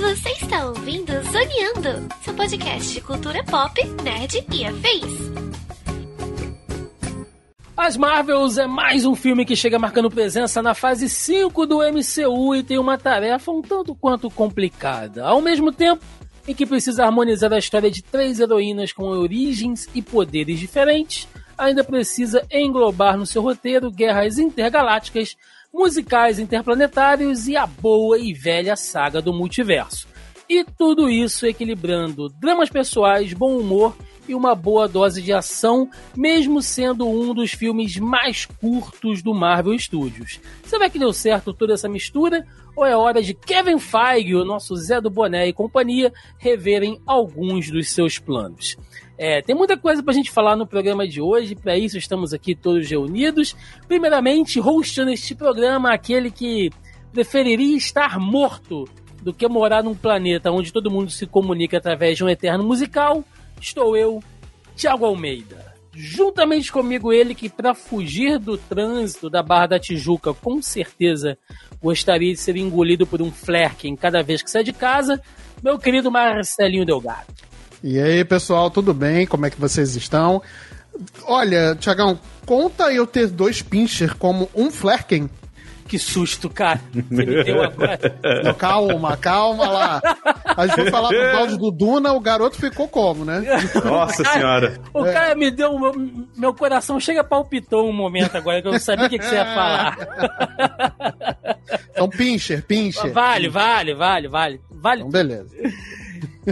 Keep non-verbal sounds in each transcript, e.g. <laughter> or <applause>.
Você está ouvindo Zoneando, seu podcast de cultura pop, nerd e afins. As Marvels é mais um filme que chega marcando presença na fase 5 do MCU e tem uma tarefa um tanto quanto complicada. Ao mesmo tempo em que precisa harmonizar a história de três heroínas com origens e poderes diferentes, ainda precisa englobar no seu roteiro guerras intergalácticas, musicais interplanetários e a boa e velha saga do multiverso. E tudo isso equilibrando dramas pessoais, bom humor e uma boa dose de ação, mesmo sendo um dos filmes mais curtos do Marvel Studios. Será que deu certo toda essa mistura? Ou é hora de Kevin Feige, o nosso Zé do Boné e companhia, reverem alguns dos seus planos? É, tem muita coisa pra gente falar no programa de hoje, para isso estamos aqui todos reunidos. Primeiramente, hostando este programa, aquele que preferiria estar morto do que morar num planeta onde todo mundo se comunica através de um eterno musical, estou eu, Thiago Almeida. Juntamente comigo ele que para fugir do trânsito da Barra da Tijuca, com certeza gostaria de ser engolido por um flerken cada vez que sai de casa, meu querido Marcelinho Delgado. E aí, pessoal, tudo bem? Como é que vocês estão? Olha, Tiagão, conta eu ter dois pincher como um flerken que susto, cara. <laughs> Não, calma, calma lá. A gente foi falar do áudio do Duna, o garoto ficou como, né? Nossa cara, senhora. O é. cara me deu. Meu, meu coração chega palpitou um momento agora que eu não sabia o que, que você ia falar. Então, pincher, pincher. Vale, vale, vale, vale. vale então, beleza.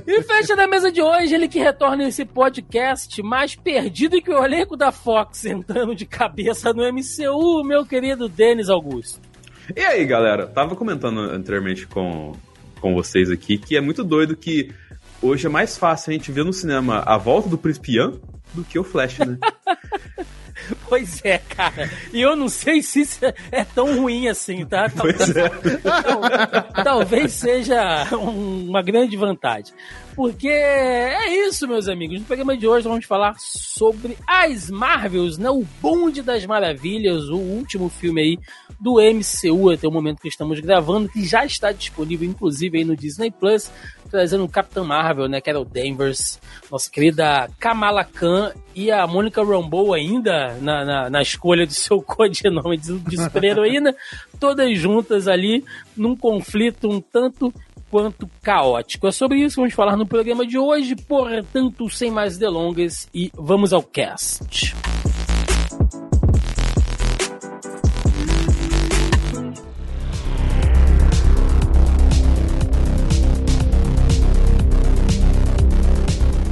E fecha na mesa de hoje, ele que retorna esse podcast mais perdido que o elenco da Fox <laughs> entrando de cabeça no MCU, meu querido Denis Augusto. E aí, galera? Tava comentando anteriormente com, com vocês aqui que é muito doido que hoje é mais fácil a gente ver no cinema a volta do Príncipe Ian do que o Flash, né? <laughs> Pois é, cara. E eu não sei se isso é tão ruim assim, tá? <laughs> Talvez, é. talvez seja uma grande vantagem. Porque é isso, meus amigos. No programa de hoje vamos falar sobre as Marvels, né? O bonde das maravilhas, o último filme aí do MCU até o momento que estamos gravando, que já está disponível, inclusive, aí no Disney Plus, trazendo o Capitão Marvel, né? Que era o Danvers, nossa querida Kamala Khan e a Mônica Rambeau ainda na, na, na, escolha do seu <laughs> codinome de, de super-heroína, todas juntas ali num conflito um tanto quanto caótico. É sobre isso que vamos falar no programa de hoje, portanto, sem mais delongas e vamos ao cast.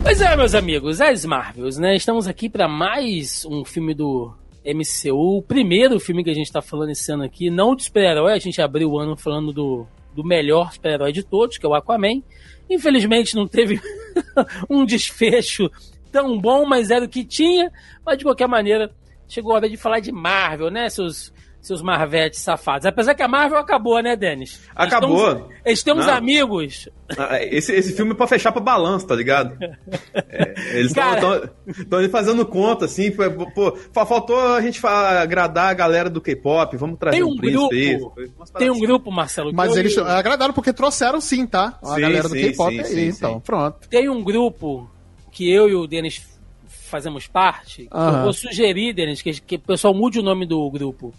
Pois é, meus amigos, as Marvels, né? Estamos aqui para mais um filme do MCU, o primeiro filme que a gente está falando esse ano aqui, não de super-herói, a gente abriu o ano falando do, do melhor super-herói de todos, que é o Aquaman. Infelizmente não teve <laughs> um desfecho tão bom, mas era o que tinha. Mas de qualquer maneira, chegou a hora de falar de Marvel, né, seus seus Marvetes safados. Apesar que a Marvel acabou, né, Denis? Acabou. Eles têm uns amigos. Ah, esse, esse filme é pra fechar pra balanço, tá ligado? É, eles estão fazendo conta, assim, pô, faltou a gente agradar a galera do K-pop, vamos trazer tem um, um grupo, Tem um assim. grupo, Marcelo. Mas eles eu... agradaram porque trouxeram sim, tá? A sim, galera do K-pop aí, sim, então, sim. pronto. Tem um grupo que eu e o Denis fazemos parte, eu vou sugerir, Denis, que, que o pessoal mude o nome do grupo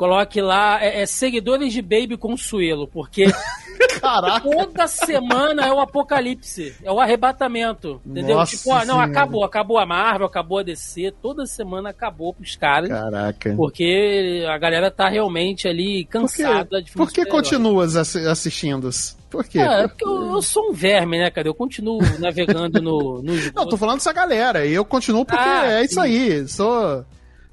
Coloque lá, é, é, seguidores de Baby Consuelo, porque <laughs> Caraca. toda semana é o apocalipse, é o arrebatamento, entendeu? Nossa tipo, ó, não, acabou, acabou a Marvel, acabou a DC, toda semana acabou pros caras. Caraca. Porque a galera tá realmente ali cansada por de Por que continuas assistindo? Por quê? É, porque eu, eu, sou um verme, né, cara? Eu continuo navegando no, no Não, tô falando dessa galera, e eu continuo porque ah, é isso aí, sou...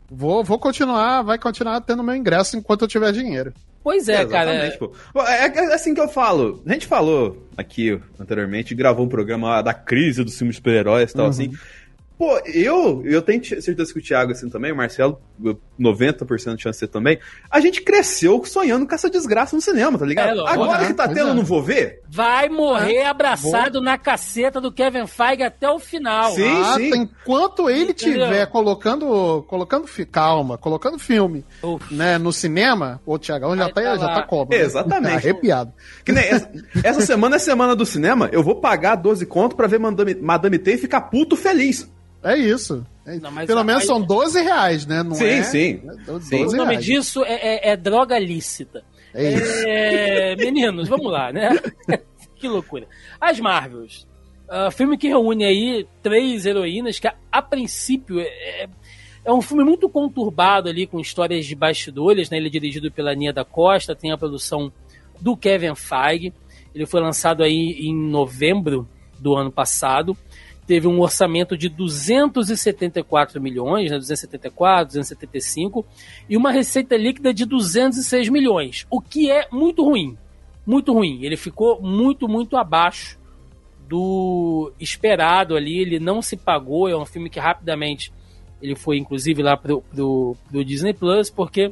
Vou, vou continuar, vai continuar tendo meu ingresso enquanto eu tiver dinheiro. Pois é, é cara. É... é... é assim que eu falo. A gente falou aqui anteriormente, gravou um programa da crise dos filmes super-heróis e tal, uhum. assim. Pô, eu, eu tenho certeza que o Thiago assim também, o Marcelo, 90% de chance de ser também. A gente cresceu sonhando com essa desgraça no cinema, tá ligado? É, Agora é, que tá tendo, é. não vou ver? Vai morrer abraçado na caceta do Kevin Feige até o final. Sim. Ah, sim. enquanto ele Entendeu? tiver colocando, colocando calma, colocando filme Uf. né, no cinema, o Tiagão já tá, tá já tá como? né? Exatamente. Tá arrepiado. Que nem essa, essa semana é semana do cinema, eu vou pagar 12 conto pra ver Madame, Madame T e ficar puto feliz. É isso. É. Não, mas Pelo a- menos aí- são 12 reais, né? Não Sim, é, sim. é 12 Sim. O nome reais. disso é, é- é droga lícita. É isso. É, meninos, vamos lá, né? <laughs> que loucura. As Marvels. Ah, filme que reúne aí três heroínas que, a, a princípio, é, é um filme muito conturbado ali, com histórias de bastidores, né? Ele é dirigido pela Nia da Costa, tem a produção do Kevin Feige. Ele foi lançado aí em novembro do ano passado. Teve um orçamento de 274 milhões, né? 274, 275, e uma receita líquida de 206 milhões, o que é muito ruim. Muito ruim. Ele ficou muito, muito abaixo do esperado ali. Ele não se pagou. É um filme que rapidamente ele foi, inclusive, lá pro, pro, pro Disney Plus, porque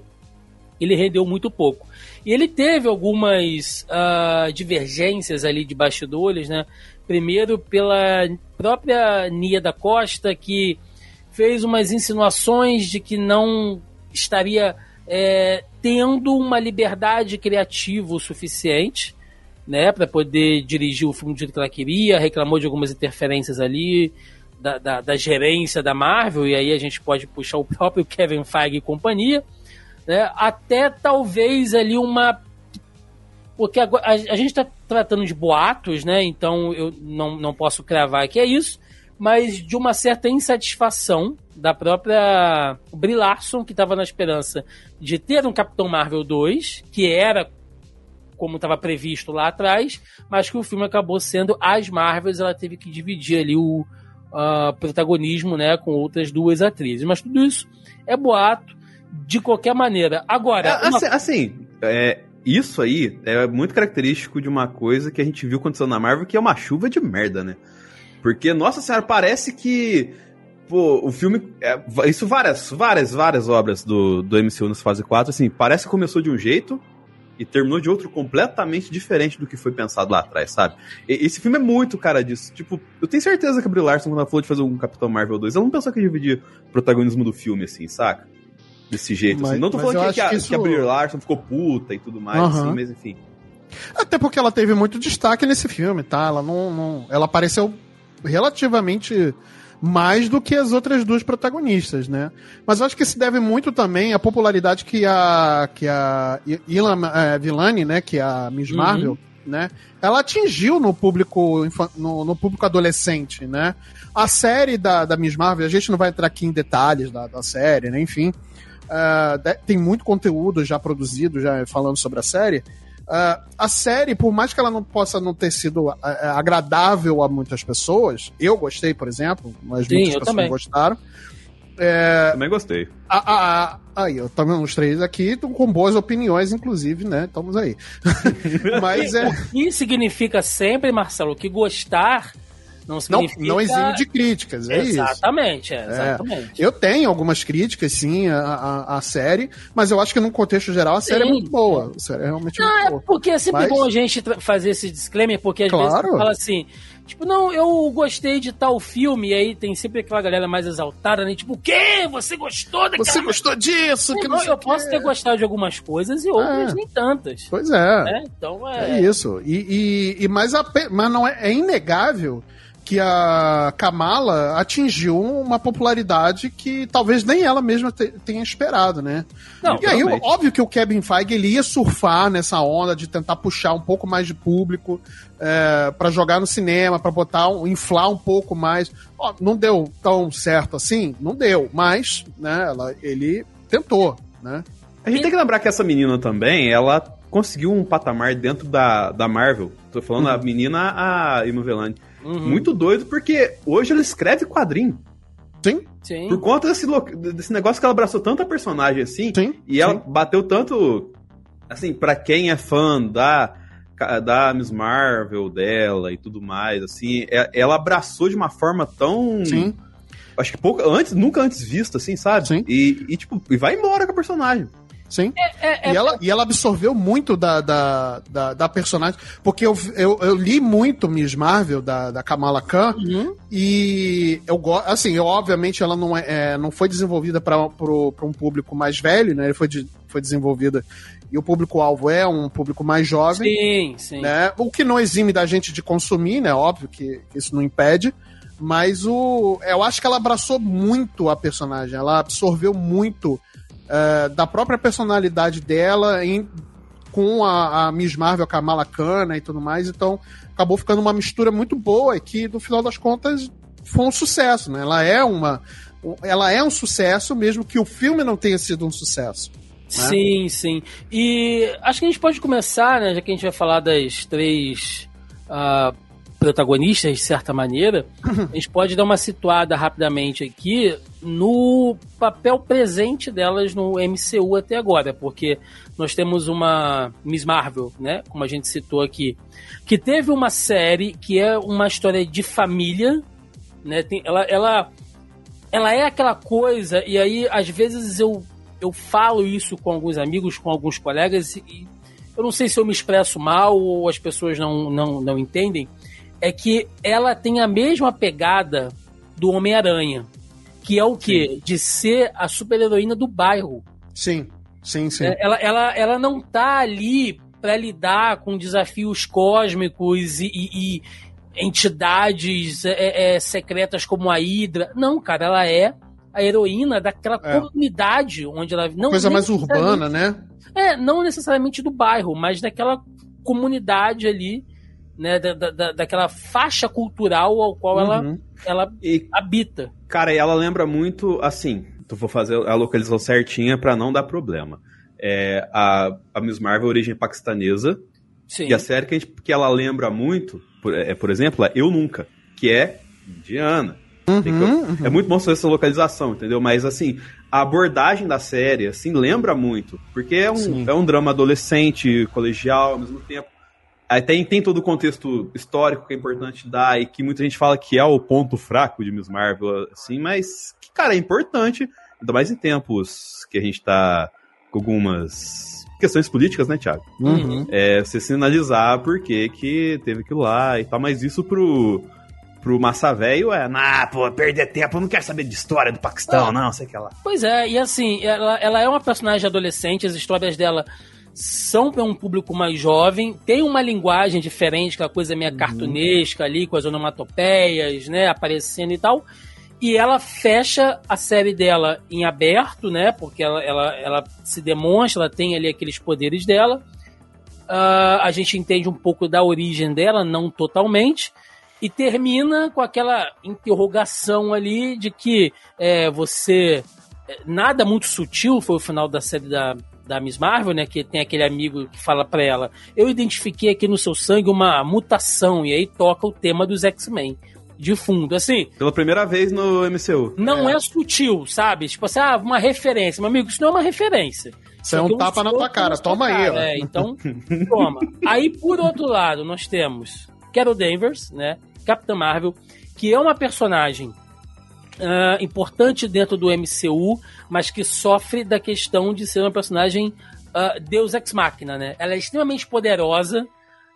ele rendeu muito pouco. E ele teve algumas ah, divergências ali de bastidores, né? Primeiro pela própria Nia da Costa, que fez umas insinuações de que não estaria é, tendo uma liberdade criativa o suficiente, né, para poder dirigir o filme jeito que ela queria, reclamou de algumas interferências ali da, da, da gerência da Marvel, e aí a gente pode puxar o próprio <laughs> Kevin Feige e companhia, né, até talvez ali uma porque agora, a, a gente está tratando de boatos, né? Então eu não, não posso cravar que é isso, mas de uma certa insatisfação da própria Brie Larson, que estava na esperança de ter um Capitão Marvel 2, que era como estava previsto lá atrás, mas que o filme acabou sendo as Marvels, ela teve que dividir ali o ah, protagonismo, né, com outras duas atrizes. Mas tudo isso é boato de qualquer maneira. Agora, É, uma- assim, assim, é, isso aí é muito característico de uma coisa que a gente viu acontecendo na Marvel, que é uma chuva de merda, né? Porque, nossa senhora, parece que. Pô, o filme. é, isso várias, várias, várias obras do, do MCU nessa fase 4, assim, parece que começou de um jeito e terminou de outro completamente diferente do que foi pensado lá atrás, sabe? E- esse filme é muito cara disso. Tipo, eu tenho certeza que a Brie Larson, quando ela falou de fazer um Capitão Marvel 2, ela não pensou que ia dividir o protagonismo do filme, assim, saca? Desse jeito, Mas- assim. Não tô falando que, que, a, que isso- que a Brie Larson ficou puta e tudo mais, assim, mas enfim. Até porque ela teve muito destaque nesse filme, tá? Ela não, não- ela apareceu relativamente mais do que as outras duas protagonistas, né? Mas eu acho que isso deve muito também à popularidade que a que a Ilan eh, Villani, né, que é a Miss Uhum. Marvel, né? Ela atingiu no público no, no público adolescente, né? A série da, da Miss Marvel, a gente não vai entrar aqui em detalhes da, da série, né? Enfim, de- tem muito conteúdo já produzido, já falando sobre a série. Ah, a série, por mais que ela não possa não ter sido ah, agradável a muitas pessoas, eu gostei, por exemplo, mas Sim, muitas pessoas também. gostaram. Também gostei. A, a, a- aí, eu também os três aqui com boas opiniões, inclusive, né? Estamos aí. <laughs> mas é. O que significa sempre, Marcelo, que gostar não Não, significa... não exime de críticas, é isso. Exatamente, é, exatamente. Eu tenho algumas críticas, sim, à, à, série, mas eu acho que, no contexto geral, a série é Sim. muito boa. A série é realmente Não, muito é boa. porque é sempre Mas- bom a gente fazer esse disclaimer, porque às vezes Claro. você fala assim, tipo, não, eu gostei de tal filme, e aí tem sempre aquela galera mais exaltada, né? Tipo, o quê? Você gostou daquela... Você gostou disso? Que não Não, eu posso ter gostado de algumas coisas e outras É. nem tantas. Pois é. né? Então É é... isso. E, e, e mas, a mas não é, é inegável que a Kamala atingiu uma popularidade que talvez nem ela mesma te- tenha esperado, né? Não, e aí, realmente. óbvio que o Kevin Feige ele ia surfar nessa onda de tentar puxar um pouco mais de público é, para jogar no cinema, para botar, um, inflar um pouco mais. Ó, não deu tão certo assim, não deu, mas, né? Ela, ele tentou, né? A gente tem que lembrar que essa menina também, ela conseguiu um patamar dentro da, da Marvel. Tô falando a menina, a Ima Velani. Uhum. Muito doido, porque hoje ela escreve quadrinho. Sim, Sim. Por conta desse, desse negócio que ela abraçou tanta personagem assim. sim. E ela sim. bateu tanto. Assim, pra quem é fã da, da Miss Marvel dela e tudo mais, assim, é- ela abraçou de uma forma tão. Sim. acho que pouco, antes, nunca antes visto, assim, sabe? Sim. E, e, tipo, e vai embora com a personagem. Sim. É, é, E ela, e ela absorveu muito da, da, da, da personagem. Porque eu, eu, eu li muito Miss Marvel, da, da Kamala Khan, Uhum. e eu gosto. Assim, eu, obviamente ela não, é, é, não foi desenvolvida para um público mais velho, né? Ele foi, de, foi desenvolvida. E o público-alvo é um público mais jovem. Sim, sim. né? O que não exime da gente de consumir, né? Óbvio que, que isso não impede. Mas o, eu acho que ela abraçou muito a personagem. Ela absorveu muito eh, da própria personalidade dela em, com a, a Miss Marvel, Kamala Khan né, e tudo mais. Então acabou ficando uma mistura muito boa e que no final das contas foi um sucesso, né? Ela é uma ela é um sucesso mesmo que o filme não tenha sido um sucesso. Sim, sim. E acho que a gente pode começar, né, já que a gente vai falar das três ah, protagonistas, de certa maneira, <laughs> a gente pode dar uma situada rapidamente aqui no papel presente delas no MCU até agora, porque nós temos uma Miss Marvel, né, como a gente citou aqui, que teve uma série que é uma história de família, né, tem, ela, ela, ela é aquela coisa, e aí às vezes eu eu falo isso com alguns amigos, com alguns colegas, e eu não sei se eu me expresso mal ou as pessoas não, não, não entendem, é que ela tem a mesma pegada do Homem-Aranha, que é o quê? De ser a super-heroína do bairro. Sim, sim, sim. É, Ela, ela, ela não tá ali para lidar com desafios cósmicos e, e- e entidades é, é, secretas como a Hydra. Não, cara, ela é a heroína daquela É. comunidade onde ela não Coisa mais urbana, né? É, não necessariamente do bairro, mas daquela comunidade ali, né, da, da- da- daquela faixa cultural ao qual ela, Uhum. ela E, habita. cara, ela lembra muito, assim, eu vou fazer a localização certinha pra não dar problema. É, a, a Miss Marvel, origem paquistanesa, Sim. E a série que, a gente, que ela lembra muito, por, é, por exemplo, é Eu Nunca, que é indiana. Tem que- Uhum, É muito bom saber essa localização, entendeu? Mas, assim, a abordagem da série, assim, lembra muito. Porque é Sim. um, é um drama adolescente, colegial, ao mesmo tempo. Aí tem, todo o contexto histórico que é importante dar e que muita gente fala que é o ponto fraco de Miss Marvel, assim, mas que, cara, é importante, ainda mais em tempos que a gente tá com algumas questões políticas, né, Thiago? Uhum. é, você sinalizar por que que teve aquilo lá e tal, mas isso pro, pro massa velho é, nah, pô, perder tempo, eu não quero saber de história do Paquistão, Ah. não, sei que lá. Pois é, e assim, ela, ela é uma personagem adolescente, as histórias dela são para um público mais jovem, tem uma linguagem diferente, aquela coisa meio cartunesca ali, com as onomatopeias, né, aparecendo e tal. E ela fecha a série dela em aberto, né? Porque ela, ela, ela se demonstra, ela tem ali aqueles poderes dela. Ah, a gente entende um pouco da origem dela, não totalmente. E termina com aquela interrogação ali de que é, você. é, Nada muito sutil foi o final da série da, da Miss Marvel, né? Que tem aquele amigo que fala pra ela: Eu identifiquei aqui no seu sangue uma mutação. E aí toca o tema dos X-Men de fundo. Assim, Pela primeira vez no MCU. não é. sutil, sabe? Tipo assim, ah, uma referência. Meu amigo, isso não é uma referência. Isso é um aqui tapa na tua cara. Toma aí, ó. É, então, toma. Aí, por outro lado, nós temos Carol Danvers, né? Capitã Marvel, que é uma personagem ah, importante dentro do MCU, mas que sofre da questão de ser uma personagem ah, Deus Ex Machina, né? Ela é extremamente poderosa.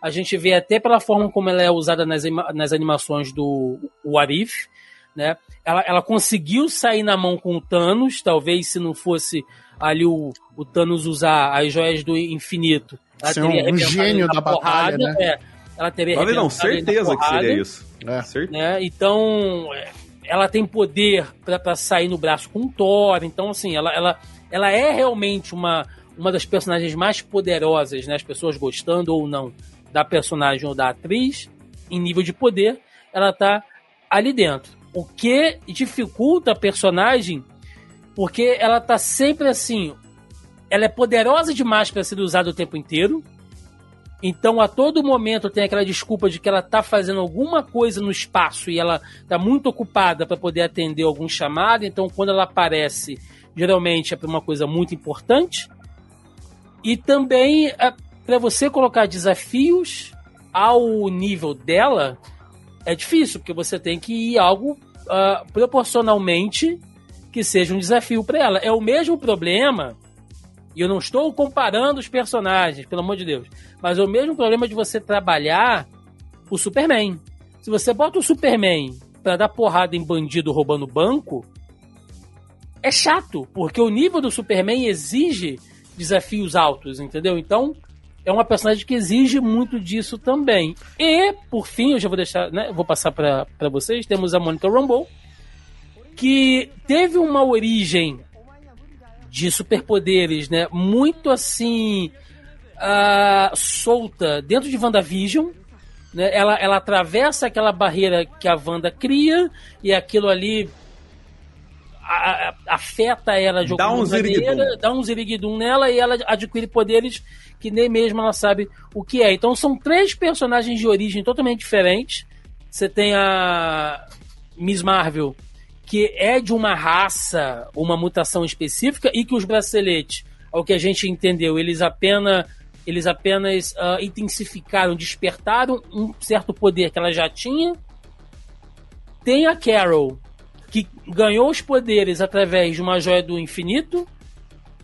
A gente vê até pela forma como ela é usada nas, nas animações do What If, né? Ela, ela conseguiu sair na mão com o Thanos, talvez se não fosse ali o, o Thanos usar as joias do infinito. ela Ser teria um gênio da batalha, né? é. ela teria Olha, não, certeza que porrada seria isso. É. Né? Então, é, ela tem poder para sair no braço com o Thor. Então, assim, ela, ela, ela é realmente uma, uma das personagens mais poderosas, né? As pessoas gostando ou não da personagem ou da atriz, em nível de poder, ela tá ali dentro. O que dificulta a personagem, porque ela tá sempre assim. Ela é poderosa demais para ser usada o tempo inteiro. Então, a todo momento tem aquela desculpa de que ela tá fazendo alguma coisa no espaço e ela tá muito ocupada para poder atender algum chamado. Então, quando ela aparece, geralmente é para uma coisa muito importante. E também para você colocar desafios ao nível dela é difícil, porque você tem que ir algo uh, proporcionalmente que seja um desafio para ela. É o mesmo problema, e eu não estou comparando os personagens, pelo amor de Deus, mas é o mesmo problema de você trabalhar o Superman. Se você bota o Superman para dar porrada em bandido roubando banco, é chato, porque o nível do Superman exige desafios altos, entendeu? Então, é uma personagem que exige muito disso também. E, por fim, eu já vou deixar, né, vou passar para vocês, temos a Monica Rambeau, que teve uma origem de superpoderes, né, muito assim uh, solta dentro de WandaVision, né? Ela, ela atravessa aquela barreira que a Wanda cria e aquilo ali a, a, afeta ela de alguma um maneira, dá um ziriguidum nela e ela adquire poderes que nem mesmo ela sabe o que é. Então são três personagens de origem totalmente diferentes. Você tem a Miss Marvel, que é de uma raça, uma mutação específica, e que os braceletes, ao que a gente entendeu, eles apenas eles apenas uh, intensificaram, despertaram um certo poder que ela já tinha. Tem a Carol, que ganhou os poderes através de uma joia do infinito.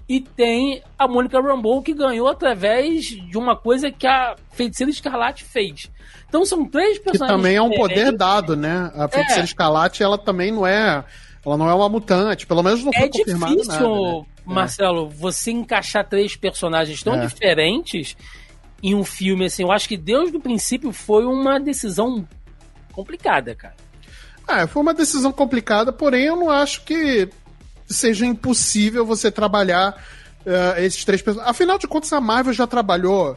E tem a Mônica Rambeau, que ganhou através de uma coisa que a Feiticeira Escarlate fez. Então são três personagens. Que também é um poder dado, né? A Feiticeira é. Escarlate, ela também não é. Ela não é uma mutante, pelo menos não foi é confirmado difícil, nada, né? Marcelo, você encaixar três personagens tão é. diferentes em um filme assim, eu acho que desde o princípio foi uma decisão complicada, cara. É, foi uma decisão complicada, porém eu não acho que seja impossível você trabalhar uh, esses três personagens. Afinal de contas, a Marvel já trabalhou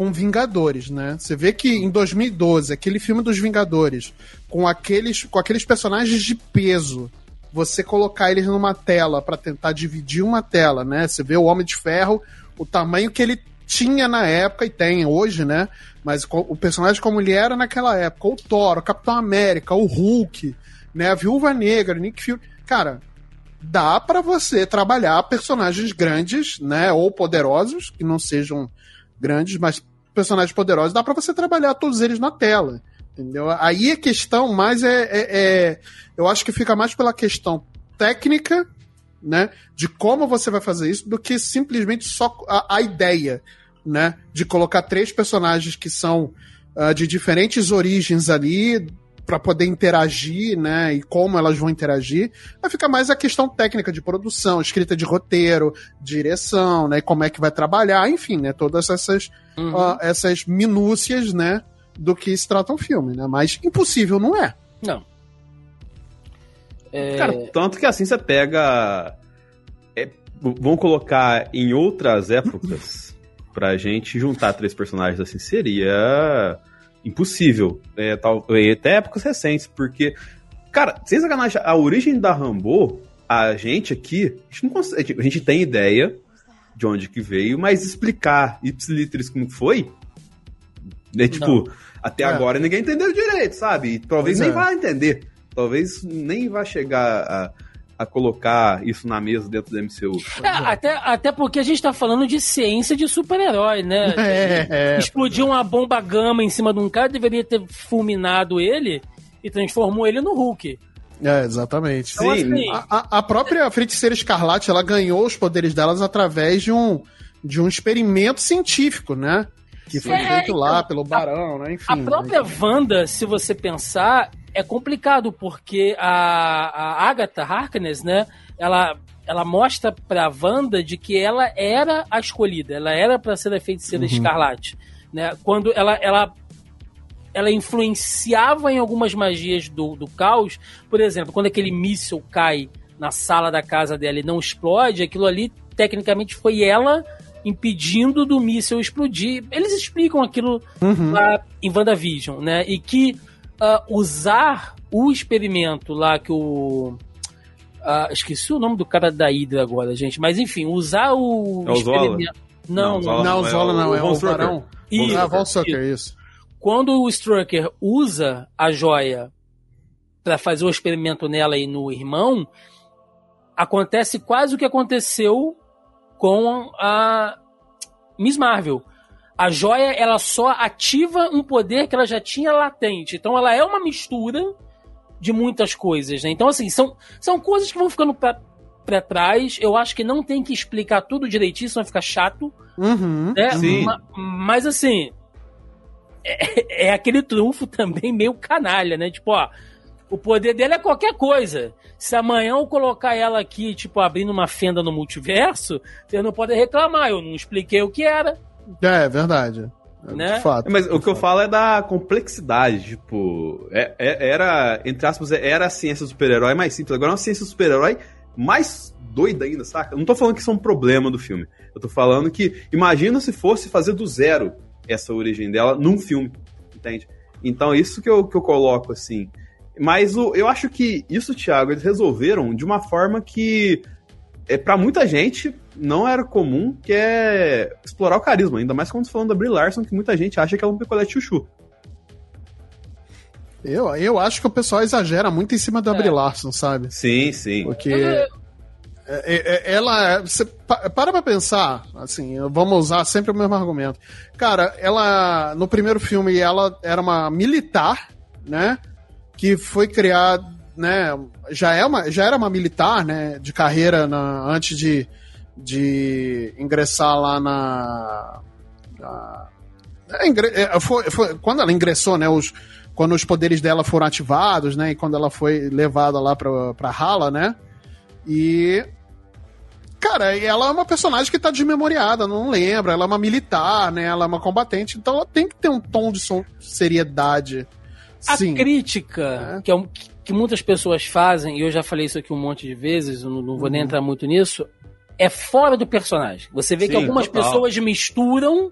com Vingadores, né? Você vê que em 2012, aquele filme dos Vingadores, com aqueles, com aqueles personagens de peso, você colocar eles numa tela para tentar dividir uma tela, né? Você vê o Homem de Ferro, o tamanho que ele tinha na época e tem hoje, né? Mas o personagem como ele era naquela época, o Thor, o Capitão América, o Hulk, né? A Viúva Negra, Nick Fury. Cara, dá para você trabalhar personagens grandes, né? Ou poderosos, que não sejam grandes, mas personagens poderosos, dá para você trabalhar todos eles na tela. Entendeu? Aí a questão mais é, é, é, Eu acho que fica mais pela questão técnica, né? De como você vai fazer isso, do que simplesmente só a, a ideia, né? De colocar três personagens que são uh, de diferentes origens ali para poder interagir, né? E como elas vão interagir. Vai ficar mais a questão técnica de produção, escrita de roteiro, direção, né? E como é que vai trabalhar, enfim, né? Todas essas, uhum. uh, essas minúcias, né? do que se trata um filme, né? Mas impossível não é. Não. É... Cara, tanto que assim você pega. É, vamos colocar em outras épocas <laughs> pra gente juntar três personagens assim seria impossível. É, tal, até épocas recentes, porque. Cara, sem sacanagem, a origem da Rambo, a gente aqui, a gente, não consegue, a gente tem ideia de onde que veio, mas explicar ipsilitris como foi, é tipo, não. até é. agora ninguém entendeu direito, sabe? E talvez pois nem é. vá entender. Talvez nem vá chegar a, a colocar isso na mesa dentro do MCU. É, até, até porque a gente tá falando de ciência de super-herói, né? <laughs> É, é, Explodiu uma bomba gama em cima de um cara, deveria ter fulminado ele e transformou ele no Hulk. É, exatamente. Então, Sim. Assim, a, a própria feiticeira escarlate, ela ganhou os poderes delas através de um, de um experimento científico, né? Que foi é, feito lá então, pelo Barão, né? Enfim. A própria né? Wanda, se você pensar, é complicado, porque a, a Agatha Harkness, né? Ela, ela mostra pra Wanda de que ela era a escolhida, ela era para ser a feiticeira uhum. escarlate. Né? Quando ela, ela ela influenciava em algumas magias do, do caos. Por exemplo, quando aquele míssil cai na sala da casa dela e não explode, aquilo ali, tecnicamente, foi ela impedindo do míssil explodir. Eles explicam aquilo uhum. lá em WandaVision, né? E que uh, usar o experimento lá que o. Uh, esqueci o nome do cara da Hydra agora, gente. Mas enfim, usar o. É o experimento. Não, não, não, não, Zola não, é o, o Barão. Isso, ah, Volsucker, isso. Quando o Strucker usa a joia para fazer o experimento nela e no irmão, acontece quase o que aconteceu com a Miss Marvel. A joia, ela só ativa um poder que ela já tinha latente. Então ela é uma mistura de muitas coisas, né? Então, assim, são, são coisas que vão ficando pra, pra trás. Eu acho que não tem que explicar tudo direitinho, senão fica chato. Uhum. Né? Sim. Ma- mas, assim, é, é aquele trunfo também meio canalha, né? Tipo, ó, o poder dela é qualquer coisa. Se amanhã eu colocar ela aqui, tipo, abrindo uma fenda no multiverso, você não pode reclamar. Eu não expliquei o que era, É, é verdade. É, Né? De fato. Mas o de que eu fato. falo é da complexidade, tipo, é- é- era, entre aspas, era a ciência do super-herói mais simples, agora é uma ciência do super-herói mais doida ainda, saca? Eu não tô falando que isso é um problema do filme. Eu tô falando que, imagina se fosse fazer do zero essa origem dela num filme, entende? Então, isso que eu, que eu coloco, assim. Mas o, eu acho que isso, Thiago, eles resolveram de uma forma que, é, para muita gente, não era comum, que é explorar o carisma. Ainda mais quando você falando da Brie Larson, que muita gente acha que ela é um picolé de chuchu. Eu, eu acho que o pessoal exagera muito em cima da É. Brie Larson, sabe? Sim, sim. Porque é, é- ela. Você pa- para pra pensar, assim, vamos usar sempre o mesmo argumento. Cara, ela. No primeiro filme, ela era uma militar, né? Que foi criada, né? Já, é uma, já era uma militar, né? De carreira na, antes de, de ingressar lá na. na- é, é, foi- foi- quando ela ingressou, né? Os, quando os poderes dela foram ativados, né? E quando ela foi levada lá pra, pra Hala, né? E. Cara, ela é uma personagem que tá desmemoriada, não lembra. Ela é uma militar, né? Ela é uma combatente, então ela tem que ter um tom de seriedade. A Sim. crítica É. que, é um- que muitas pessoas fazem, e eu já falei isso aqui um monte de vezes, não, não vou nem Uhum. entrar muito nisso, é fora do personagem. Você vê que Sim, algumas total. pessoas misturam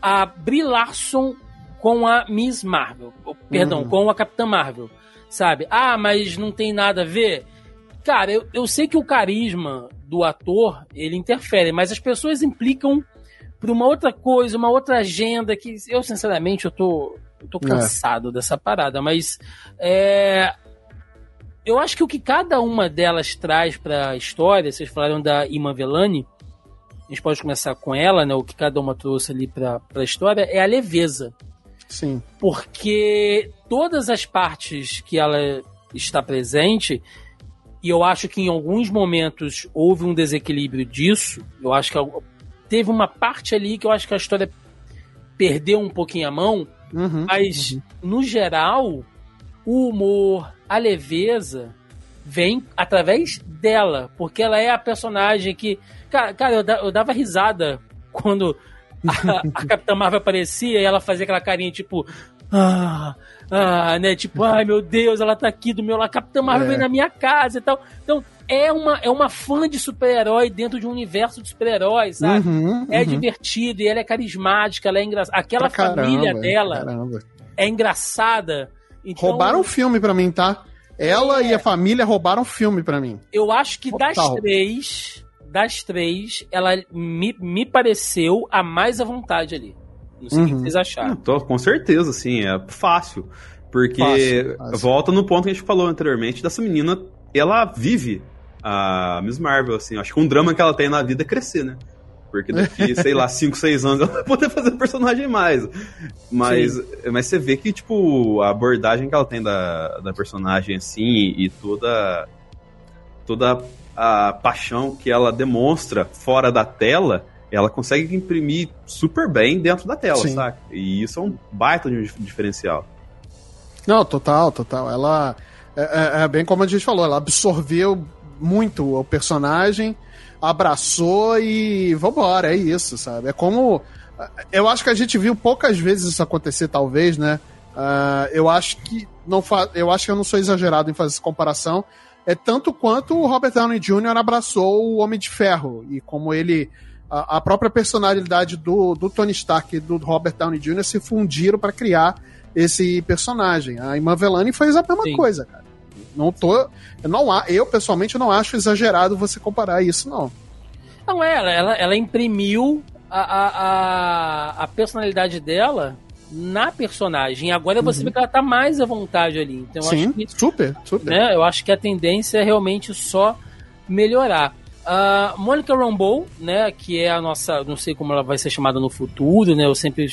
a Brie Larson com a Miss Marvel. Perdão, Uhum. com a Capitã Marvel. Sabe? Ah, mas não tem nada a ver. Cara, eu, eu sei que o carisma do ator, ele interfere, mas as pessoas implicam por uma outra coisa, uma outra agenda que eu, sinceramente, eu tô, eu tô É. cansado dessa parada, mas é, eu acho que o que cada uma delas traz pra história, vocês falaram da Iman Velani, a gente pode começar com ela, né? O que cada uma trouxe ali pra, pra história é a leveza. Sim. Porque todas as partes que ela está presente, e eu acho que em alguns momentos houve um desequilíbrio disso, eu acho que teve uma parte ali que eu acho que a história perdeu um pouquinho a mão, Uhum. mas no geral, o humor, a leveza vem através dela, porque ela é a personagem que. Cara, cara eu, eu dava risada quando a, a <laughs> Capitã Marvel aparecia e ela fazia aquela carinha tipo. Ah, ah, né? Tipo, ai meu Deus, ela tá aqui do meu lado. A Capitã Marvel É. vem na minha casa e tal. Então, é uma, é uma fã de super-herói dentro de um universo de super-heróis, sabe? Uhum, É uhum. divertido e ela é carismática, ela é engraçada. Aquela Pra caramba, família dela caramba. é engraçada. Então, Roubaram o filme pra mim, tá? Ela É. e a família roubaram o filme pra mim. Eu acho que das Total. três, das três, ela me, me pareceu a mais à vontade ali. Não sei o que Uhum. vocês acharam. tô- com certeza, sim, é fácil. Porque Fácil, fácil. volta no ponto que a gente falou anteriormente dessa menina, ela vive a Miss Marvel, assim, acho que um drama que ela tem na vida é crescer, né? Porque daqui, <laughs> sei lá, 5, 6 anos ela <laughs> vai poder fazer personagem mais. Mas, mas você vê que, tipo, a abordagem que ela tem da, da personagem, assim, e toda, toda a paixão que ela demonstra fora da tela, ela consegue imprimir super bem dentro da tela, Sim. saca? E isso é um baita de um dif- diferencial. Não, total, total. Ela. É, é- é bem como a gente falou, ela absorveu muito o personagem, abraçou e vambora, é isso, sabe? É como. Eu acho que a gente viu poucas vezes isso acontecer, talvez, né? Ah, eu acho que não fa... eu acho que eu não sou exagerado em fazer essa comparação. É tanto quanto o Robert Downey Jr. abraçou o Homem de Ferro e como ele a, a própria personalidade do, do Tony Stark e do Robert Downey Jr. se fundiram para criar esse personagem. A Iman Velani fez a mesma Sim. coisa, cara. Não tô, eu não eu pessoalmente não acho exagerado você comparar isso não. Não é, ela, ela, ela imprimiu a, a, a, a personalidade dela na personagem. E agora você vê que ela tá mais à vontade ali. Então eu Uhum. Sim, acho que super, super. né? Eu acho que a tendência é realmente só melhorar. A Mônica Rambeau, né, que é a nossa, não sei como ela vai ser chamada no futuro, né? Eu sempre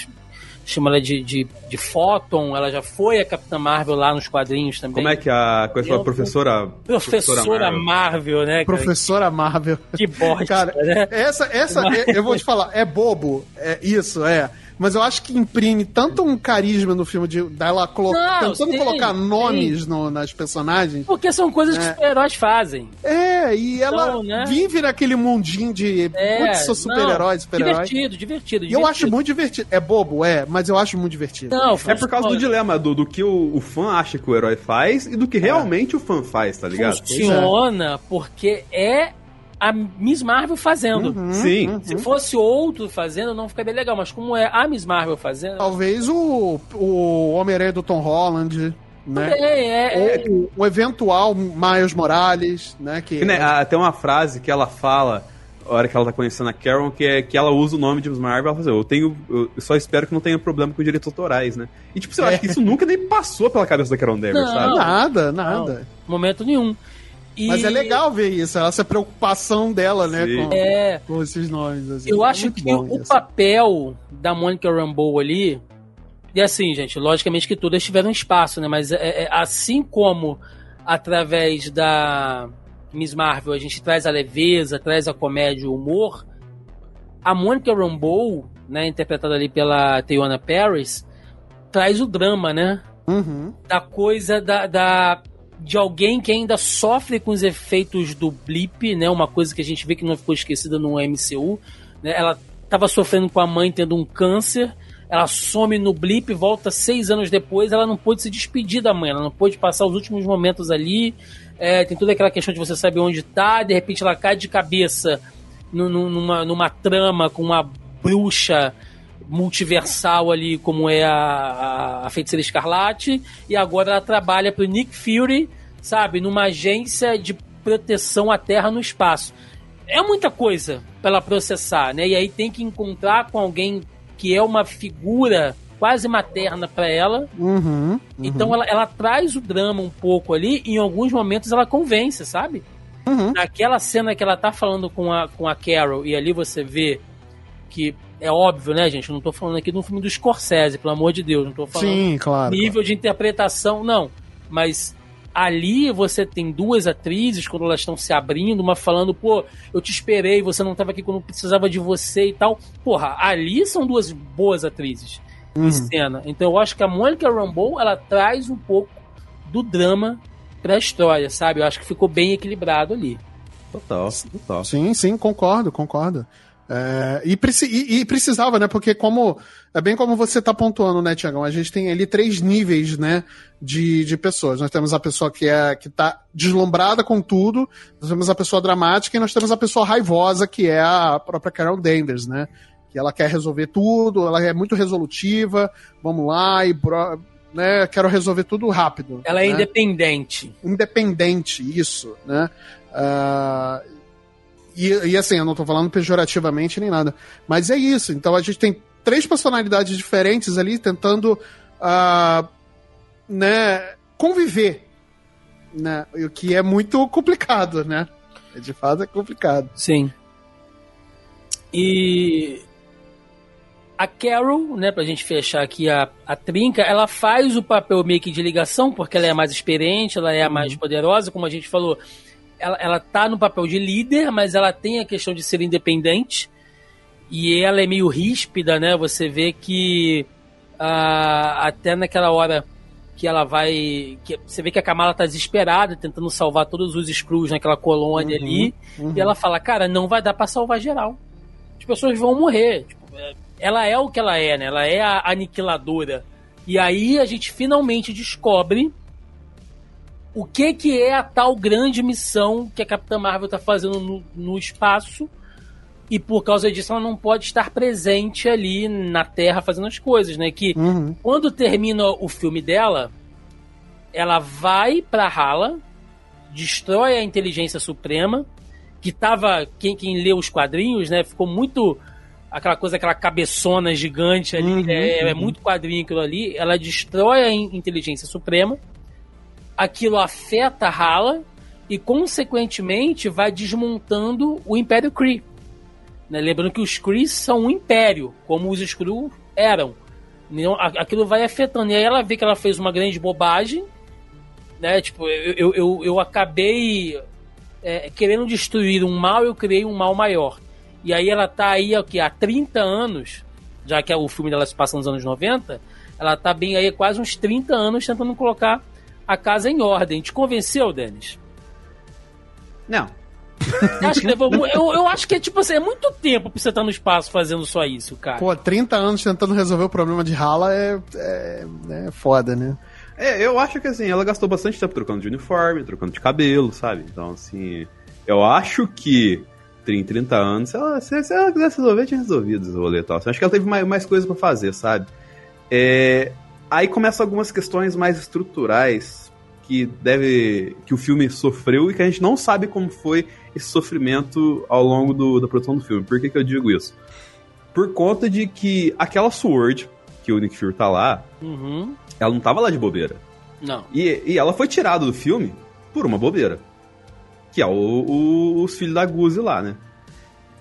chama ela de, de, de Photon, ela já foi a Capitã Marvel lá nos quadrinhos também. Como é que a coisa foi a professora? Professora Marvel, né? cara? Professora Marvel. Que bosta, Cara, né? essa, essa é- eu vou te falar, é bobo, é isso, é. Mas eu acho que imprime tanto um carisma no filme de dela colo Não, tentando sim, colocar nomes no- nas personagens. Porque são coisas que É. super-heróis fazem. É, e ela Então, né? vive naquele mundinho de É, putz, sou super-herói, super-herói. Divertido, divertido, E eu acho divertido. muito divertido. É bobo, é, mas eu acho muito divertido. Não, É por causa do dilema do, do que o, o fã acha que o herói faz e do que realmente o fã faz, tá ligado? funciona porque é a Miss Marvel fazendo. Uhum, Sim. uhum. Se fosse outro fazendo, não ficaria legal. Mas como é a Miss Marvel fazendo. Talvez o, o Homem-Aranha do Tom Holland, né? É, é, é. Ou o eventual Miles Morales, né? Que, né, tem uma frase que ela fala, a hora que ela tá conhecendo a Carol, que é que ela usa o nome de Miss Marvel, ela fala assim, eu tenho. Eu só espero que não tenha problema com direitos autorais, né? E tipo, eu acho que isso nunca nem passou pela cabeça da Carol Danvers, Não. sabe? Nada, nada. Momento nenhum. E- Mas é legal ver isso, essa preocupação dela, né? Com, É. com esses nomes. assim. Eu É acho que o isso. papel da Monica Rambeau ali. E assim, gente, logicamente que todas tiveram espaço, né? Mas é- é- assim como através da Miss Marvel a gente traz a leveza, traz a comédia e o humor, a Monica Rambeau, né, interpretada ali pela Teyona Paris, traz o drama, né? Uhum. da coisa da, da- de alguém que ainda sofre com os efeitos do blip, né? Uma coisa que a gente vê que não ficou esquecida no MCU, né? Ela estava sofrendo com a mãe tendo um câncer, ela some no blip, volta seis anos depois, ela não pôde se despedir da mãe, ela não pôde passar os últimos momentos ali. É, tem toda aquela questão de você saber onde tá, de repente ela cai de cabeça nu- nu- numa, numa trama com uma bruxa multiversal ali, como é a, a, Feiticeira Escarlate, e agora ela trabalha pro Nick Fury, sabe, numa agência de proteção à Terra no espaço. É muita coisa pra ela processar, né? E aí tem que encontrar com alguém que é uma figura quase materna pra ela. Uhum. uhum. Então ela, ela traz o drama um pouco ali, e em alguns momentos ela convence, sabe? Uhum. Naquela cena que ela tá falando com a, com a Carol, e ali você vê que é óbvio, né, gente? Eu não tô falando aqui de um filme do Scorsese, pelo amor de Deus. Não tô falando Sim, claro. nível de interpretação, não. Mas ali você tem duas atrizes, quando elas estão se abrindo, uma falando, pô, eu te esperei, você não tava aqui quando precisava de você e tal. Porra, ali são duas boas atrizes Uhum. em cena. Então eu acho que a Monica Rambeau, ela traz um pouco do drama pra história, sabe? Eu acho que ficou bem equilibrado ali. Total, total. Sim, sim, concordo, concordo. É, e, preci- e- e precisava, né? Porque como é bem como você tá pontuando, né, Tiagão? A gente tem ali três níveis, né, de, de pessoas. Nós temos a pessoa que é que tá deslumbrada com tudo, nós temos a pessoa dramática e nós temos a pessoa raivosa, que é a própria Carol Danvers, né? Que ela quer resolver tudo, ela é muito resolutiva, vamos lá e bro- né, quero resolver tudo rápido. Ela é né? independente. independente, isso, né? Ah, e, e assim, eu não tô falando pejorativamente nem nada, mas é isso. Então a gente tem três personalidades diferentes ali tentando, ah, né, conviver, né? O que é muito complicado, né? De fato é complicado. Sim. E a Carol, né, pra gente fechar aqui a, a trinca, ela faz o papel meio que de ligação, porque ela é a mais experiente, ela é a mais poderosa, como a gente falou. Ela, ela tá no papel de líder, mas ela tem a questão de ser independente. E ela é meio ríspida, né? Você vê que ah, até naquela hora que ela vai. Que, você vê que a Kamala tá desesperada, tentando salvar todos os Screws naquela colônia Uhum, ali. uhum. E ela fala, cara, não vai dar pra salvar geral. As pessoas vão morrer. Tipo, é, ela é o que ela é, né? Ela é a aniquiladora. E aí a gente finalmente descobre o que que é a tal grande missão que a Capitã Marvel tá fazendo no, no espaço. E por causa disso ela não pode estar presente ali na Terra fazendo as coisas, né? Que Uhum. quando termina o filme dela, ela vai pra Hala, destrói a inteligência suprema, que tava. Quem, quem leu os quadrinhos, né? Ficou muito. Aquela coisa, aquela cabeçona gigante ali, Uhum, né, é, é uhum. muito quadrinho aquilo ali. Ela destrói a in- inteligência suprema, aquilo afeta Hala e, consequentemente, vai desmontando o Império Kree. Né? Lembrando que os Kree são um império, como os Skrull eram. Não, aquilo vai afetando. E aí ela vê que ela fez uma grande bobagem, né? Tipo, eu, eu, eu, acabei é, querendo destruir um mal, eu criei um mal maior. E aí ela tá aí aqui, há 30 anos, já que o filme dela se passa nos anos 90, ela tá bem aí quase uns 30 anos tentando colocar a casa em ordem. Te convenceu, Denis? Não. acho que levou, eu, eu acho que é tipo assim, é muito tempo pra você estar no espaço fazendo só isso, cara. Pô, 30 anos tentando resolver o problema de rala é, é, é foda, né? É, eu acho que assim, ela gastou bastante tempo trocando de uniforme, trocando de cabelo, sabe? Então, assim, eu acho que em 30 anos, se ela, se, se ela quisesse resolver, tinha resolvido esse rolê e tal. Assim, acho que ela teve mais, mais coisas para fazer, sabe? É, aí começam algumas questões mais estruturais que deve que o filme sofreu e que a gente não sabe como foi esse sofrimento ao longo do, da produção do filme. Por que, que eu digo isso? Por conta de que aquela Sword, que o Nick Fury tá lá, uhum. ela não tava lá de bobeira. Não. E, e ela foi tirada do filme por uma bobeira. Que é o, o, os filhos da Guzi lá, né?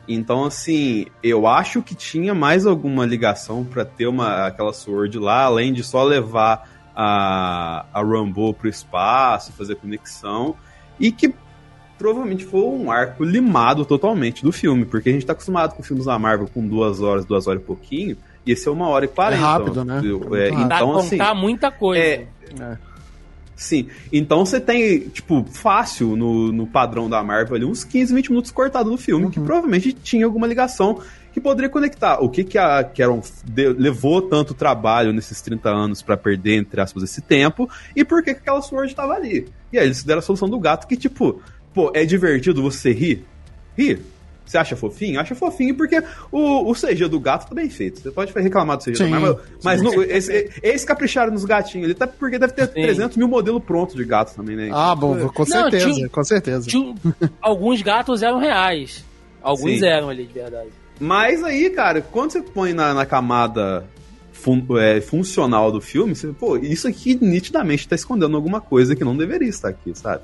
Então, assim, eu acho que tinha mais alguma ligação para ter uma, aquela Sword lá, além de só levar a, a Rambo pro espaço, fazer conexão, e que provavelmente foi um arco limado totalmente do filme, porque a gente tá acostumado com filmes da Marvel com duas horas, duas horas e pouquinho, e esse é uma hora e quarenta. É rápido, né? É, então, Dá assim, contar muita coisa. É, É. Sim. Então você tem, tipo, fácil no, no padrão da Marvel ali, uns 15, 20 minutos cortado do filme, que provavelmente tinha alguma ligação que poderia conectar. O que, que a Caron levou tanto trabalho nesses 30 anos pra perder, entre aspas, esse tempo, e por que, que aquela Sword tava ali. E aí eles deram a solução do gato, que, tipo, pô, é divertido você rir? Rir. Você acha fofinho? Acha fofinho porque o, o CG do gato tá bem feito. Você pode reclamar do CG Sim. do mas, mas no, esse, esse capricharam nos gatinhos ali, tá porque deve ter Sim. 300 mil modelos prontos de gato também, né? Ah, bom, com Não, certeza, tinha- com certeza. Tinha- <laughs> alguns gatos eram reais. Alguns Sim. eram ali de verdade. Mas aí, cara, quando você põe na, na camada fun- é, funcional do filme, você, pô, isso aqui nitidamente tá escondendo alguma coisa que não deveria estar aqui, sabe?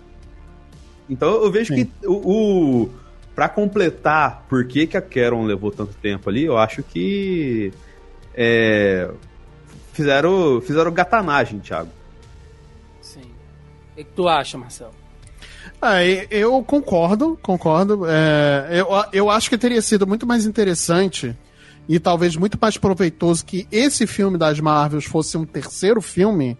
Então eu vejo Sim. que o, o para completar por que, que a Caron levou tanto tempo ali, eu acho que é, fizeram fizeram gatanagem, Thiago. Sim. O que, que tu acha, Marcelo? Ah, eu concordo, concordo. É, eu, eu acho que teria sido muito mais interessante e talvez muito mais proveitoso que esse filme das Marvels fosse um terceiro filme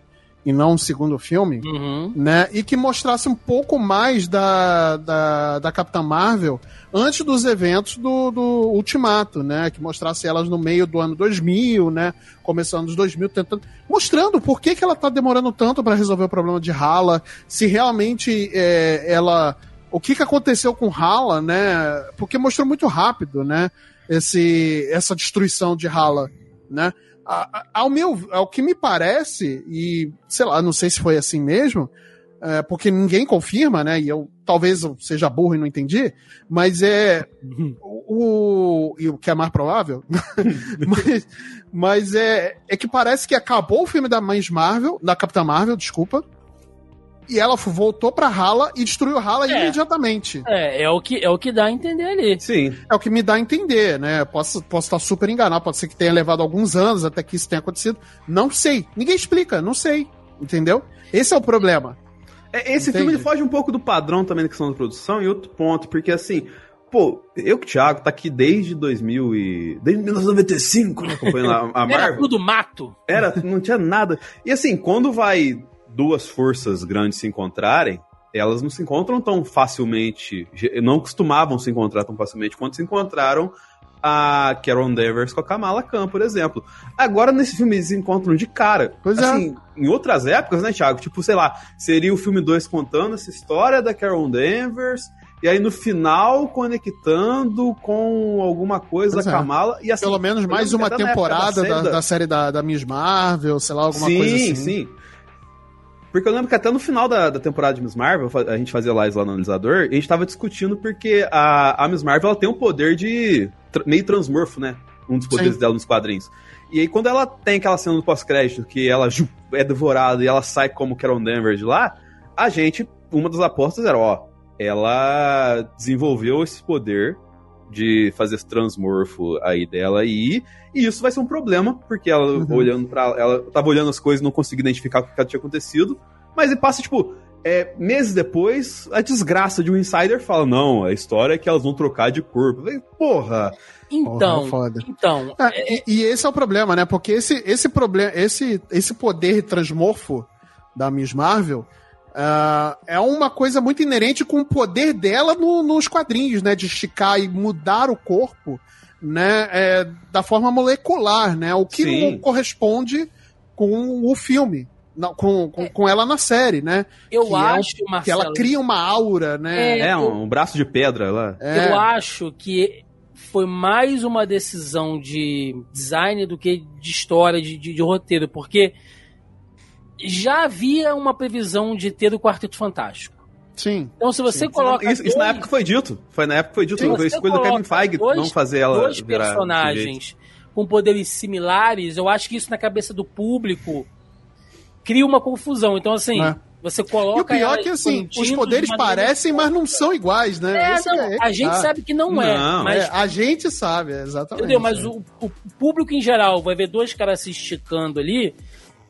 e não um segundo filme, Uhum. né? E que mostrasse um pouco mais da, da, da Capitã Marvel antes dos eventos do, do Ultimato, né? Que mostrasse elas no meio do ano 2000, né? Começando dos 2000, tentando... Mostrando por que, que ela tá demorando tanto para resolver o problema de Hala, se realmente é, ela... O que, que aconteceu com Hala, né? Porque mostrou muito rápido, né? Esse, essa destruição de Hala, né? A- a- Ao meu, ao que me parece, e sei lá, não sei se foi assim mesmo, é, porque ninguém confirma, né? E eu talvez eu seja burro e não entendi, mas é o, <laughs> o- e o que é mais provável, <laughs> mas, mas é, é que parece que acabou o filme da Mães Marvel, da Capitã Marvel, desculpa, e ela voltou pra Hala e destruiu Hala É. imediatamente. É, é o, que, é o que dá a entender ali. Sim. É o que me dá a entender, né? Posso, posso estar super enganado, pode ser que tenha levado alguns anos até que isso tenha acontecido. Não sei. Ninguém explica, não sei. Entendeu? Esse é o problema. É, Esse Entende? filme ele foge um pouco do padrão também da questão da produção e outro ponto, porque assim, pô, eu que o Thiago tá aqui desde 2000 e desde 1995, né, acompanhando a, a Era Marvel. tudo mato. Era, não tinha nada. E assim, quando vai duas forças grandes se encontrarem, elas não se encontram tão facilmente, não costumavam se encontrar tão facilmente quanto se encontraram a Carol Danvers com a Kamala Khan, por exemplo. Agora, nesse filme, eles se encontram de cara. Pois é. assim, em outras épocas, né, Thiago? Tipo, sei lá, seria o filme 2 contando essa história da Carol Danvers, e aí no final conectando com alguma coisa Pois da é. Kamala. E assim, Pelo menos mais uma temporada da, série da série da, da Miss Marvel, sei lá, alguma sim, coisa assim. Sim, Porque eu lembro que até no final da, da temporada de Miss Marvel, a gente fazia lives lá no analisador, e a gente tava discutindo porque a, a Miss Marvel ela tem um poder de tra- meio transmorfo, né? Um dos poderes Sim. dela nos quadrinhos. E aí, quando ela tem aquela cena no pós-crédito que ela ju, é devorada e ela sai como Carol Danvers de lá, a gente, uma das apostas era, ó, ela desenvolveu esse poder de fazer esse transmorfo aí dela aí. E isso vai ser um problema, porque ela Uhum. olhando para ela tava olhando as coisas e não conseguia identificar o que tinha acontecido. Mas ele passa, tipo, é, meses depois, a desgraça de um insider fala: Não, a história é que elas vão trocar de corpo. Porra! Então, Porra, foda. então, É, e, e esse é o problema, né? Porque esse, esse problema, esse, esse poder transmorfo da Miss Marvel ah, é uma coisa muito inerente com o poder dela no- nos quadrinhos, né? De esticar e mudar o corpo, né? é, da forma molecular, né? O que Sim. não corresponde com o filme. não, com, com, com ela na série, né? eu que é um- acho, Que Marcelo, ela cria uma aura, né? É, É, um, um braço de pedra lá. É. eu acho que foi mais uma decisão de design do que de história, de, de- de roteiro, porque já havia uma previsão de ter o Quarteto Fantástico. Sim. Então, se você Sim. coloca. Isso, isso na dois- época foi dito. Foi na época que foi dito. Sim, foi escolha do Kevin coloca Feige dois- não fazer ela dois personagens com poderes similares, eu acho que isso na cabeça do público cria uma confusão. Então, assim, É. você E o coloca. pior é que, assim, os poderes parecem, mas não são iguais, né? É, não, é- a gente ah, sabe que não, é. Não, Mas, é, a gente sabe, é, exatamente. entendeu? Mas o, o público em geral vai ver dois caras se esticando ali.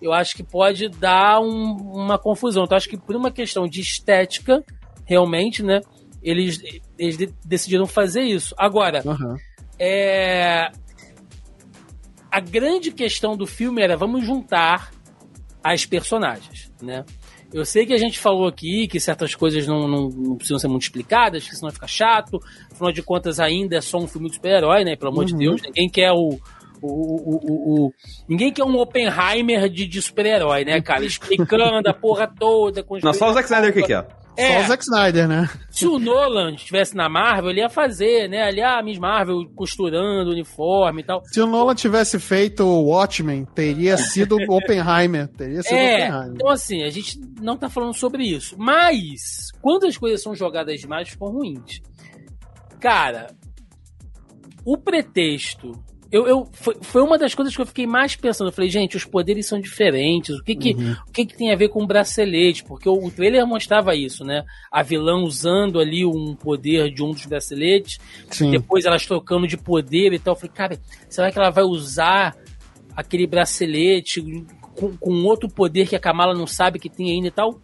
Eu acho que pode dar um- uma confusão. Então, acho que por uma questão de estética, realmente, né? Eles, eles de- decidiram fazer isso. Agora, Aham. é... a grande questão do filme era vamos juntar as personagens, né? Eu sei que a gente falou aqui que certas coisas não, não, não precisam ser muito explicadas, que senão fica chato. Afinal de contas, ainda é só um filme de super-herói, né? Pelo amor de Uhum. Deus, ninguém quer o. O, o, o, o- ninguém quer um Oppenheimer de, de super-herói, né, cara? Explicando a porra toda. Não, só o Zack Snyder que quer. É, Só o Zack Snyder, né? se o Nolan estivesse na Marvel, ele ia fazer, né? Ali, a Miss Marvel costurando o uniforme e tal. Se o Nolan tivesse feito o Watchmen, teria sido o Oppenheimer. Teria sido É, Oppenheimer. então assim, a gente não tá falando sobre isso. Mas, quando as coisas são jogadas demais, ficam ruins. Cara, o pretexto. Eu, eu, foi, foi uma das coisas que eu fiquei mais pensando. Eu falei, gente, os poderes são diferentes. O que que, Uhum. o que, que tem a ver com o bracelete? Porque o, o trailer mostrava isso, né? A vilã usando ali um poder de um dos braceletes. Sim. Depois elas trocando de poder e tal. Eu falei, cara, será que ela vai usar aquele bracelete com, com outro poder que a Kamala não sabe que tem ainda e tal?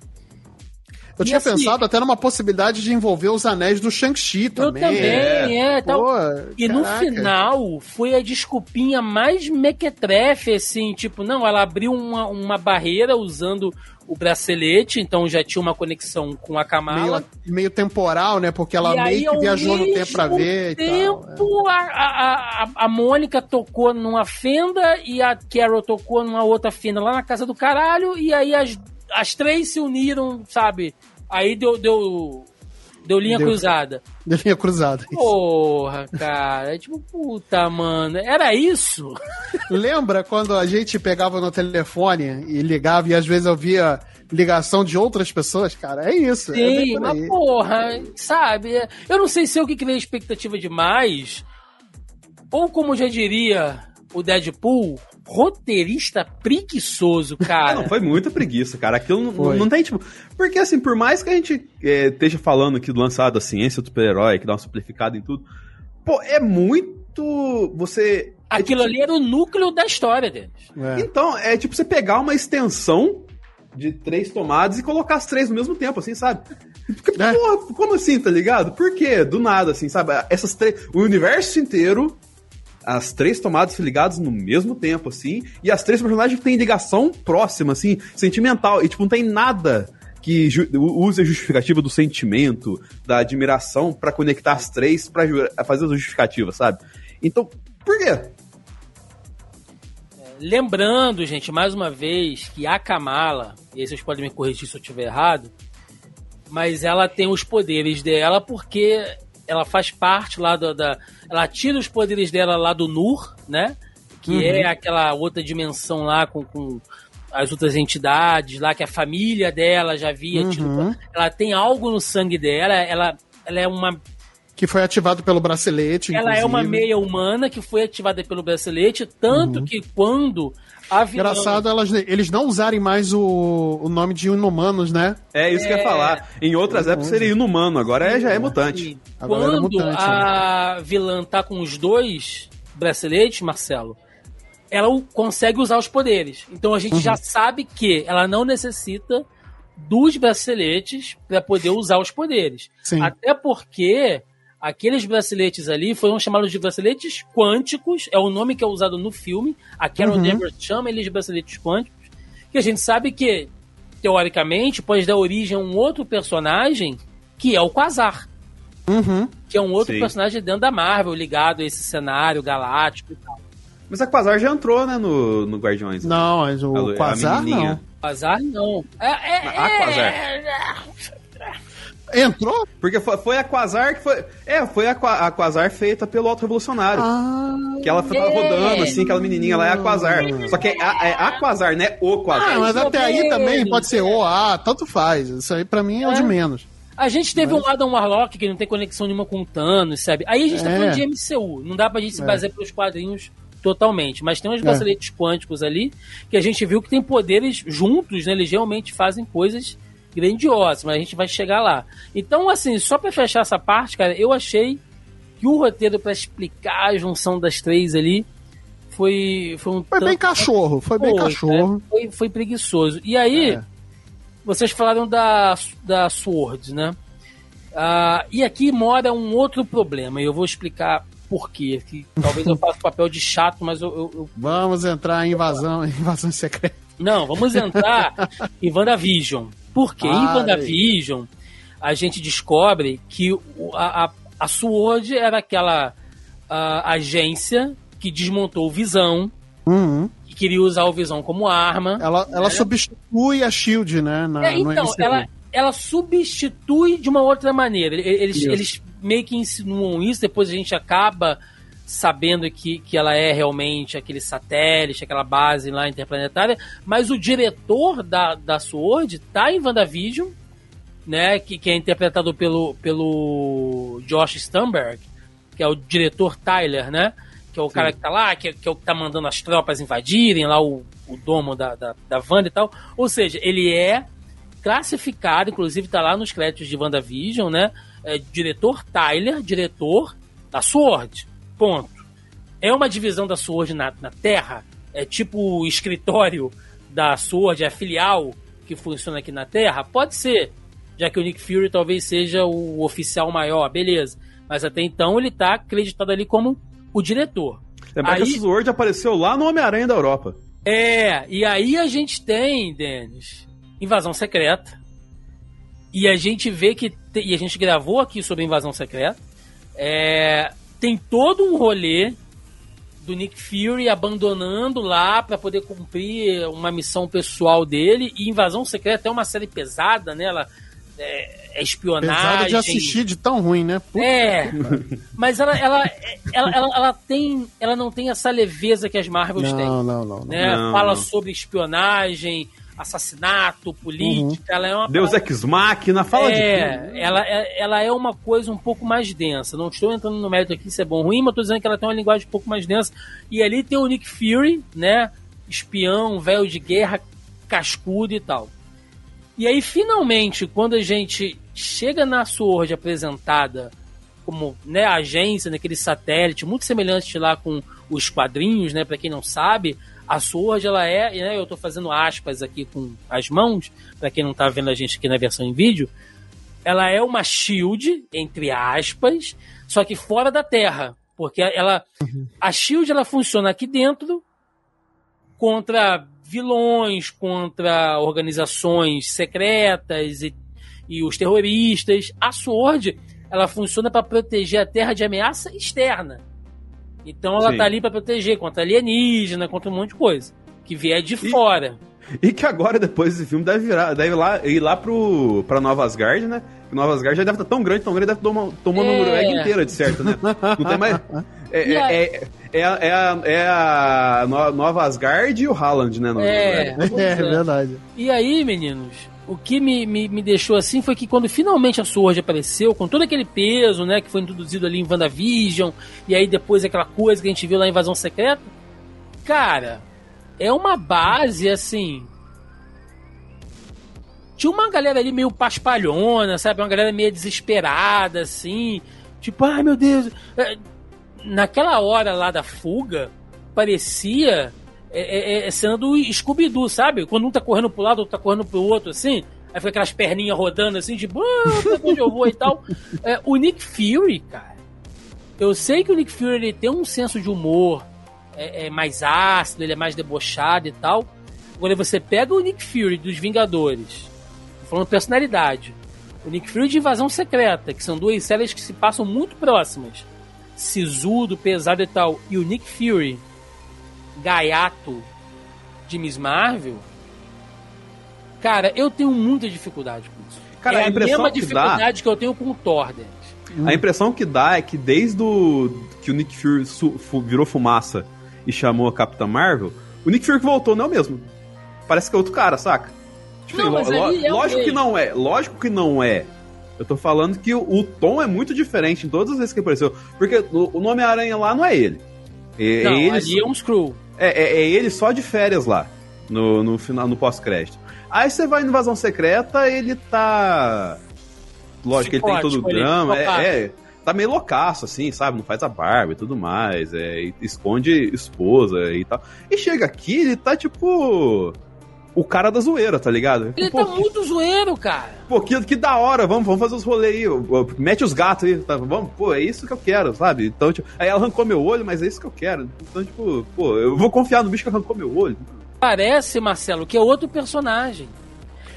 Eu E tinha assim- pensado até numa possibilidade de envolver os anéis do Shang-Chi Eu também. também, é, tal. Pô, E no caraca. final foi a desculpinha mais mequetrefe, assim, tipo, não, ela abriu uma, uma barreira usando o bracelete, então já tinha uma conexão com a Kamala. Meio, meio temporal, né? Porque ela aí, meio que viajou no tempo pra ver e tal. é. tempo, a, a, a, a Mônica tocou numa fenda e a Carol tocou numa outra fenda lá na casa do caralho, e aí as, as três se uniram, sabe? Aí deu, deu, deu linha Deu. cruzada. <laughs> De linha cruzada. Porra, cara. É tipo, puta, mano. Era isso? <laughs> Lembra quando a gente pegava no telefone e ligava e às vezes eu via ligação de outras pessoas? Cara, é isso. é Sim, por mas porra, sabe? Eu não sei se eu que criei expectativa demais, ou como já diria o Deadpool, roteirista preguiçoso, cara. não, foi muita preguiça, cara. Aquilo não, Foi. não tem, tipo. Porque, assim, por mais que a gente é, esteja falando aqui do lançado da ciência do super-herói, que dá uma simplificada em tudo, pô, é muito. Você. é Aquilo tipo- ali era o núcleo da história deles. É. Então, é tipo você pegar uma extensão de três tomadas e colocar as três no mesmo tempo, assim, sabe? Porque, É. porra, como assim, tá ligado? Por quê? Do nada, assim, sabe? Essas três. O universo inteiro. As três tomadas ligadas no mesmo tempo, assim, e as três personagens têm ligação próxima, assim, sentimental, e tipo, não tem nada que ju use a justificativa do sentimento, da admiração pra conectar as três ju- fazer a justificativa, sabe? Então, por quê? Lembrando, gente, mais uma vez, que a Kamala, e vocês podem me corrigir se eu estiver errado, mas ela tem os poderes dela porque ela faz parte lá da. da- ela tira os poderes dela lá do Nur, né? Que Uhum. é aquela outra dimensão lá com, com as outras entidades lá, que a família dela já havia tido. Uhum. Ela tem algo no sangue dela, ela, ela é uma. Que foi ativado pelo bracelete. Ela é uma inclusive. meia humana que foi ativada pelo bracelete, tanto Uhum. que quando a vilã... Engraçado elas, eles não usarem mais o, o nome de inumanos, né? É isso que eu ia falar. Em outras épocas seria inumano, agora é, já é mutante. Agora é Quando mutante, a vilã tá com os dois braceletes, Marcelo, ela o- consegue usar os poderes. Então a Uhum. gente já sabe que ela não necessita dos braceletes para poder usar os poderes. Sim. Até porque aqueles braceletes ali foram chamados de braceletes quânticos, é o nome que é usado no filme. A Carol Uhum. Danvers chama eles de braceletes quânticos, que a gente sabe que, teoricamente, pode dar origem a um outro personagem que é o Quasar Uhum. que é um outro Sim. personagem dentro da Marvel, ligado a esse cenário galáctico e tal. Mas a Quasar já entrou, né, no, no Guardiões. Não, mas o A- a Quasar menininha. não. Quasar não. É, é, A Quasar. Entrou? Porque foi, foi a Quasar que foi. É, foi a, a Quasar feita pelo Auto Revolucionário. Ah. Que ela tava É. rodando, assim, aquela menininha lá é a Quasar. Só que é a, é a Quasar, né? O Quasar. Ah, mas até aí também pode ser é. O, A, tanto faz. Isso aí pra mim é, o de É. menos. A gente teve um Adam Warlock que não tem conexão nenhuma com o Thanos, sabe? Aí a gente tá É. falando de MCU. Não dá pra gente se É. basear pelos quadrinhos totalmente. Mas tem uns braceletes quânticos ali que a gente viu que tem poderes juntos, né? Eles realmente fazem coisas grandiosas, mas a gente vai chegar lá. Então, assim, só pra fechar essa parte, cara, eu achei que o roteiro pra explicar a junção das três ali foi, foi um Foi bem tanto- cachorro, foi bem cachorro. né? Foi, foi preguiçoso. E aí, É. vocês falaram da, da Sword, né? Ah, e aqui mora um outro problema, e eu vou explicar por quê. Que talvez eu faça o papel de chato, mas eu- eu- eu Vamos entrar em invasão, <laughs> invasão secreta. não, vamos entrar em WandaVision. Porque em Ah, WandaVision a gente descobre que a, a, a SWORD era aquela ah, agência que desmontou o Visão, Uhum. que queria usar o Visão como arma. Ela, ela substitui a Shield, né? Na, É, então, ela, ela substitui de uma outra maneira. Eles, eles meio que insinuam isso, depois a gente acaba sabendo que, que ela é realmente aquele satélite, aquela base lá interplanetária, mas o diretor da, da SWORD tá em WandaVision, né, que, que é interpretado pelo, pelo Josh Stamberg, que é o diretor Tyler, né, que é o cara que tá lá, que, é- que é o que tá mandando as tropas invadirem lá o, o domo da, da, da Wanda e tal. Ou seja, ele é classificado, inclusive tá lá nos créditos de WandaVision, né? É, diretor Tyler, diretor da SWORD. Ponto. É uma divisão da SWORD na, na Terra? É tipo o escritório da SWORD, é a filial que funciona aqui na Terra? Pode ser, já que o Nick Fury talvez seja o oficial maior, beleza. Mas até então ele tá acreditado ali como o diretor. Lembrar que Aí- a Sword apareceu lá no Homem-Aranha da Europa. É, e aí a gente tem, Denis, invasão secreta. E a gente vê que. te- e a gente gravou aqui sobre invasão secreta. É, tem todo um rolê do Nick Fury abandonando lá para poder cumprir uma missão pessoal dele. E invasão secreta é uma série pesada, né? Ela é, é espionagem. Pesada de assistir de tão ruim, né? Puta É, mas ela, ela, ela, ela, ela tem, ela não tem essa leveza que as Marvels têm Não, não, não. não. né? Não, Fala não. sobre espionagem, assassinato, política. Ela é uma Deus parada- Ex Machina, fala de tudo. é, ela, é- ela é uma coisa um pouco mais densa. Não estou entrando no mérito aqui se é bom ou ruim, mas estou dizendo que ela tem uma linguagem um pouco mais densa. E ali tem o Nick Fury, né? Espião, velho de guerra, cascudo e tal. E aí, finalmente, quando a gente chega na Sword apresentada como né, agência, naquele satélite, muito semelhante lá com os quadrinhos, né? Para quem não sabe, a Sword, ela é, né, eu tô fazendo aspas aqui com as mãos, para quem não tá vendo a gente aqui na versão em vídeo, ela é uma shield, entre aspas, só que fora da Terra. Porque ela. A shield ela funciona aqui dentro contra vilões, contra organizações secretas e, e os terroristas. A Sword ela funciona para proteger a Terra de ameaça externa. Então ela Sim. tá ali para proteger contra alienígena, contra um monte de coisa que vier de fora. E que agora, depois desse filme, deve, virar, deve lá, ir lá pro, pra Nova Asgard, né? Nova Asgard já deve estar tão grande, tão grande, deve tomar, tomando É. Noruega inteira, de certo, né? Não tem mais... É, E a- é, é, é, a, é, a, é a No- Nova Asgard e o Haaland, né? É. <laughs> É, é verdade. E aí, meninos, o que me, me, me, deixou assim foi que quando finalmente a Sword apareceu, com todo aquele peso, né, que foi introduzido ali em WandaVision, e aí depois aquela coisa que a gente viu lá em Invasão Secreta, cara, é uma base, assim... Tinha uma galera ali meio paspalhona, sabe? Uma galera meio desesperada, assim. Tipo, ai meu Deus... É, naquela hora lá da fuga, parecia é, é, é cena do Scooby-Doo, sabe? Quando um tá correndo pro lado, outro tá correndo pro outro, assim. Aí fica aquelas perninhas rodando assim, ah, onde eu vou e tal. É, o Nick Fury, cara. Eu sei que o Nick Fury ele tem um senso de humor é, é, mais ácido, ele é mais debochado e tal. Agora você pega o Nick Fury dos Vingadores, falando personalidade, o Nick Fury de Invasão Secreta, que são duas séries que se passam muito próximas, sisudo, pesado e tal, e o Nick Fury gaiato de Miss Marvel, cara, eu tenho muita dificuldade com isso. Cara, é a, a mesma que dificuldade dá... que eu tenho com o Thor, hum. A impressão que dá é que desde o, que o Nick Fury virou fumaça e chamou a Capitã Marvel, o Nick Fury que voltou não é o mesmo. Parece que é outro cara, saca? Tipo, não, lo, é lógico que não é, lógico que não é. Eu tô falando que o, o, tom é muito diferente em todas as vezes que apareceu. Porque o, o nome Aranha lá não é ele. É, não, é ele ali é um Screw. É, é, é, ele só de férias lá, no, no final, no pós-crédito. Aí você vai em Invasão Secreta, ele tá. Lógico ele tem todo o drama. É, é, tá meio loucaço, assim, sabe? Não faz a barba e tudo mais. É, esconde esposa e tal. E chega aqui, ele tá tipo o cara da zoeira, tá ligado? Ele pô, tá muito zoeiro, cara. Pô, que, que da hora, vamos, vamos fazer os rolês aí. Mete os gatos aí, tá? Vamos, pô, é isso que eu quero, sabe? Então, tipo, aí ela arrancou meu olho, mas é isso que eu quero. Então, tipo, pô, eu vou confiar no bicho que arrancou meu olho. Parece, Marcelo, que é outro personagem.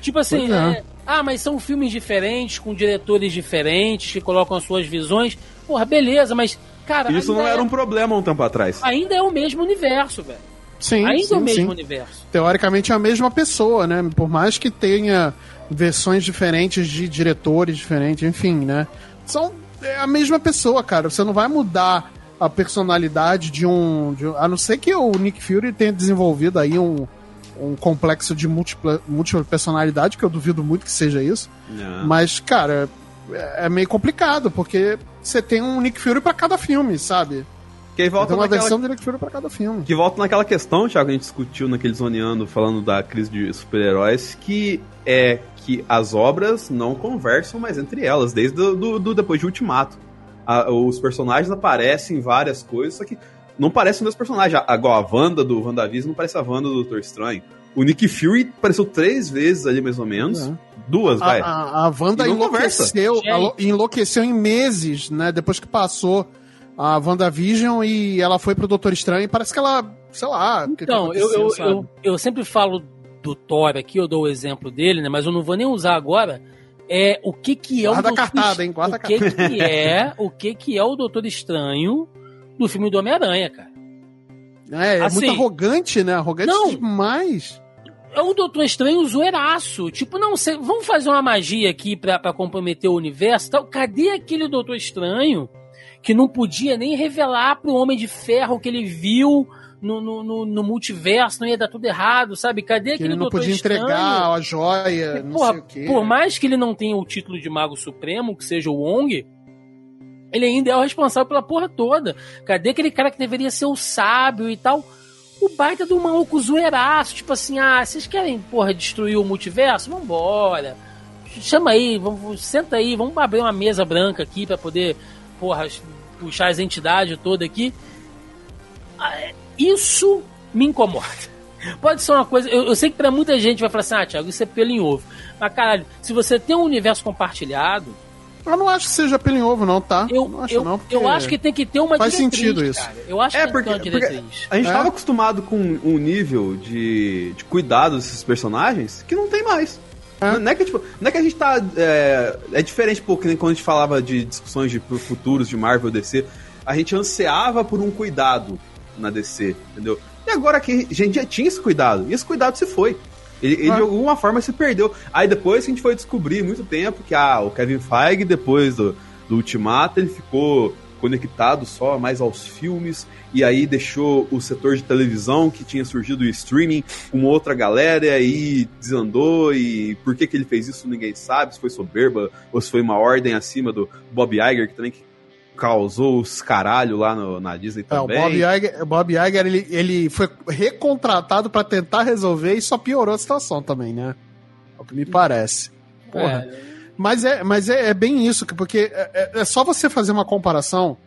Tipo assim, é. É, ah, mas são filmes diferentes, com diretores diferentes, que colocam as suas visões. Porra, beleza, mas, cara. Isso não era é... um problema um tempo atrás. Ainda é o mesmo universo, velho. Sim, Ainda sim, o mesmo sim. universo. Teoricamente é a mesma pessoa, né? Por mais que tenha versões diferentes de diretores diferentes, enfim, né? São é a mesma pessoa, cara. Você não vai mudar a personalidade de um, de um, A não ser que o Nick Fury tenha desenvolvido aí um, um complexo de múltipla, múltipla personalidade, que eu duvido muito que seja isso. Não. Mas, cara, é, é meio complicado, porque você tem um Nick Fury para cada filme, sabe? Que aí volta Tem uma naquela... versão Fury pra cada filme. Que volta naquela questão, Thiago, que a gente discutiu naquele zoneando, falando da crise de super-heróis, que é que as obras não conversam mais entre elas, desde do, do, do depois de Ultimato. A, os personagens aparecem em várias coisas, só que não parecem os personagens. Agora, a Wanda do WandaVision não parece a Wanda do Doutor Estranho. O Nick Fury apareceu três vezes ali, mais ou menos. É. Duas, vai. A, a, a Wanda enlouqueceu, enlouqueceu em meses, né? Depois que passou a WandaVision e ela foi pro Doutor Estranho e parece que ela, sei lá. Então, que eu, eu, eu, eu, sempre falo do Thor aqui, eu dou o exemplo dele, né? Mas eu não vou nem usar agora. É o que que é Guarda o Doutor cartada, hein? Guarda o que que é, o que que é o Doutor Estranho do filme do Homem-Aranha, cara. É, é assim, muito arrogante, né? Arrogante não, demais. É o Doutor Estranho zoeiraço. Tipo, não, cê, vamos fazer uma magia aqui pra, pra comprometer o universo tal. Cadê aquele Doutor Estranho que não podia nem revelar pro Homem de Ferro que ele viu no, no, no, multiverso, não ia dar tudo errado, sabe? Cadê aquele ele não Doutor podia Estranho? entregar a joia, não porra, sei o quê. Por mais que ele não tenha o título de Mago Supremo, que seja o Wong, ele ainda é o responsável pela porra toda. Cadê aquele cara que deveria ser o sábio e tal? O baita do maluco zoeiraço, tipo assim, ah, vocês querem, porra, destruir o multiverso? Vambora. Chama aí, vamos, senta aí, vamos abrir uma mesa branca aqui para poder, porra, puxar as entidades toda aqui. Ah, isso me incomoda. <laughs> Pode ser uma coisa. Eu, eu sei que para muita gente vai falar assim, ah, Thiago, isso é pelo em ovo. Mas, caralho, se você tem um universo compartilhado. Eu não acho que seja pelo em ovo, não, tá? Eu, não acho, eu, não, eu acho que tem que ter uma Faz diretriz, sentido isso. Cara. Eu acho é, que porque, tem que ter uma diretriz. A gente estava é. acostumado com um nível de, de cuidado desses personagens que não tem mais. É. Não, é que, tipo, não é que a gente tá. É, é diferente, pô, que nem quando a gente falava de discussões de futuros de Marvel DC. A gente ansiava por um cuidado na DC, entendeu? E agora que a gente já tinha esse cuidado, e esse cuidado se foi. Ele, ele, de alguma forma se perdeu. Aí depois a gente foi descobrir muito tempo que ah, o Kevin Feige, depois do, do Ultimato, ele ficou conectado só mais aos filmes, e aí deixou o setor de televisão que tinha surgido o streaming com outra galera, e aí desandou, e por que, que ele fez isso ninguém sabe, se foi soberba ou se foi uma ordem acima do Bob Iger, que também causou os caralho lá no, na Disney também. É, o Bob Iger, o Bob Iger ele, ele foi recontratado para tentar resolver e só piorou a situação também, né? É o que me parece. Porra. É. Mas, é, mas é, é, bem isso, porque é, é, é, só você fazer uma comparação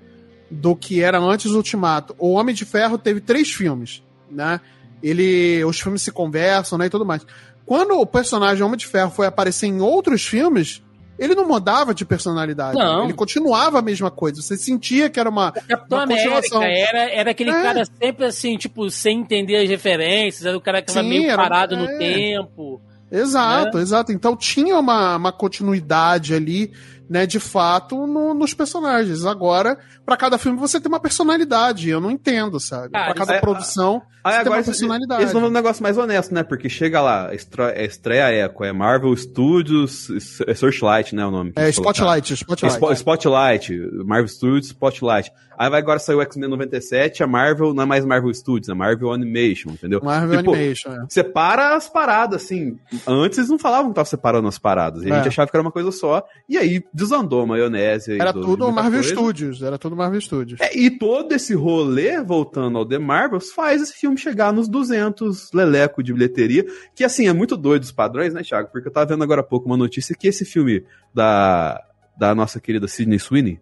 do que era antes do Ultimato. O Homem de Ferro teve três filmes, né? Ele, os filmes se conversam, né, e tudo mais. Quando o personagem Homem de Ferro foi aparecer em outros filmes, ele não mudava de personalidade. Não. Ele continuava a mesma coisa. Você sentia que era uma. O Capitão uma América era, era aquele é. cara sempre assim, tipo, sem entender as referências, era o cara que estava meio parado era, no é. tempo. Exato, né? exato. Então tinha uma, uma continuidade ali né, de fato, no, nos personagens. Agora, para cada filme você tem uma personalidade. Eu não entendo, sabe? Para cada é, produção aí, você tem uma personalidade. Eles vão um negócio mais honesto, né? Porque chega lá, estreia, estreia Echo, é Marvel Studios, é Searchlight, né? O nome. É Spotlight, Spotlight. Spotlight, Marvel Studios, Spotlight. Aí vai agora sair o X-Men 97, a Marvel não é mais Marvel Studios, é Marvel Animation, entendeu? Marvel tipo, Animation, é. Separa as paradas, assim. Antes eles não falavam que tava separando as paradas. E a gente é. achava que era uma coisa só. E aí desandou a maionese. Era do, tudo Marvel coisa. Studios, era tudo Marvel Studios. É, e todo esse rolê, voltando ao The Marvels, faz esse filme chegar nos 200 leleco de bilheteria, que assim, é muito doido os padrões, né, Thiago? Porque eu tava vendo agora há pouco uma notícia que esse filme da, da nossa querida Sidney Sweeney,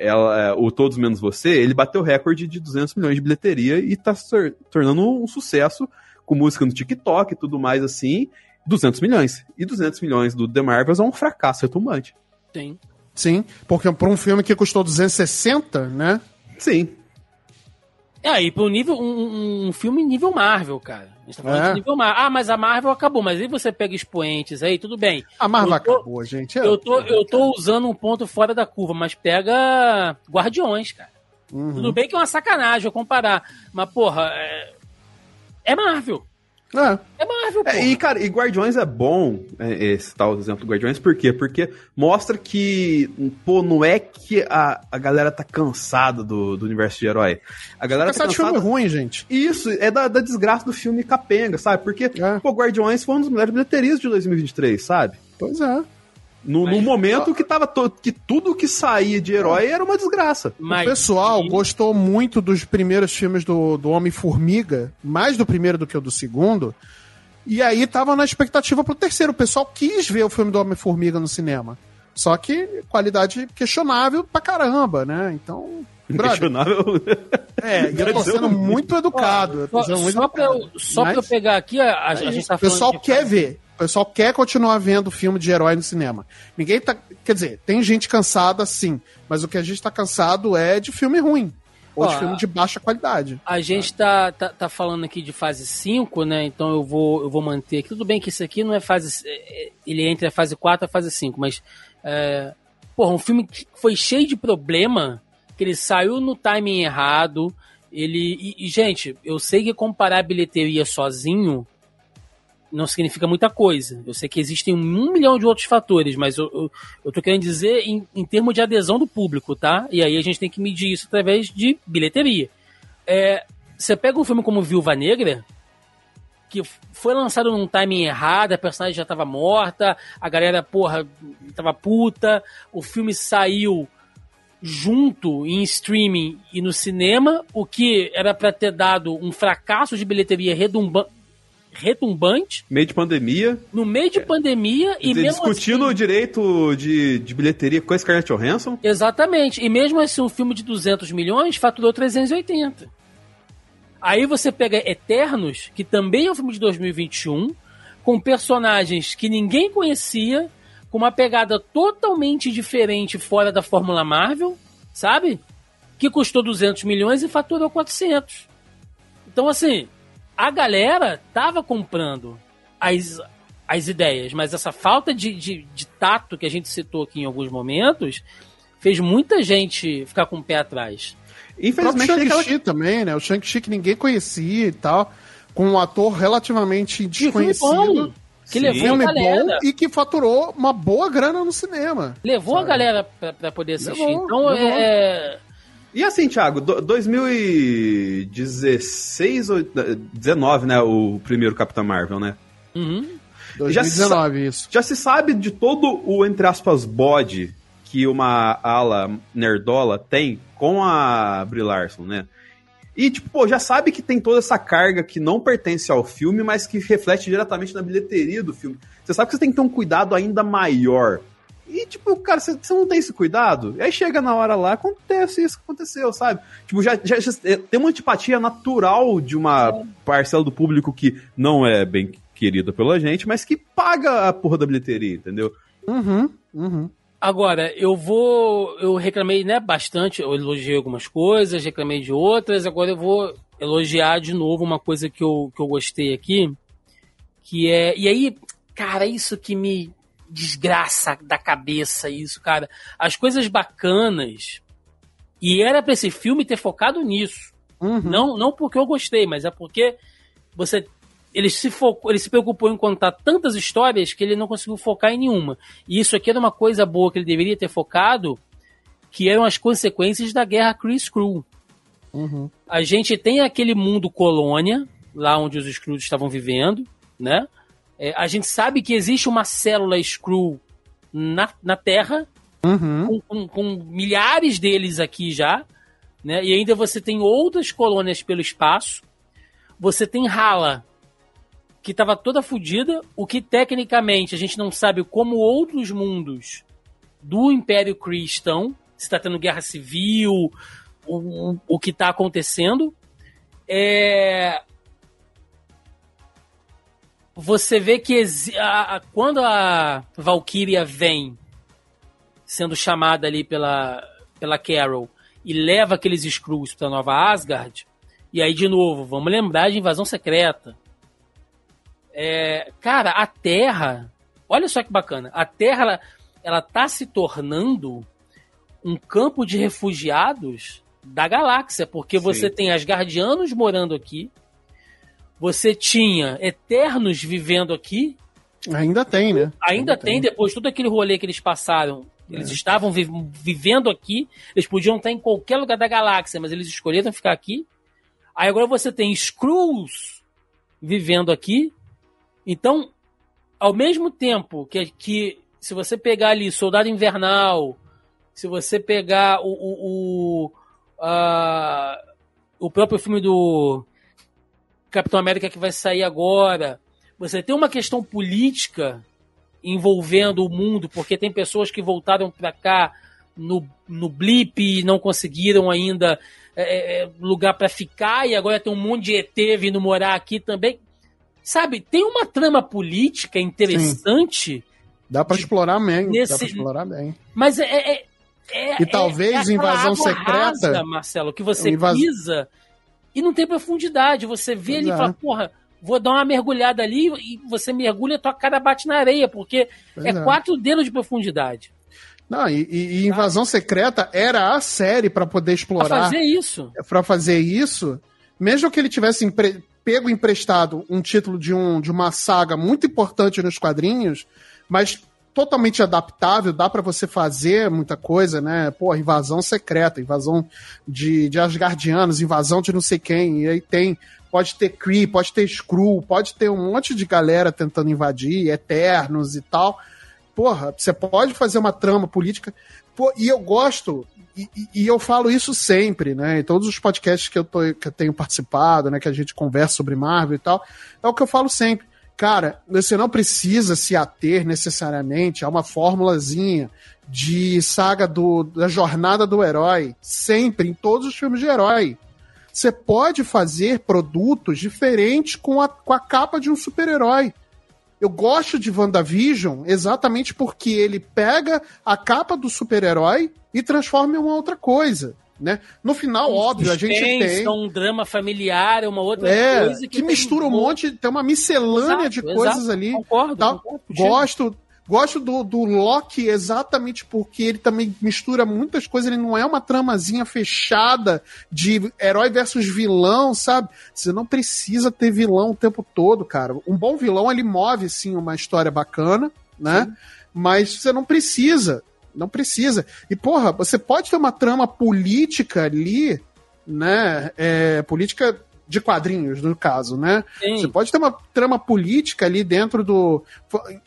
ela, é, o Todos Menos Você, ele bateu recorde de 200 milhões de bilheteria e tá se tornando um sucesso com música no TikTok e tudo mais assim, 200 milhões. E 200 milhões do The Marvels é um fracasso retumbante. Sim. Sim, porque por um filme que custou 260, né? Sim. É, aí para um nível um, um, filme nível Marvel, cara. Gente tá falando é. de nível Marvel. Ah, mas a Marvel acabou, mas aí você pega expoentes aí, tudo bem. A Marvel tô, acabou, gente. É, eu tô, eu tô usando um ponto fora da curva, mas pega Guardiões, cara. Uhum. Tudo bem que é uma sacanagem eu comparar, mas porra, é, é Marvel. É. É Marvel, pô. É, e, cara, e Guardiões é bom, é, esse tal exemplo do Guardiões, por quê? Porque mostra que, pô, não é que a, a galera tá cansada do, do universo de herói. A galera tá cansada... de filme ruim, gente. Isso, é da, da desgraça do filme capenga, sabe? Porque, é. pô, Guardiões foi um dos melhores bilheterias de 2023, sabe? Pois é. No, mas, no momento que tava to, que tudo que saía de herói era uma desgraça. Mas, o pessoal gostou muito dos primeiros filmes do, do Homem-Formiga, mais do primeiro do que o do segundo. E aí tava na expectativa pro terceiro. O pessoal quis ver o filme do Homem-Formiga no cinema. Só que qualidade questionável pra caramba, né? Então. Brother, questionável. <laughs> É, e eu tô sendo muito educado. Ó, só, muito só, educado. Pra eu, só Mas, pra eu pegar aqui, a, a, a gente tá falando. O pessoal quer ver pessoal quer continuar vendo filme de herói no cinema. Ninguém tá. Quer dizer, tem gente cansada sim, mas o que a gente tá cansado é de filme ruim. Ou Ó, de filme de baixa qualidade. A gente tá, tá, tá, falando aqui de fase 5, né? Então eu vou, eu vou manter aqui. Tudo bem que isso aqui não é fase. É, é, ele é entre a fase 4 e a fase 5, mas. É, porra, um filme que foi cheio de problema, que ele saiu no timing errado. Ele. E, e gente, eu sei que comparar a bilheteria sozinho não significa muita coisa. Eu sei que existem um milhão de outros fatores, mas eu, eu, eu tô querendo dizer em, em termos de adesão do público, tá? E aí a gente tem que medir isso através de bilheteria. É, você pega um filme como Viúva Negra, que foi lançado num timing errado, a personagem já tava morta, a galera, porra, tava puta, o filme saiu junto em streaming e no cinema, o que era para ter dado um fracasso de bilheteria redundante retumbante. Meio de pandemia. No meio de é. pandemia e mesmo Discutindo assim, o direito de, de bilheteria com a Scarlett Johansson. Exatamente. E mesmo assim, um filme de 200 milhões faturou 380. Aí você pega Eternos, que também é um filme de 2021, com personagens que ninguém conhecia, com uma pegada totalmente diferente fora da Fórmula Marvel, sabe? Que custou 200 milhões e faturou 400. Então, assim, a galera tava comprando as, as ideias, mas essa falta de, de, de tato que a gente citou aqui em alguns momentos fez muita gente ficar com o pé atrás. Infelizmente, o Shang-Chi aquela... também, né? O Shang-Chi que ninguém conhecia e tal, com um ator relativamente desconhecido. Que Sim. levou filme a galera. bom e que faturou uma boa grana no cinema. Levou sabe? a galera pra, pra poder assistir. Levou, então, levou. é E assim, Thiago, 2016 ou 19, né? O primeiro Capitão Marvel, né? Uhum. 2019, já isso. Já se sabe de todo o, entre aspas, bode que uma ala nerdola tem com a Brie Larson, né? E, tipo, pô, já sabe que tem toda essa carga que não pertence ao filme, mas que reflete diretamente na bilheteria do filme. Você sabe que você tem que ter um cuidado ainda maior. E, tipo, cara, você, não tem esse cuidado? E aí chega na hora lá, acontece isso que aconteceu, sabe? Tipo, já, já, já tem uma antipatia natural de uma parcela do público que não é bem querida pela gente, mas que paga a porra da bilheteria, entendeu? Uhum, uhum. Agora, eu vou. Eu reclamei, né, bastante. Eu elogiei algumas coisas, reclamei de outras. Agora eu vou elogiar de novo uma coisa que eu, que eu gostei aqui. Que é. E aí, cara, isso que me desgraça da cabeça, isso, cara. As coisas bacanas. E era pra esse filme ter focado nisso. Uhum. Não, não porque eu gostei, mas é porque você ele se focou, ele se preocupou em contar tantas histórias que ele não conseguiu focar em nenhuma. E isso aqui era uma coisa boa que ele deveria ter focado, que eram as consequências da guerra Chris Crew. Uhum. A gente tem aquele mundo colônia, lá onde os Skrulls estavam vivendo, né? É, a gente sabe que existe uma célula Skrull na, na Terra, uhum. com, com, com milhares deles aqui já, né? E ainda você tem outras colônias pelo espaço. Você tem Hala, que estava toda fodida, o que tecnicamente a gente não sabe como outros mundos do Império Cristão, se está tendo guerra civil, o, o que está acontecendo. É... Você vê que a, a, quando a Valkyria vem sendo chamada ali pela, pela Carol e leva aqueles Skrulls para Nova Asgard, e aí de novo, vamos lembrar de invasão secreta é, cara, a Terra, olha só que bacana, a Terra ela, ela tá se tornando um campo de refugiados da galáxia, porque Sim. você tem as guardianos morando aqui, você tinha Eternos vivendo aqui. Ainda tem, né? Ainda, Ainda tem, tem, depois de todo aquele rolê que eles passaram. Eles é. estavam vi vivendo aqui, eles podiam estar em qualquer lugar da galáxia, mas eles escolheram ficar aqui. Aí agora você tem Skrulls vivendo aqui, então, ao mesmo tempo que, que se você pegar ali Soldado Invernal, se você pegar o, o, o, uh, o próprio filme do Capitão América que vai sair agora, você tem uma questão política envolvendo o mundo, porque tem pessoas que voltaram para cá no, no blip e não conseguiram ainda é, é lugar para ficar, e agora tem um monte de ET vindo morar aqui também. Sabe, tem uma trama política interessante. Sim. Dá para explorar bem. Nesse... Dá pra explorar bem. Mas é. é, é e talvez é, invasão secreta. Rasa, Marcelo, que você invas... pisa e não tem profundidade. Você vê pois ali e fala, porra, vou dar uma mergulhada ali e você mergulha, tua cara bate na areia, porque é, é, quatro dedos de profundidade. Não, e, e Invasão Secreta era a série para poder explorar. Pra fazer isso. Para fazer isso. Mesmo que ele tivesse pego emprestado um título de, um, de uma saga muito importante nos quadrinhos, mas totalmente adaptável, dá para você fazer muita coisa, né? Pô, invasão secreta, invasão de, de Asgardianos, invasão de não sei quem, e aí tem, pode ter Kree, pode ter Skrull, pode ter um monte de galera tentando invadir, Eternos e tal. Porra, você pode fazer uma trama política. Pô, e eu gosto e, e, eu falo isso sempre, né? Em todos os podcasts que eu, tô, que eu tenho participado, né? Que a gente conversa sobre Marvel e tal, é o que eu falo sempre. Cara, você não precisa se ater necessariamente a uma fórmulazinha de saga do, da jornada do herói, sempre, em todos os filmes de herói. Você pode fazer produtos diferentes com a, com a capa de um super-herói. Eu gosto de WandaVision exatamente porque ele pega a capa do super-herói e transforma em uma outra coisa. Né? No final, um óbvio, a gente tem. um drama familiar, uma outra é, coisa que, que mistura um monte, tem uma miscelânea exato, de coisas exato, ali. Concordo, tá? concordo Gosto, Gosto do, do Loki exatamente porque ele também mistura muitas coisas. Ele não é uma tramazinha fechada de herói versus vilão, sabe? Você não precisa ter vilão o tempo todo, cara. Um bom vilão, ele move, sim, uma história bacana, né? Sim. Mas você não precisa Não precisa. E, porra, você pode ter uma trama política ali, né? É, política de quadrinhos, no caso, né? Sim. Você pode ter uma trama política ali dentro do.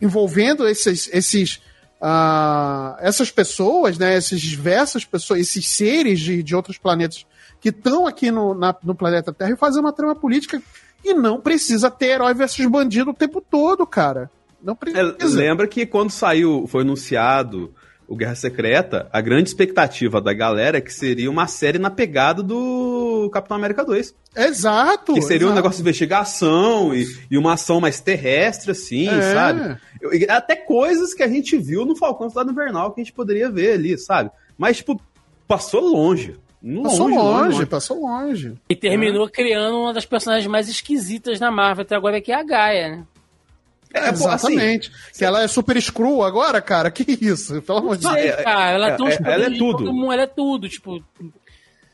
envolvendo esses. esses ah, essas pessoas, né? Essas diversas pessoas, esses seres de, de outros planetas que estão aqui no, na- no planeta Terra e fazer uma trama política. E não precisa ter herói versus bandido o tempo todo, cara. Não É, precisa. lembra que quando saiu, foi anunciado o Guerra Secreta, a grande expectativa da galera é que seria uma série na pegada do Capitão América 2. Exato. Que seria um exato. negócio de investigação e, e uma ação mais terrestre, assim, É. sabe? Eu- Até coisas que a gente viu no Falcão Cidade Invernal que a gente poderia ver ali, sabe? Mas, tipo, passou longe. Longe, Passou longe, longe. passou longe. E terminou criando uma das personagens mais esquisitas na Marvel até agora, que é a Gaia, né? É, pô, assim, Exatamente. que ela é super screw agora, cara? Que isso? <laughs> Pelo amor de Deus. é- cara, ela é- tem uns é- ela é tudo. mundo, ela é tudo, tipo,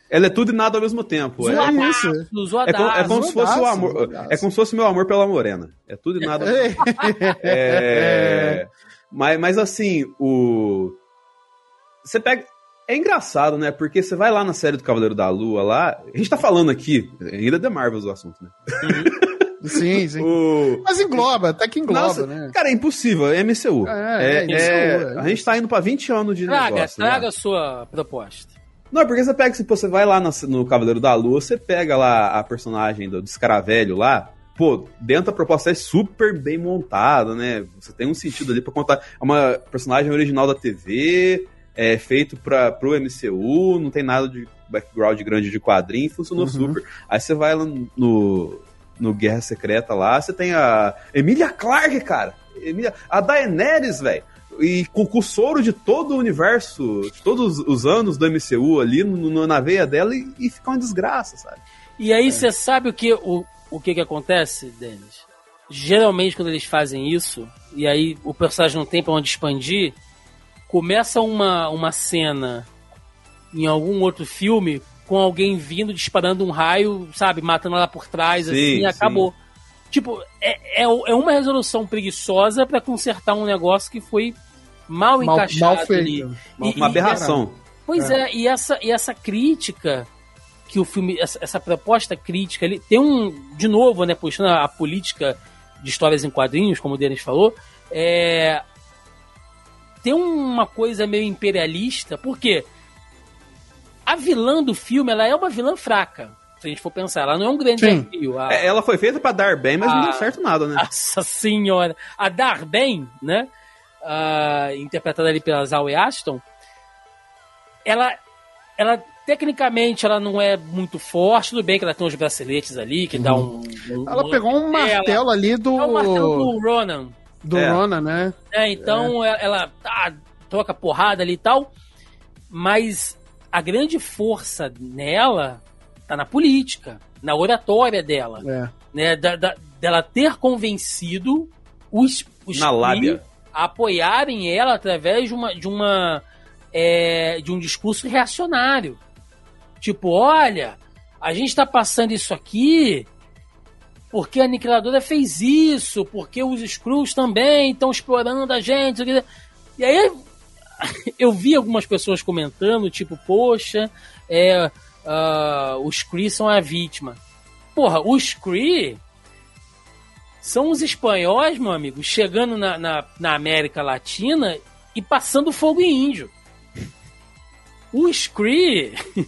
ela é tudo e nada ao mesmo tempo. É, Zoado. isso. zoadaço, é, como, é como se fosse o zoadaço, amor. zoadaço. É como se fosse meu amor pela morena. É tudo e nada. ao mesmo <laughs> É, mas, mas assim, o. Você pega. É engraçado, né? Porque você vai lá na série do Cavaleiro da Lua lá. A gente tá falando aqui, ainda é The Marvels o assunto, né? <laughs> sim, <laughs> sim. O... Mas engloba, até que engloba, Nossa, né? Cara, é impossível, é MCU. É, é É- MCU, é- é A gente tá indo pra 20 anos de Traga, negócio. traga já. a sua proposta. Não, porque você pega, se você vai lá no Cavaleiro da Lua, você pega lá a personagem do, do Escaravelho lá, pô, dentro da proposta é super bem montada, né? Você tem um sentido ali pra contar. É uma personagem original da TV, é feito pra, pro MCU, não tem nada de background grande de quadrinho, funcionou Uhum. super. Aí você vai lá no, no Guerra Secreta lá, você tem a Emilia Clarke, cara. Emilia, a Daenerys, velho. E com, com o soro de todo o universo, de todos os anos do MCU ali no, no- na veia dela e, e fica uma desgraça, sabe? E aí você sabe o que o, o que que acontece, Denis? Geralmente quando eles fazem isso, e aí o personagem não tem pra onde expandir, começa uma, uma cena em algum outro filme com alguém vindo disparando um raio, sabe, matando ela por trás, Sim, assim, e sim. acabou. Tipo, é, é, é uma resolução preguiçosa pra consertar um negócio que foi mal, Mal, encaixado mal feito. ali. Mal E- Uma aberração. Pois é. e, essa, e essa crítica que o filme, essa, essa proposta crítica, ele tem um, de novo, né, puxando a, a política de histórias em quadrinhos, como o Denis falou, é, tem uma coisa meio imperialista, porque a vilã do filme, ela é uma vilã fraca, se a gente for pensar, ela não é um grande Sim. desafio. A- É, Ela foi feita pra dar bem, mas não Ah. deu certo nada, né? nossa senhora. A Darben, né? ah, interpretada ali pela Zoe Ashton, ela, ela tecnicamente ela não é muito forte, tudo bem que ela tem uns braceletes ali que dá um, um- Ela pegou um Ela- martelo ali do, É o martelo do Ronan. do É. Rona, né? né? Então ela, ela tá, troca porrada ali e tal, mas a grande força nela tá na política, na oratória dela É. né, da, da- dela ter convencido os, os Na lábia. a apoiarem ela através de uma de uma é, de um discurso reacionário. Tipo, olha, a gente tá passando isso aqui porque a Aniquiladora fez isso, porque os Skrulls também estão explorando a gente. E aí <laughs> eu vi algumas pessoas comentando, tipo, poxa, é, ah, os Kree são a vítima. Porra, os Kree são os espanhóis, meu amigo, chegando na, na, na América Latina e passando fogo em índio. Os Kree <laughs>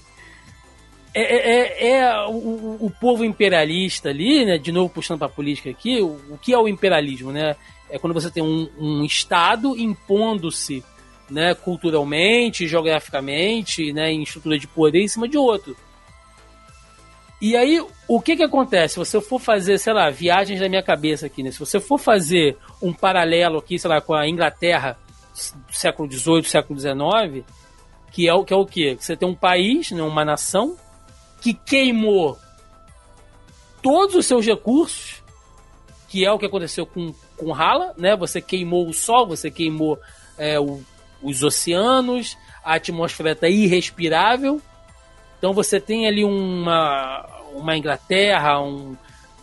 é, é- é- é o, o- o povo imperialista ali, né? De novo puxando para a política aqui, o, o que é o imperialismo, né? É quando você tem um, um estado impondo-se, né? Culturalmente, geograficamente, né? Em estrutura de poder em cima de outro. E aí, o que que acontece? Se você for fazer, sei lá, viagens da minha cabeça aqui, né? Se você for fazer um paralelo aqui, sei lá, com a Inglaterra do século XVIII, século XIX, que é o que é o quê? Você tem um país, né, uma nação, que queimou todos os seus recursos, que é o que aconteceu com, com Hala, né? Você queimou o sol, você queimou é, o- os oceanos, a atmosfera está irrespirável. Então você tem ali uma, uma Inglaterra, um,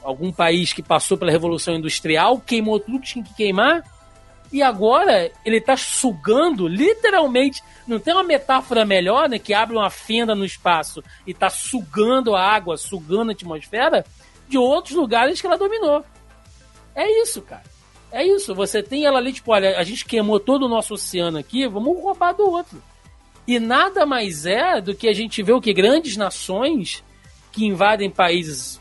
algum país que passou pela Revolução Industrial, queimou tudo que tinha que queimar, E agora ele tá sugando, literalmente, não tem uma metáfora melhor, né? Que abre uma fenda no espaço e tá sugando a água, sugando a atmosfera de outros lugares que ela dominou. É isso, cara. É isso. Você tem ela ali, tipo, olha, a gente queimou todo o nosso oceano aqui, vamos roubar do outro. E nada mais é do que a gente vê o que grandes nações que invadem países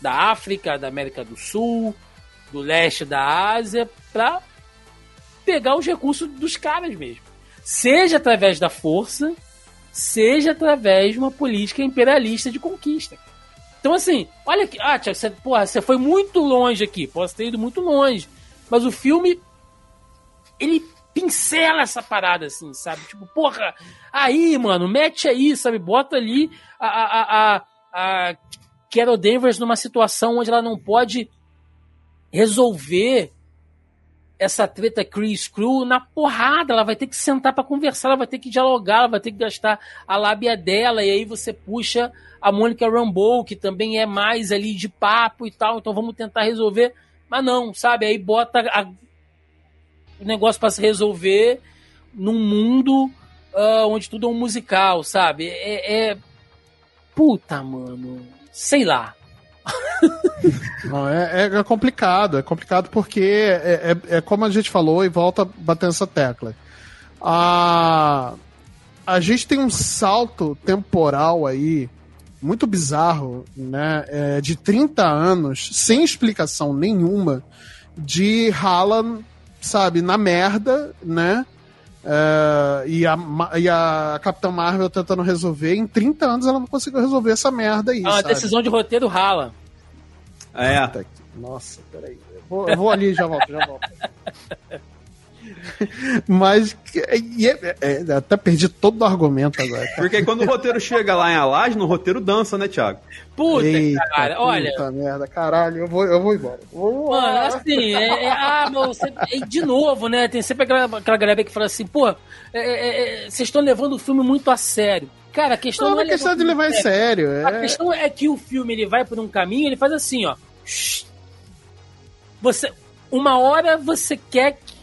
da África, da América do Sul, do leste da Ásia, para pegar os recursos dos caras mesmo. Seja através da força, seja através de uma política imperialista de conquista. Então, assim, olha aqui. Ah, Tiago, você, porra, você foi muito longe aqui. Posso ter ido muito longe. Mas o filme. Ele pincela essa parada, assim, sabe? Tipo, porra, aí, mano, mete aí, sabe? Bota ali a, a, a, a Carol Danvers numa situação onde ela não pode resolver essa treta Chris Crew na porrada. Ela vai ter que sentar para conversar, ela vai ter que dialogar, ela vai ter que gastar a lábia dela. E aí você puxa a Mônica Rambeau, que também é mais ali de papo e tal. Então vamos tentar resolver. Mas não, sabe? Aí bota a, o negócio para se resolver num mundo uh, onde tudo é um musical, sabe? É, é. Puta, mano. Sei lá. <laughs> Não, é, é, complicado, é complicado porque é, é, é, como a gente falou e volta batendo essa tecla. A, a gente tem um salto temporal aí muito bizarro, né? É, de 30 anos, sem explicação nenhuma, de Haaland, sabe, na merda, né? É, e, a, e a Capitã Marvel tentando resolver. Em 30 anos ela não conseguiu resolver essa merda aí. É uma decisão de roteiro rala. É. Nossa, peraí. Eu vou, eu vou ali e já volto, já volto. <laughs> <laughs> Mas é, é, até perdi todo o argumento agora. Cara. Porque quando o roteiro chega lá em Alage, no roteiro dança, né, Thiago? Puta, Eita, cara, olha. Puta merda, caralho, eu vou, eu vou embora. Vou... Mano, assim, é, é, ah, meu, você, é, de novo, né? Tem sempre aquela, aquela galera que fala assim, pô, é, é, vocês estão levando o filme muito a sério. Cara, a questão não, não é questão de levar em sério. sério. A questão é que o filme ele vai por um caminho, ele faz assim, ó. Você, uma hora você quer que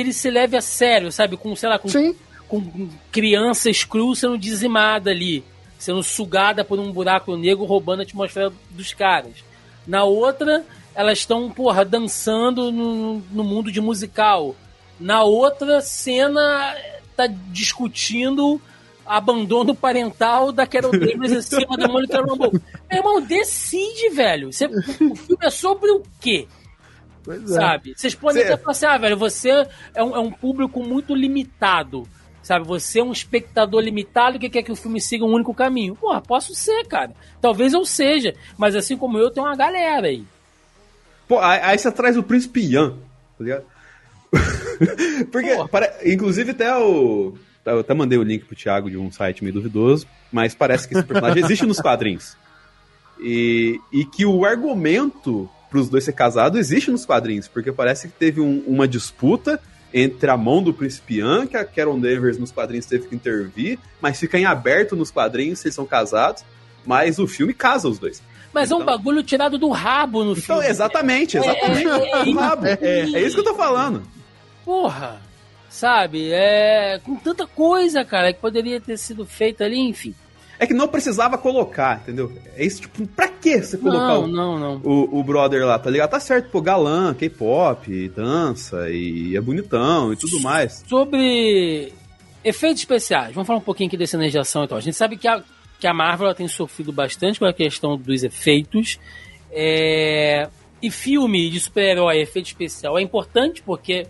ele se leve a sério, sabe? Com, sei lá, com, Sim. com crianças cruas sendo dizimada ali, sendo sugada por um buraco negro, roubando a atmosfera dos caras. Na outra, elas estão, porra, dançando no, no mundo de musical. Na outra cena, tá discutindo abandono parental da Carol <laughs> Davis em cima da Rambeau. Meu irmão, decide, velho. Você, o filme é sobre o quê? Pois é. sabe? Vocês podem Cê... até falar assim, ah, velho, você é um, é um público muito limitado. Sabe, você é um espectador limitado que quer que o filme siga um único caminho. Porra, posso ser, cara. Talvez eu seja, mas assim como eu, tem uma galera aí. Pô, aí você traz o Príncipe Ian, tá ligado? <laughs> Porque, para, inclusive, até o. Eu até mandei o link pro Thiago de um site meio duvidoso, mas parece que esse personagem existe nos quadrinhos. E, e que o argumento para os dois ser casados existe nos quadrinhos, porque parece que teve um, uma disputa entre a mão do Príncipe Ian, que a Carol Danvers nos quadrinhos teve que intervir, mas fica em aberto nos quadrinhos se eles são casados, mas o filme casa os dois. Mas então... é um então- bagulho tirado do rabo no então, filme. Exatamente, exatamente. É, é, é, rabo. É, é, isso que eu tô falando. Porra, sabe? É. Com tanta coisa, cara, que poderia ter sido feita ali, enfim. É que não precisava colocar, entendeu? É isso, tipo, pra que você colocar não, o, não, não. O, o brother lá, tá ligado? Tá certo, pô, galã, K-pop, dança e é bonitão e tudo mais. Sobre efeitos especiais, vamos falar um pouquinho aqui desse energia ação então. A gente sabe que a, que a Marvel tem sofrido bastante com a questão dos efeitos. É... E filme de super-herói, efeito especial, é importante porque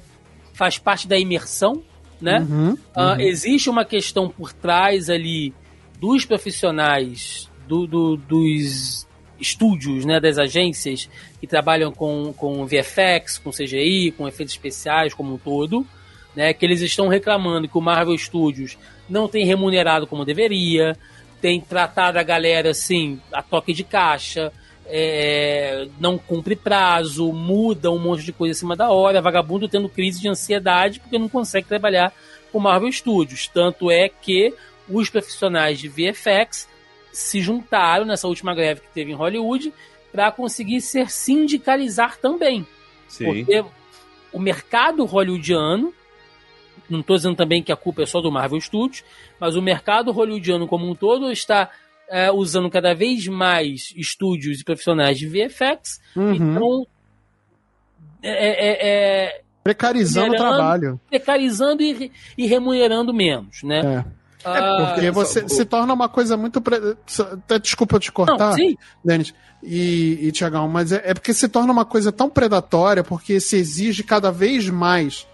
faz parte da imersão, né? Uhum, ah, uhum. Uh, existe uma questão por trás ali dos profissionais do, do, dos estúdios, né, das agências que trabalham com, com VFX, com CGI, com efeitos especiais como um todo, né, que eles estão reclamando que o Marvel Studios não tem remunerado como deveria, tem tratado a galera assim, a toque de caixa, é, não cumpre prazo, muda um monte de coisa em cima da hora, vagabundo tendo crise de ansiedade porque não consegue trabalhar com Marvel Studios. Tanto é que os profissionais de VFX se juntaram nessa última greve que teve em Hollywood para conseguir ser sindicalizar também. Sim. Porque o mercado hollywoodiano, não estou dizendo também que a culpa é só do Marvel Studios, mas o mercado hollywoodiano como um todo está é, usando cada vez mais estúdios e profissionais de VFX. Uhum. Então, é, é, é, Precarizando o trabalho. precarizando e, e remunerando menos, né? É. Ah, Porque você o- se torna uma coisa muito. Pre... Até desculpa eu te cortar, não, Denis e, e Tiagão, mas é, é porque se torna uma coisa tão predatória, porque se exige cada vez mais.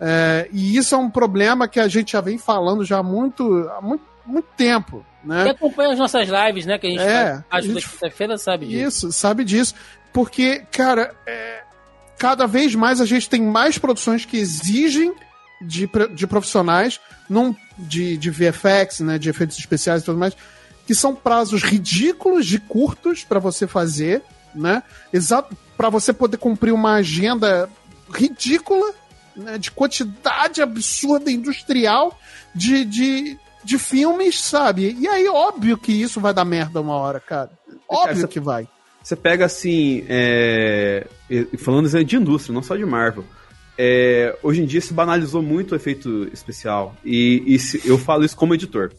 É, e isso é um problema que a gente já vem falando já há muito, há muito, muito tempo. quem Né? acompanha as nossas lives, né? Que a gente É, faz, gente- quinta-feira sabe disso. Isso, sabe disso. Porque, cara, é, cada vez mais a gente tem mais produções que exigem de, de profissionais num, de, de VFX, né, de efeitos especiais e tudo mais, que são prazos ridículos de curtos para você fazer, né? Exato, para você poder cumprir uma agenda ridícula, né, de quantidade absurda industrial de, de, de filmes, sabe? E aí, óbvio que isso vai dar merda uma hora, cara. Óbvio essa- que vai. Você pega assim, é, falando assim, de indústria, não só de Marvel. É, hoje em dia se banalizou muito o efeito especial. E, e se- eu falo isso como editor.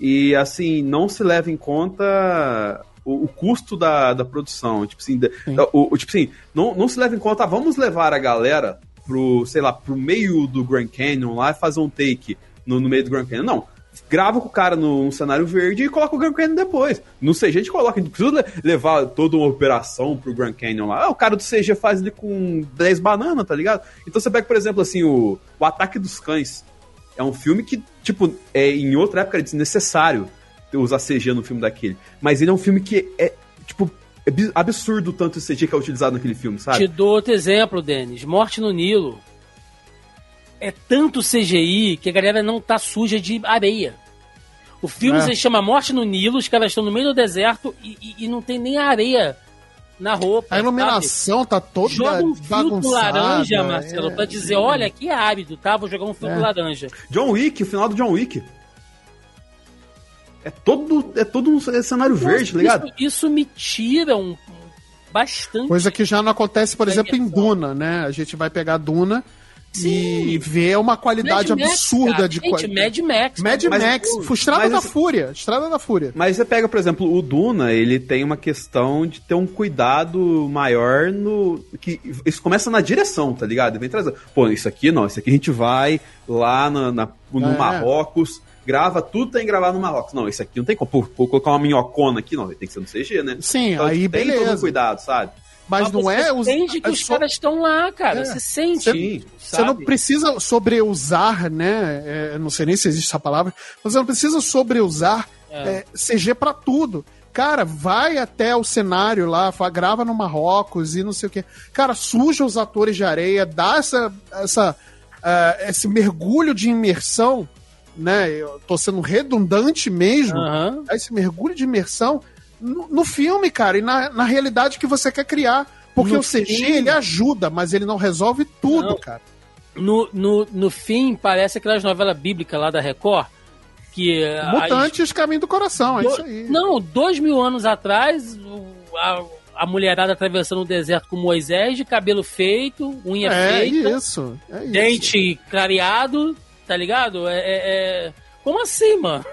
E assim, não se leva em conta o, o custo da, da produção. Tipo assim, da- o, o- tipo assim não, não se leva em conta, ah, vamos levar a galera pro, sei lá, pro meio do Grand Canyon lá e fazer um take no, no meio do Grand Canyon. Não. Grava com o cara no cenário verde e coloca o Grand Canyon depois. No CG a gente coloca, não precisa le- levar toda uma operação pro Grand Canyon lá. Ah, o cara do CG faz ele com 10 bananas, tá ligado? Então você pega, por exemplo, assim, o, o Ataque dos Cães. É um filme que, tipo, é, em outra época era desnecessário usar CG no filme daquele. Mas ele é um filme que é, tipo, é absurdo o tanto CG que é utilizado naquele filme, sabe? Te dou outro exemplo, Denis. Morte no Nilo. É tanto CGI que a galera não tá suja de areia. O filme É. se chama Morte no Nilo, os caras estão no meio do deserto e, e- e não tem nem areia na roupa. A iluminação tá sabe? toda Joga um filtro laranja, Marcelo, é. pra dizer, olha, aqui é árido, tá? Vou jogar um filtro É. laranja. John Wick, o final do John Wick. É todo, é todo um cenário verde, tá ligado? Isso, isso me tira um, um- bastante. Coisa que já não acontece, por exemplo, em. Duna, né? A gente vai pegar Duna Sim. e ver uma qualidade Mad Max, absurda cara. de qualidade. Mad Max. Mad cara. Max, Mas- Estrada mas da esse- Fúria. Estrada da Fúria. Mas você pega, por exemplo, o Duna, ele tem uma questão de ter um cuidado maior no. que Isso começa na direção, tá ligado? Ele vem trazer. Pô, isso aqui não, isso aqui a gente vai lá na, na- no É. Marrocos, grava, tudo tem que gravar no Marrocos. Não, isso aqui não tem como. Pô, vou colocar uma minhocona aqui, não, tem que ser no CG, né? Sim, Então, aí tem todo um beleza. cuidado, sabe? Mas não você é... os- sente que é os só- caras estão lá, cara. É. Você sente. Sim. Você não precisa sobreusar, né? É, não sei nem se existe essa palavra, mas você não precisa sobreusar É. é, CG pra tudo. Cara, vai até o cenário lá, grava no Marrocos e não sei o que. Cara, suja os atores de areia, dá essa, essa, ah, esse mergulho de imersão, né? Eu tô sendo redundante mesmo. Aham. Dá esse mergulho de imersão no, no filme, cara, e na, na realidade que você quer criar. Porque No o CG, fim- ele ajuda, mas ele não resolve tudo, Não. cara. No, no, no fim, parece aquelas novelas bíblicas lá da Record. Que. as- Mutantes, caminho do coração, é do- isso aí. Não, dois mil anos atrás, a, a mulherada atravessando o deserto com Moisés, de cabelo feito, unha é feita, isso, é isso. dente clareado, tá ligado? É, é- é- Como assim, mano?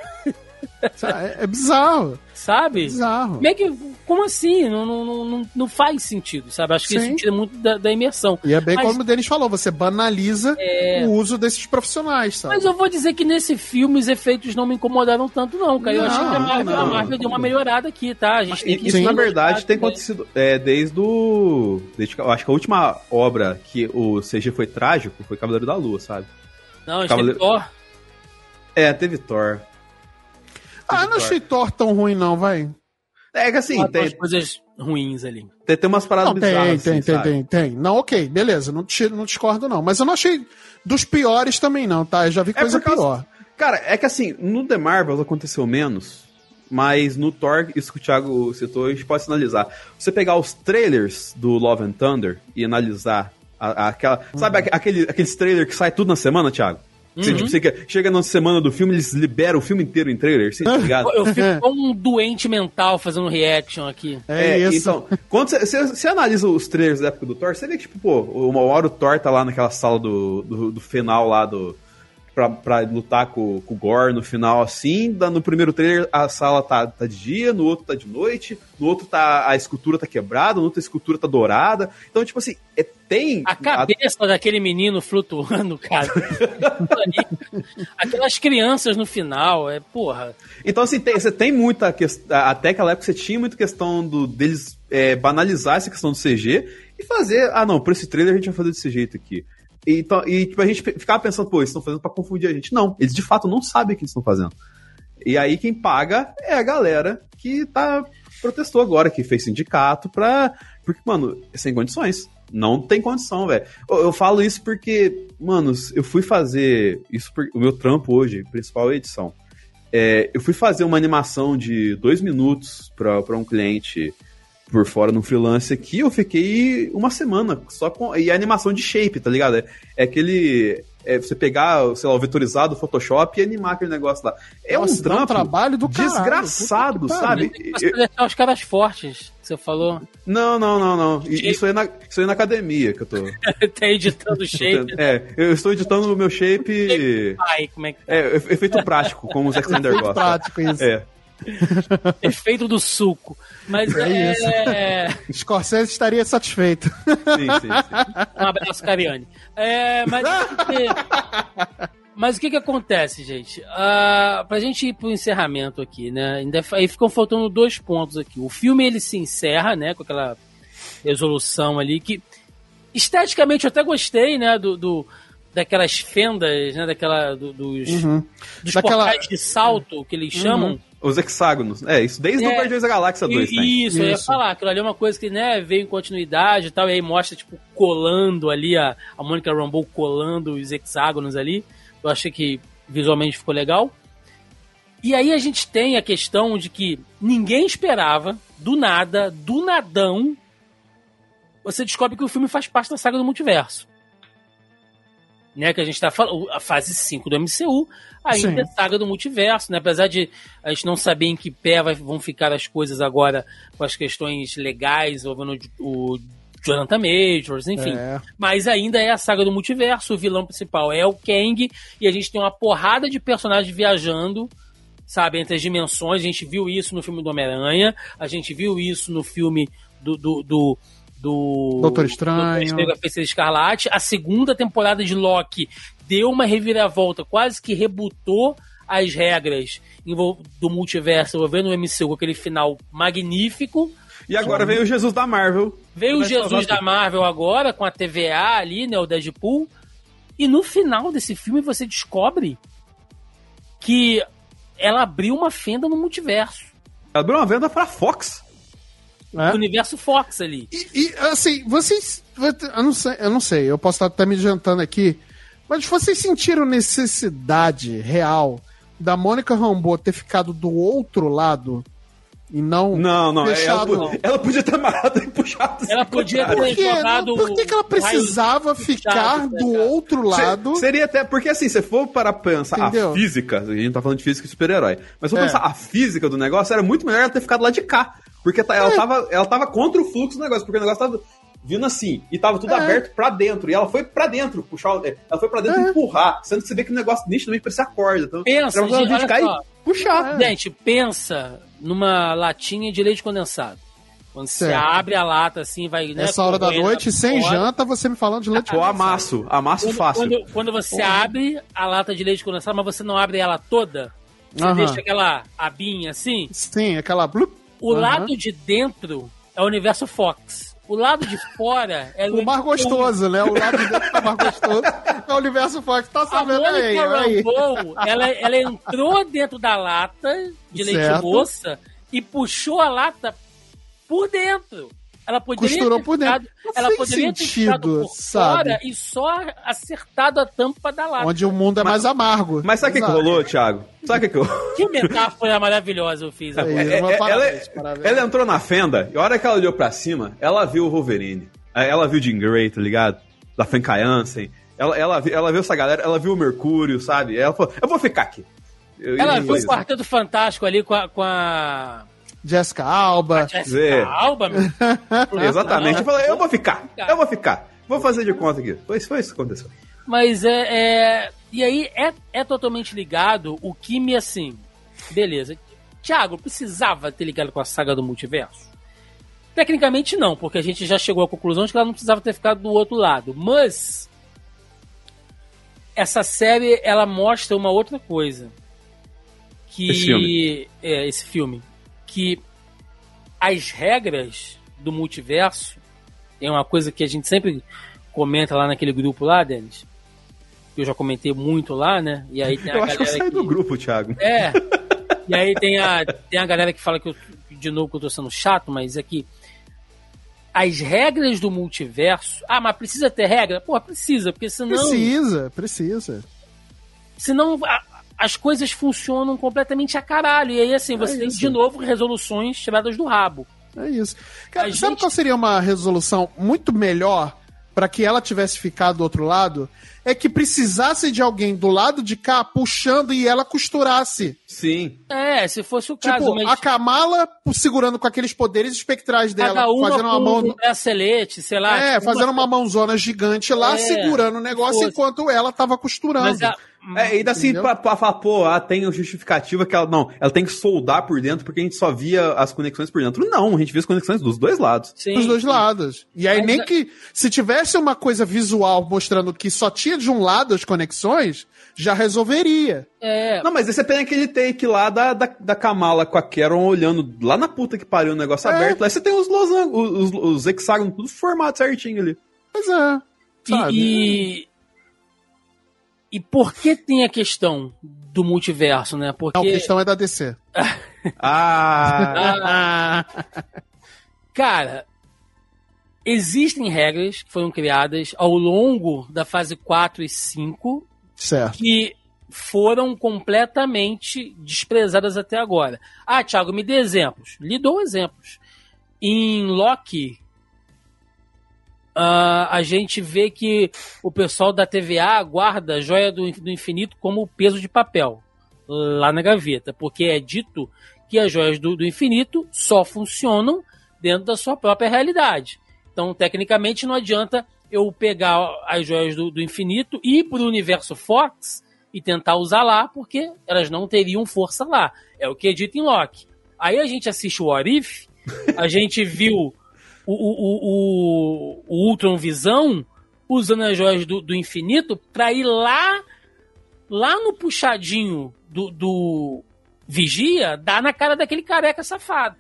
É, é bizarro, Sabe? bizarro. Como é que. Como assim? Não, não, não- não, faz sentido, sabe? Acho que Sim. isso tira muito da, da imersão. E é bem Mas- como o Denis falou, você banaliza É. o uso desses profissionais, sabe? Mas eu vou dizer que nesse filme os efeitos não me incomodaram tanto, não, cara. Eu achei que a Marvel, a Marvel deu uma melhorada aqui, tá? A gente tem que Isso, na verdade, tem também. acontecido é, desde o. Desde, acho que a última obra que o CG foi trágico foi Cavaleiro da Lua, sabe? Não, a gente Cavaleiro- teve Thor. É, teve Thor. Ah, eu não achei Thor tão ruim, não, vai. É que assim, Thor tem, umas coisas ruins ali. tem, tem umas paradas Não, tem, bizarras. tem, assim, tem, sabe? tem, tem. Não, ok, beleza, não, te, não discordo, não. Mas eu não achei dos piores também, não, tá? Eu já vi É coisa causa- pior. Cara, é que assim, no The Marvels aconteceu menos, mas no Thor, isso que o Thiago citou, a gente pode analisar. Você pegar os trailers do Love and Thunder e analisar a- a- aquela. Sabe aque- aquele, aqueles trailers que sai tudo na semana, Thiago? Você, Uhum. tipo, você quer- chega na semana do filme, eles liberam o filme inteiro em trailer, você tá ligado? Eu fico <laughs> como um doente mental fazendo reaction aqui. É, isso. Então, quando você, você, você analisa os trailers da época do Thor, você vê que, tipo, pô, uma hora o Thor tá lá naquela sala do, do, do final lá do. Pra, pra lutar com, com o Gore no final, assim. No primeiro trailer a sala tá, tá de dia, no outro tá de noite, no outro tá a escultura tá quebrada, no outro a escultura tá dourada. Então, tipo assim, é, tem. A cabeça daquele menino flutuando, cara. <laughs> Aquelas crianças no final, é porra. Então, assim, tem- você tem muita questão. Até aquela época você tinha muita questão do, deles é, banalizar essa questão do CG e fazer. Ah, não, por esse trailer a gente vai fazer desse jeito aqui. E, e tipo, a gente ficava pensando, pô, eles estão fazendo pra confundir a gente. Não, eles de fato não sabem o que eles estão fazendo. E aí quem paga é a galera que tá protestou agora, que fez sindicato pra. Porque, mano, é sem condições. Não tem condição, velho. Eu, eu falo isso porque, mano, eu fui fazer. Isso por, o meu trampo hoje, principal edição. É, eu fui fazer uma animação de dois minutos pra pra um cliente por fora no freelance aqui, eu fiquei uma semana só com. E a animação de shape, tá ligado? É, é aquele. É você pegar, sei lá, o vetorizado do Photoshop e animar aquele negócio lá. É Nossa, um um trampo trabalho do caralho. desgraçado, Puta que sabe? pra deixar os caras fortes, que você falou. Não, não, não, não. Isso aí na, isso aí na academia que eu tô. <laughs> tá editando o shape. <laughs> É, eu estou editando o meu shape. Ai, como é que É, efeito prático, como o Zack Snyder gosta. prático isso. É. <laughs> Efeito do suco. Mas é. É <laughs> Scorsese estaria satisfeito. Sim, sim, sim. <laughs> Um abraço, Cariane. É, mas. Mas o que que acontece, gente? Ah, pra gente ir pro encerramento aqui, né? Aí ficam faltando dois pontos aqui. O filme ele se encerra, né? Com aquela resolução ali que esteticamente eu até gostei, né? Do, do- daquelas fendas, né? Daquela do- dos, Uhum. dos Daquela- portais de salto que eles chamam. Os hexágonos. É, isso desde o É. Guardiões da Galáxia 2 tem. Isso, eu ia Isso. falar. Aquilo ali é uma coisa que, né, veio em continuidade e tal, e aí mostra, tipo, colando ali, a, a Mônica Rambeau colando os hexágonos ali. Eu achei que visualmente ficou legal. E aí a gente tem a questão de que ninguém esperava, do nada, do nadão, você descobre que o filme faz parte da saga do multiverso. Né, que a gente tá falando, a fase 5 do MCU ainda é saga do multiverso, né? Apesar de a gente não saber em que pé vai- vão ficar as coisas agora com as questões legais envolvendo o, o Jonathan Majors, enfim. É. Mas ainda é a saga do multiverso, o vilão principal é o Kang, e a gente tem uma porrada de personagens viajando, sabe, entre as dimensões. A gente viu isso no filme do Homem-Aranha, a gente viu isso no filme do. do, do do Doutor Estranho. Doutor Escarlate. A segunda temporada de Loki deu uma reviravolta, quase que rebutou as regras do multiverso envolvendo o MCU com aquele final magnífico. E agora veio o Jesus da Marvel. Veio o Jesus da. Marvel agora, com a TVA ali, né? O Deadpool. E no final desse filme você descobre que ela abriu uma fenda no multiverso. Ela abriu uma venda pra Fox. É. No universo Fox ali. E, e, assim, vocês. Eu não, sei, eu não sei, eu posso estar até me adiantando aqui, mas vocês sentiram necessidade real da Mônica Rambeau ter ficado do outro lado e não. Não, não. Ela, Fechado. ela podia ter amarrado e puxado. Ela assim, podia contrário. Por, quê? jogado Por que, que ela precisava ficar né, do cara? outro lado? Se- Seria até. Porque assim, se for para pensar Entendeu? a física, a gente tá falando de física e super-herói, mas se for É. pensar a física do negócio, era muito melhor ela ter ficado lá de cá. Porque tá- É. ela, tava, ela tava contra o fluxo do negócio, porque o negócio tava vindo assim, e tava tudo É. aberto pra dentro. E ela foi pra dentro, puxar. o- Ela foi pra dentro É. empurrar, sendo que você vê que o negócio nitidamente parecia corda. Então, Pensa, ela gente, de cá e puxar. Gente, pensa numa latinha de leite condensado. Quando você Certo. abre a lata assim, vai. né, Essa hora da noite, sem fora. janta, você me falando de leite Ou condensado. amasso, amasso Quando, fácil. quando, quando você abre a lata de leite condensado, mas você não abre ela toda, você Aham. deixa aquela abinha assim, Sim, aquela. blup. o Aham. lado de dentro é o universo Fox. O lado de fora é O mais gostoso, né? O lado de dentro tá mais gostoso. É o universo Fox, tá A sabendo aí, Mônica aí. Rambeau, ela, ela entrou dentro da lata de leite Certo. moça e puxou a lata por dentro. Ela poderia Costurou ter por dentro. ficado- ela poderia ter sentido, ficado por sabe? fora e só acertado a tampa da lata. Onde o mundo é mais amargo. Mas sabe o que, que rolou, Thiago? Sabe o que, que rolou? Que metáfora maravilhosa eu fiz agora. É, É, é, parabéns, ela, parabéns. ela entrou na fenda e a hora que ela olhou pra cima, ela viu o Wolverine. Aí Ela viu o Jean Grey, tá ligado? Da Frank Jansen. Ela, ela, ela viu essa galera, ela viu o Mercúrio, sabe? Ela falou, eu vou ficar aqui. Eu, ela viu o Quarteto Fantástico ali com a. Com a... Jessica Alba. Jessica é. Alba, meu. <laughs> Exatamente. Eu falei, eu vou ficar, eu vou ficar. Vou fazer de conta aqui. Foi, foi isso que aconteceu. Mas é, é. e aí é, é totalmente ligado o que me assim. Beleza. Thiago, precisava ter ligado com a saga do multiverso? Tecnicamente não, porque a gente já chegou à conclusão de que ela não precisava ter ficado do outro lado. Mas essa série ela mostra uma outra coisa. Que esse filme. é esse filme que as regras do multiverso é uma coisa que a gente sempre comenta lá naquele grupo lá, Denis. Que eu já comentei muito lá, né? E aí tem a eu acho que eu saí que... do grupo, Thiago. É. E aí tem a, tem a galera que fala que eu, de novo, que eu tô sendo chato, mas é que as regras do multiverso. Ah, mas precisa ter regra? Pô, precisa, porque senão. Precisa, precisa. Senão a, as coisas funcionam completamente a caralho. E aí, assim, você é tem de novo resoluções tiradas do rabo. É isso. Cara, sabe gente... qual seria uma resolução muito melhor para que ela tivesse ficado do outro lado? é que precisasse de alguém do lado de cá puxando e ela costurasse. Sim. É, se fosse o caso. Tipo, mas... a Kamala segurando com aqueles poderes espectrais dela, Cada uma fazendo uma mão. Um bracelete, sei lá. É, tipo, fazendo uma... uma mãozona gigante lá, é, segurando o negócio enquanto ela tava costurando. Mas a, é, ainda assim, pra, pra falar, pô, ah, tem justificativa que ela. Não, ela tem que soldar por dentro porque a gente só via as conexões por dentro. Não, a gente via as conexões dos dois lados. Sim, dos dois sim. lados. E aí, Mas nem a... que. Se tivesse uma coisa visual mostrando que só tinha de um lado as conexões, já resolveria. É. Não, mas aí você tem aquele take lá da, da, da Kamala com a Karen olhando lá na puta que pariu o negócio é. aberto. Lá você tem os losangos, os, os hexágonos tudo formado certinho ali. Pois é. Sabe? E, e por que tem a questão do multiverso, né? Porque... Não, a questão é da DC. <laughs> ah! <laughs> Cara, existem regras que foram criadas ao longo da fase 4 e 5 certo. que foram completamente desprezadas até agora. Ah, Thiago, me dê exemplos. Lhe dou exemplos. Em Loki, uh, a gente vê que o pessoal da TVA guarda a joia do, do infinito como peso de papel lá na gaveta, porque é dito que as joias do, do infinito só funcionam dentro da sua própria realidade. Então, tecnicamente, não adianta eu pegar as joias do, do infinito e ir para o universo Fox e tentar usar lá, porque elas não teriam força lá. É o que é dito em Loki. Aí a gente assiste o Orif, a gente viu o, o, o, o Ultron Visão usando as joias do, do infinito para ir lá lá no puxadinho do, do Vigia, dar na cara daquele careca safado.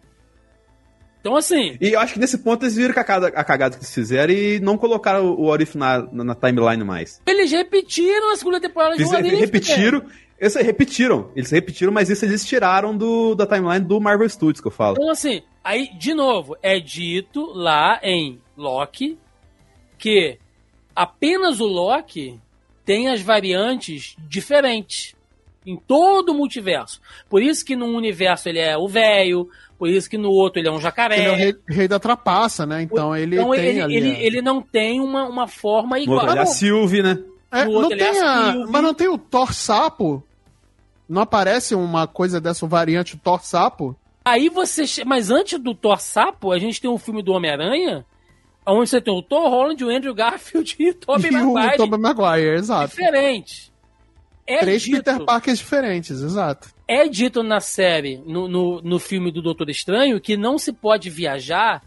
Então, assim. E eu acho que nesse ponto eles viram a cagada, a cagada que eles fizeram e não colocaram o Orif na, na, na timeline mais. Eles repetiram a segunda temporada de Orif. Repetiram. Eles repetiram, eles repetiram, mas isso eles tiraram do, da timeline do Marvel Studios, que eu falo. Então, assim, aí, de novo, é dito lá em Loki que apenas o Loki tem as variantes diferentes em todo o multiverso. Por isso que num universo ele é o velho, por isso que no outro ele é um jacaré. Ele é o rei, rei da trapaça, né? Então ele então, tem ele, ali, ele, ele, não tem uma, uma forma igual. No outro, ele é a Sylvie, né? É, não tem é a, a mas não tem o Thor Sapo? Não aparece uma coisa dessa variante Thor Sapo? Aí você. Mas antes do Thor Sapo, a gente tem um filme do Homem-Aranha, onde você tem o Thor Holland, o Andrew Garfield <laughs> e o Tobey Maguire. o Tobey Maguire, exato. Diferente. É Três dito, Peter Parkers diferentes, exato. É dito na série, no, no, no filme do Doutor Estranho, que não se pode viajar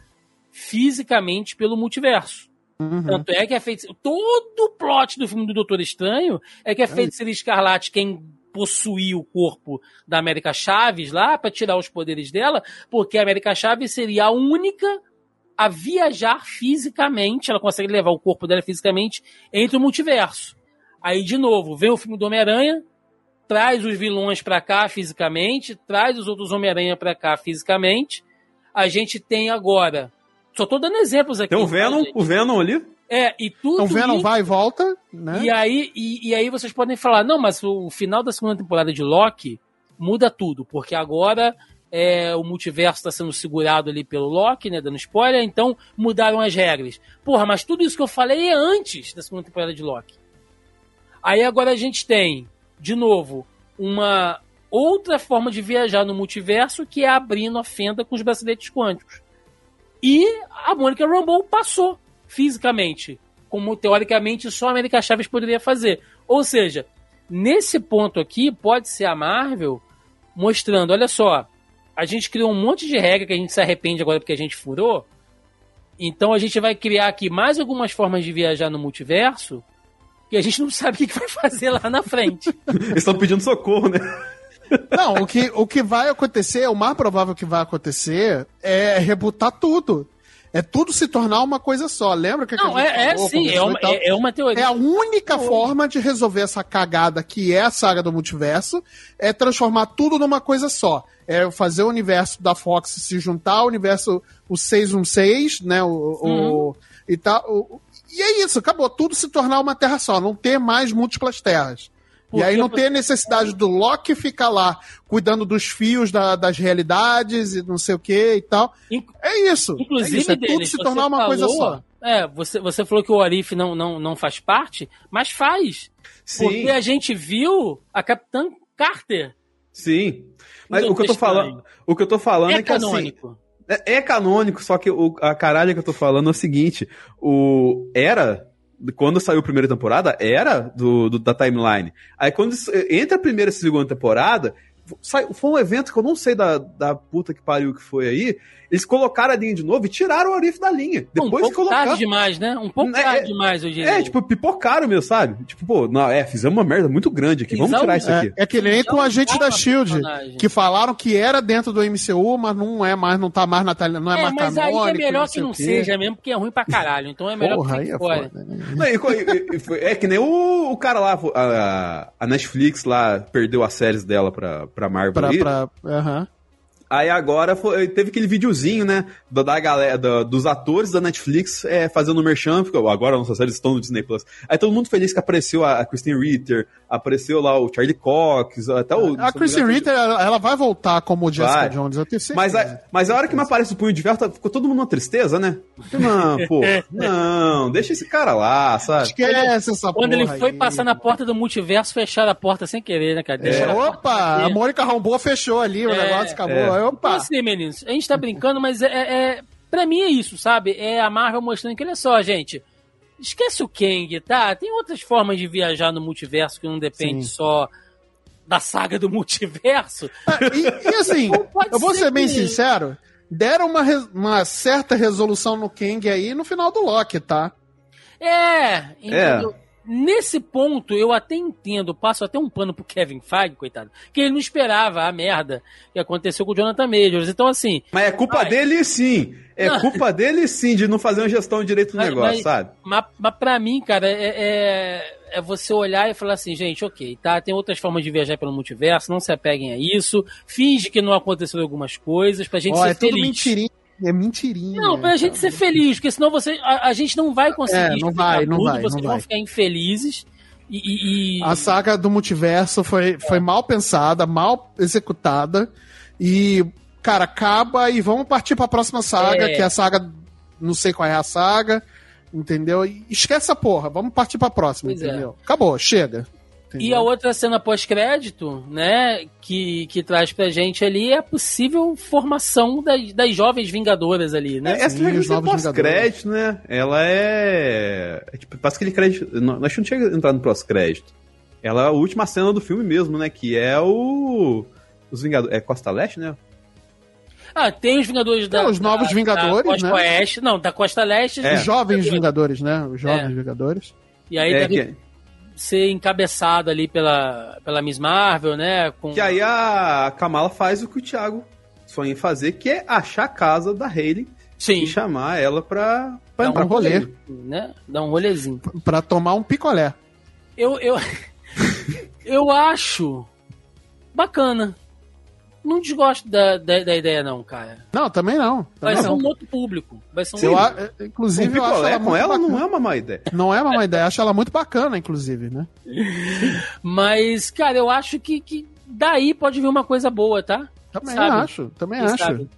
fisicamente pelo multiverso. Uhum. Tanto é que é feito. Todo o plot do filme do Doutor Estranho é que é feito ser Escarlate quem possuir o corpo da América Chaves lá para tirar os poderes dela, porque a América Chaves seria a única a viajar fisicamente, ela consegue levar o corpo dela fisicamente entre o multiverso. Aí, de novo, vem o filme do Homem-Aranha, traz os vilões para cá fisicamente, traz os outros Homem-Aranha para cá fisicamente. A gente tem agora. Só tô dando exemplos aqui. Tem o Venom, tá, o Venom ali. É, e tudo. Então, o Venom vai e volta, né? E aí, e, e, aí vocês podem falar, não, mas o final da segunda temporada de Loki muda tudo, porque agora é, o multiverso está sendo segurado ali pelo Loki, né? Dando spoiler, então mudaram as regras. Porra, mas tudo isso que eu falei é antes da segunda temporada de Loki. Aí agora a gente tem, de novo, uma outra forma de viajar no multiverso que é abrindo a fenda com os braceletes quânticos. E a Mônica Rambeau passou fisicamente, como teoricamente só a América Chaves poderia fazer. Ou seja, nesse ponto aqui pode ser a Marvel mostrando, olha só, a gente criou um monte de regra que a gente se arrepende agora porque a gente furou. Então a gente vai criar aqui mais algumas formas de viajar no multiverso que a gente não sabe o que vai fazer lá na frente. <laughs> Eles estão pedindo socorro, né? Não, o que, o que vai acontecer, o mais provável que vai acontecer é rebutar tudo. É tudo se tornar uma coisa só. Lembra que, Não, a gente é, é falou, sim, é uma, é, é uma teoria. É a única forma de resolver essa cagada que é a saga do multiverso, é transformar tudo numa coisa só. É fazer o universo da Fox se juntar ao universo o 616, né, o, o- e tal. o- e é isso, acabou tudo se tornar uma terra só, não ter mais múltiplas terras. Porque e aí não você- ter necessidade do Loki ficar lá cuidando dos fios da- das realidades e não sei o que e tal. É isso. Inclusive, é, isso, é tudo Denis, se você tornar uma coisa falou- só. É, você, você falou que o Arif não, não, não faz parte, mas faz. Sim, Porque a gente viu a Capitã Carter. sim. Mas o que eu tô falando, o que eu tô falando é, É que assim, canônico. É, é canônico, só que o, a caralho que eu tô falando é o seguinte: o era. Quando saiu a primeira temporada, era do, do- da timeline. Aí quando entre a primeira e segunda temporada, foi um evento que eu não sei da, da puta que pariu que foi aí. Eles colocaram a linha de novo e tiraram o Arif da linha. um Depois pouco colocaram. tarde demais, né? Um pouco É, tarde é- demais, diria. É, tipo, pipocaram mesmo, sabe? Tipo, pô, não, é, fizemos uma merda muito grande aqui. Vamos Exato. tirar isso aqui. É, é que nem com a gente da Shield, personagem. que falaram que era dentro do MCU, mas não é mais, não tá mais na não é, É, mais mas aí é melhor que não o quê. seja mesmo, porque é ruim pra caralho. Então é melhor Porra, que aí fique é fora. foda, né? Não, é que nem o, o cara lá, a, a Netflix lá perdeu as séries dela pra, pra Marvel. Pra, aí. pra, aham. Aí agora foi- teve aquele videozinho, né, da, da galera, da- dos atores da Netflix é, fazendo merchan, porque agora nossas séries estão no Disney Plus. Aí todo mundo feliz que apareceu a, a Kristen Ritter, apareceu lá o Charlie Cox, até o... A Kristen Ritter, ela vai voltar como Jessica Vai. Jones, eu tenho certeza. Mas a, mas a hora que me aparece o punho de ferro, tá- ficou todo mundo numa tristeza, né? Não, pô, <laughs> não, deixa esse cara lá, sabe? Esquece essa Quando porra ele foi aí. passar na porta do multiverso, fecharam a porta sem querer, né, cara? É, a opa, aberta. a Mônica Rambeau fechou ali, o É, negócio acabou. é. Aí, Então, Opa, assim, meninos, a gente tá brincando, mas é, é, é- Pra mim é isso, sabe? É a Marvel mostrando que, olha só, gente. Esquece o Kang, tá? Tem outras formas de viajar no multiverso que não depende Sim. só da saga do <laughs> multiverso. e, e assim, eu vou ser ser bem que- sincero, deram uma, uma certa resolução no Kang aí no final do Loki, tá? É, entendeu? Nesse ponto, eu até entendo, passo até um pano pro Kevin Feige, coitado, que ele não esperava a merda que aconteceu com o Jonathan Majors. Então, assim, Mas é culpa Ai. dele sim. É Não. culpa dele sim de não fazer uma gestão direito do Mas- negócio, mas- sabe? Mas, mas pra mim, cara, é, é, é você olhar e falar assim, gente, ok, tá? Tem outras formas de viajar pelo multiverso, não se apeguem a isso, finge que não aconteceram algumas coisas pra gente Ó, ser é tudo feliz. mentirinha, é mentirinha. Não, pra gente ser feliz, porque senão você, a, a gente não vai conseguir É, não vai, não tudo, vai, vocês não vão vai. ficar infelizes e... e- e- A saga do multiverso foi, foi mal pensada, mal executada. E, cara, acaba e vamos partir pra próxima saga, É. que é a saga. Não sei qual é a saga, entendeu? E esquece essa porra, vamos partir pra próxima, Pois é. entendeu? Acabou, chega. E a outra cena pós-crédito, né, que, que traz pra gente ali é a possível formação das, das jovens vingadoras ali, né? Essa Sim, é os novos pós-crédito, né? Ela é. é tipo, passa aquele crédito. Não, acho que não tinha entrado no pós-crédito. Ela é a última cena do filme mesmo, né? Que é o. Os Vingadores. É Costa Leste, né? Ah, tem os Vingadores da. Os novos da- Vingadores, da Costa né? Oeste. Não, da Costa Leste. É. Os jovens Vingadores, né? Os jovens É. Vingadores. E aí É, deve que, ser encabeçado ali pela, pela Miss Marvel, né? Com... que aí a Kamala faz o que o Thiago sonha em fazer, que é achar a casa da Hayley Sim, e chamar ela pra, pra Dá um entrar com rolê. ele. né? Dá um rolezinho. Pra tomar um picolé. Eu, eu, <laughs> eu acho bacana. Não desgosto da, da, da ideia, não, cara. Não, também não. Vai Também ser não. um outro público. Vai ser um Eu, a- Um inclusive, eu acho ela com ela bacana. não é uma má ideia. Não é uma má ideia, acho ela muito bacana, inclusive, né? <laughs> Mas, cara, eu acho que, que daí pode vir uma coisa boa, tá? Também Sabe? acho, também Quem acho. sabe?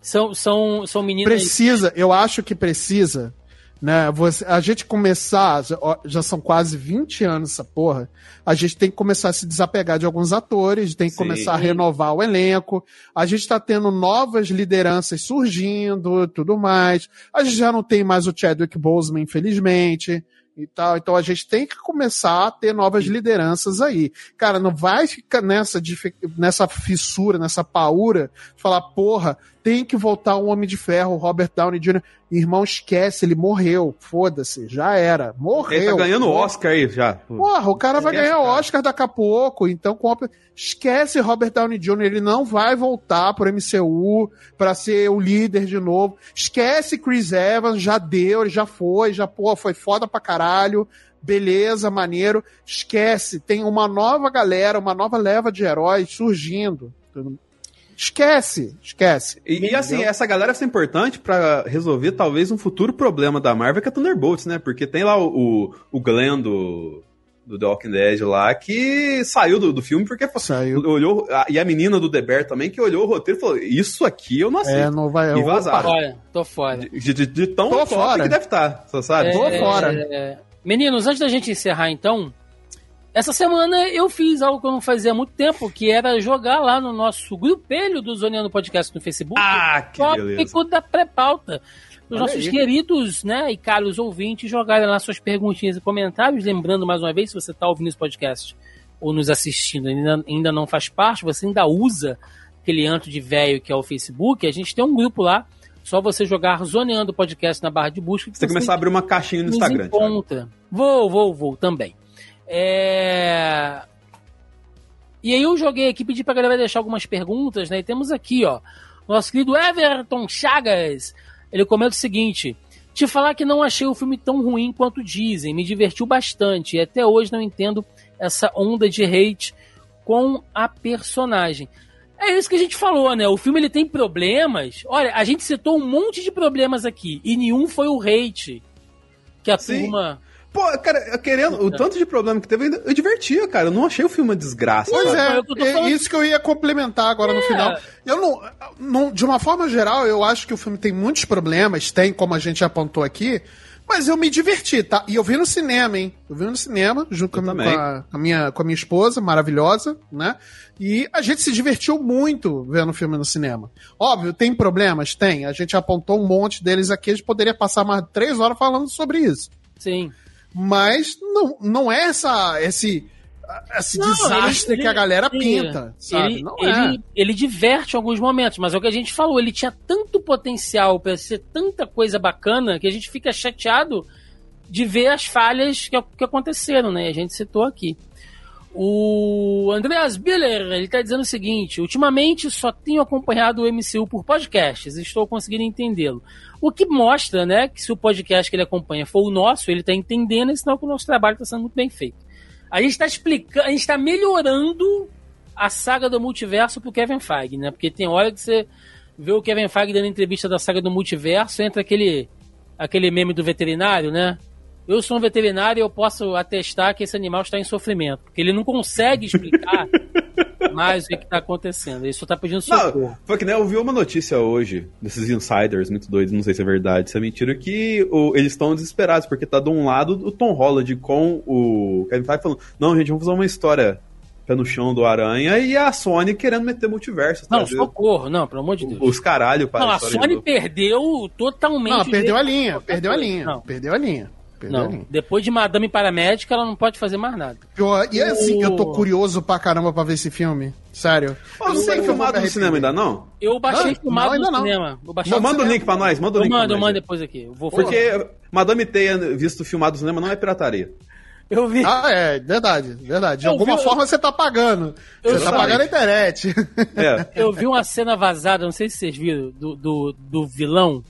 São, são, são meninas. Precisa, eu acho que precisa né? Você, a gente começar, já, são quase 20 anos essa porra, a gente tem que começar a se desapegar de alguns atores, tem que Sim. começar a renovar o elenco, a gente tá tendo novas lideranças surgindo, tudo mais, a gente já não tem mais o Chadwick Boseman, infelizmente, e tal, então a gente tem que começar a ter novas lideranças aí. Cara, não vai ficar nessa, nessa fissura, nessa paura, de falar, porra, tem que voltar um Homem de Ferro, o Robert Downey Jr. Irmão, esquece, ele morreu. Foda-se, já era. Morreu. Ele tá ganhando Oscar aí já. Porra, o cara vai ganhar. Oscar daqui a pouco, então compra... esquece Robert Downey Jr., ele não vai voltar pro MCU pra ser o líder de novo. Esquece Chris Evans, já deu, ele já foi, já pô, foi foda pra caralho. Beleza, maneiro. Esquece, tem uma nova galera, uma nova leva de heróis surgindo. Esquece, esquece. E, e, assim, essa galera vai ser importante pra resolver talvez um futuro problema da Marvel, que é Thunderbolts, né? Porque tem lá o, o, Glenn do, do The Walking Dead lá, que saiu do, do filme porque Saiu. olhou. a- E a menina do The Bear também, que olhou o roteiro e falou: Isso aqui eu não aceito. É, não vai. E vazaram. Olha, tô fora. De, de- de tão Tô fora. que deve estar, você sabe? Tô fora. é, Meninos, antes da gente encerrar, então, essa semana eu fiz algo que eu não fazia há muito tempo, que era jogar lá no nosso grupelho do Zoneando Podcast no Facebook. Ah, que o beleza. tópico da pré-pauta. Os nossos aí. queridos né, e caros ouvintes jogarem lá suas perguntinhas e comentários. Lembrando mais uma vez, se você está ouvindo esse podcast ou nos assistindo, ainda, ainda não faz parte, você ainda usa aquele anto de velho que é o Facebook, a gente tem um grupo lá. Só você jogar Zoneando Podcast na barra de busca. que Você começar a abrir uma caixinha no Instagram. Thiago. encontra. Vou, vou, vou também. É... E aí eu joguei aqui, pedi pra galera deixar algumas perguntas, né? E temos aqui, ó, nosso querido Everton Chagas. Ele comenta o seguinte: te falar que não achei o filme tão ruim quanto dizem, me divertiu bastante e até hoje não entendo essa onda de hate com a personagem. É isso que a gente falou, né? O filme ele tem problemas. Olha, a gente citou um monte de problemas aqui e nenhum foi o hate que a Sim. turma. Pô, cara, querendo, o tanto de problema que teve, eu divertia, cara. Eu não achei o filme uma desgraça. Pois sabe? é, é é falando. isso que eu ia complementar agora no É. final. Eu não, não, de uma forma geral, eu acho que o filme tem muitos problemas, tem, como a gente apontou aqui, mas eu me diverti, tá? E eu vi no cinema, hein? Eu vi no cinema, junto com a, com a minha, com a minha esposa, maravilhosa, né? E a gente se divertiu muito vendo o filme no cinema. Óbvio, tem problemas? Tem. A gente apontou um monte deles aqui, a gente poderia passar mais três horas falando sobre isso. Sim. Mas não, não é essa, esse, esse Não, desastre ele- que a galera ele- pinta, sabe? Ele, não é. ele, ele diverte em alguns momentos, mas é o que a gente falou, ele tinha tanto potencial pra ser tanta coisa bacana que a gente fica chateado de ver as falhas que, que aconteceram, né? A gente citou aqui. O Andreas Biller, ele tá dizendo o seguinte: ultimamente só tenho acompanhado o MCU por podcasts, estou conseguindo entendê-lo. O que mostra, né, que se o podcast que ele acompanha for o nosso, ele tá entendendo, e sinal que o nosso trabalho está sendo muito bem feito. A gente está explicando, a gente está melhorando a saga do multiverso pro Kevin Feige, né? Porque tem hora que você vê o Kevin Feige dando entrevista da saga do multiverso, entra aquele aquele meme do veterinário, né? Eu sou um veterinário e eu posso atestar que esse animal está em sofrimento, porque ele não consegue explicar <laughs> mais o que está acontecendo. Ele só está pedindo socorro. Não, foi que nem eu vi uma notícia hoje desses insiders muito doidos, não sei se é verdade, se é mentira, que o- eles estão desesperados, porque tá de um lado o Tom Holland com o Kevin Feige falando, não, gente, vamos fazer uma história pé no chão do Aranha e a Sony querendo meter multiverso. Não, trazer socorro, não, pelo amor de Deus. Os caralho para Não, a Sony do- perdeu totalmente. Não, perdeu a linha, perdeu a linha, Não, perdeu a linha. Não. Depois de Madame Paramédica, ela não pode fazer mais nada. Pior- E assim, O- eu tô curioso pra caramba pra ver esse filme. Sério. Ô, Você tem Eu filmado no cinema ainda não? Eu baixei Ah, filmado não, no não. cinema. Eu baixei Não, manda o link pra nós, manda o Eu link pra mando, eu mando depois aqui. Eu vou Porque Madame tenha visto filmado no cinema não é pirataria. Eu vi. Ah, é, verdade, verdade. De Eu alguma vi- forma você tá pagando. Eu Você tá pagando a internet. É. Eu vi uma cena vazada, não sei se vocês viram, do, do, do vilão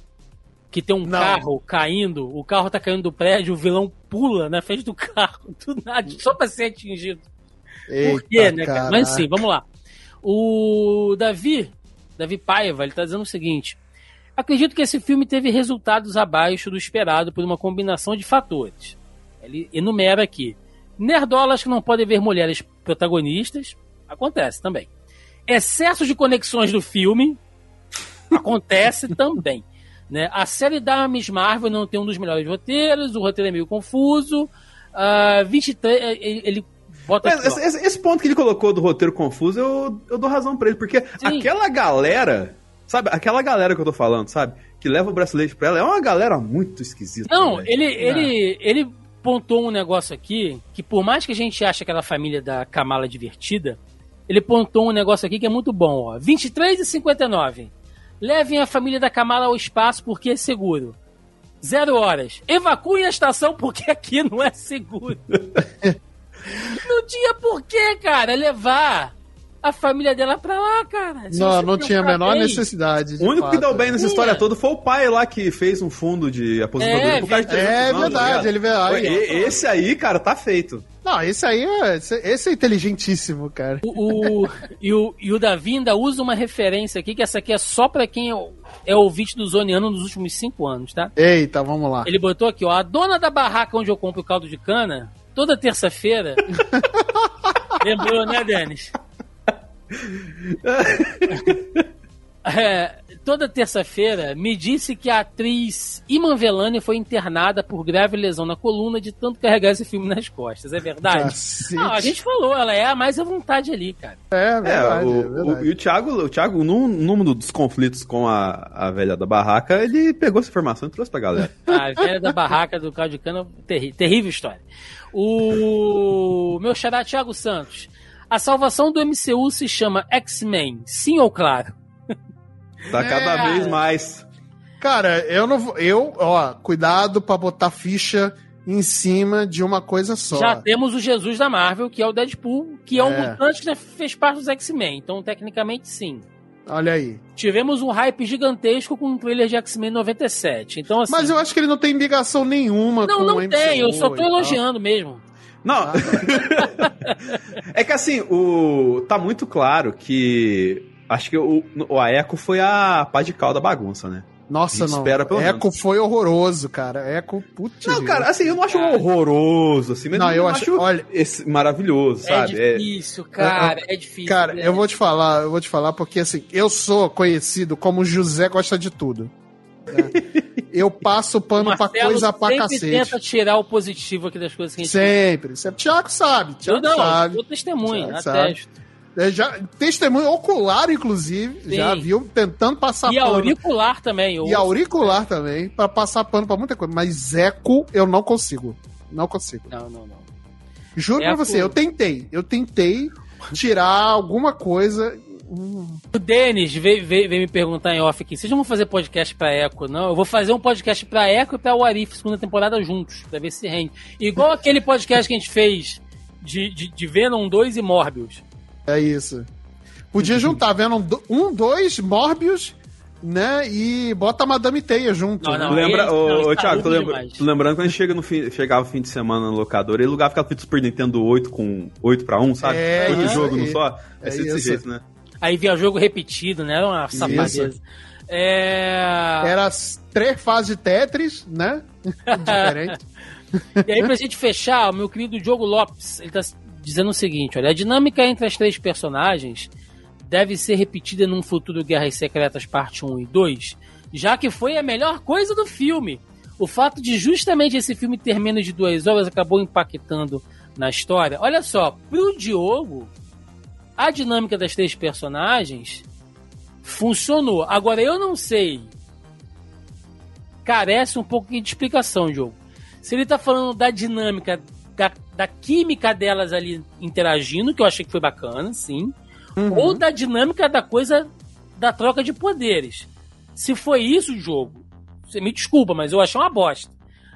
que tem um Não. carro caindo, o carro tá caindo do prédio, o vilão pula na frente do <laughs> carro, do nada, só pra ser atingido. Por quê, Eita, né, cara? caraca. Mas sim, vamos lá. O Davi, Davi Paiva, ele tá dizendo o seguinte: acredito que esse filme teve resultados abaixo do esperado por uma combinação de fatores. Ele enumera aqui: nerdolas que não podem ver mulheres protagonistas, acontece também. Excesso de conexões do filme, acontece <laughs> também. Né? A série da Miss Marvel não tem um dos melhores roteiros, o roteiro é meio confuso. Uh, 23, ele, ele bota. Mas aqui, esse, esse ponto que ele colocou do roteiro confuso, eu, eu dou razão pra ele, porque Sim. aquela galera, sabe, aquela galera que eu tô falando, sabe, que leva o bracelete pra ela, é uma galera muito esquisita. Não, velho. ele, ele, ele pontou um negócio aqui que, por mais que a gente ache aquela família da Kamala divertida, ele pontou um negócio aqui que é muito bom, ó. 23 e 59. Levem a família da Kamala ao espaço porque é seguro. Zero horas. Evacuem a estação porque aqui <laughs> não é seguro. não tinha porquê, cara, levar a família dela pra lá, cara. Se Não, não tinha a menor bem, necessidade. de O único que fato. deu bem nessa história é. toda foi o pai lá que fez um fundo de aposentadoria É, pro cara de 300 É tá verdade, ele veio. aí, Esse aí, cara, tá feito. Não, esse aí é, esse, é inteligentíssimo, cara. O, o- e, o, e o Davi ainda usa uma referência aqui, que essa aqui é só pra quem é, é ouvinte do Zoneano nos últimos cinco anos, tá? Eita, vamos lá. Ele botou aqui, ó, a dona da barraca onde eu compro o caldo de cana, toda terça-feira. <laughs> Lembrou, né, Denis? <laughs> É, toda terça-feira me disse que a atriz Iman Velani foi internada por grave lesão na coluna de tanto carregar esse filme nas costas. É verdade? Cacete. Não, a gente falou, ela é a mais à vontade ali, cara. É É, verdade, o, é o- verdade. e o Thiago, o Thiago num, num dos conflitos com a, a velha da barraca, ele pegou essa informação e trouxe pra galera. <laughs> A velha da barraca do caldo de cana, terri terrível história. O meu xará Thiago Santos. A salvação do MCU se chama X-Men, sim ou claro? Tá cada É. vez mais. Cara, eu não vou. Eu, ó, cuidado pra botar ficha em cima de uma coisa só. Já temos o Jesus da Marvel, que é o Deadpool, que é um É. mutante que fez parte dos X-Men, então tecnicamente sim. Olha aí. Tivemos um hype gigantesco com um trailer de X-Men 97. Então, assim. Mas eu acho que ele não tem ligação nenhuma Não, com não o MCU tem, eu só tô tal. elogiando mesmo. Não. <laughs> é que assim, o tá muito claro que acho que o, o a Echo foi a pá de cal da bagunça, né? Nossa, não. espera pelo Eco menos. foi horroroso, cara. Eco, putz. Não, cara, assim, eu não acho horroroso, assim, mas Não, eu, eu acho, acho- olha- esse maravilhoso, É sabe? É- difícil, cara, é difícil. Cara, né? eu vou te falar, eu vou te falar porque assim, eu sou conhecido como José gosta de tudo. né? <laughs> eu passo pano pra coisa pra sempre cacete. tenta tirar o positivo aqui das coisas que a gente Sempre. sempre. Tiago sabe, Eu Tiago não, sabe. eu testemunho, Thiago atesto. É, já, testemunho ocular, inclusive, Sim. já viu tentando passar E pano. auricular também. eu E ouço. auricular também, pra passar pano pra muita coisa. Mas eco, eu não consigo. Não consigo. Não, não, não. Juro pra Eco- você, eu tentei. Eu tentei tirar alguma coisa. Hum, O Denis veio, veio- veio me perguntar em off aqui: vocês não vão fazer podcast pra Echo, não? Eu vou fazer um podcast pra Echo e pra Warif, segunda temporada juntos, pra ver se rende. Igual aquele podcast que a gente fez de, de, de Venom 2 e Morbius. É isso. Podia <laughs> juntar, vendo um, dois, Morbius, né? E bota a Madame Teia junto. Não, não, Lembra, ô, não, ô, Thiago, tô, lembra- lembrando quando a gente chega no fim, chegava o fim de semana no locador, ele lugar ficava feito Super Nintendo 8 com 8 pra 1, sabe? É, jogo não só. É É, ser desse isso. jeito, né? Aí via jogo repetido, né? Era uma safadeza. É... Era as três fases de Tetris, né? <laughs> Diferente. E aí, pra gente fechar, o meu querido Diogo Lopes, ele tá dizendo o seguinte: olha, a dinâmica entre as três personagens deve ser repetida num futuro Guerras Secretas Parte 1 e 2, já que foi a melhor coisa do filme. O fato de justamente esse filme ter menos de duas horas acabou impactando na história. Olha só, pro Diogo, a dinâmica das três personagens funcionou. Agora, eu não sei. Carece um pouco de explicação, Diogo. Se ele tá falando da dinâmica, da, da química delas ali interagindo, que eu achei que foi bacana, sim. Uhum. Ou da dinâmica da coisa da troca de poderes. Se foi isso o jogo, você me desculpa, mas eu achei uma bosta.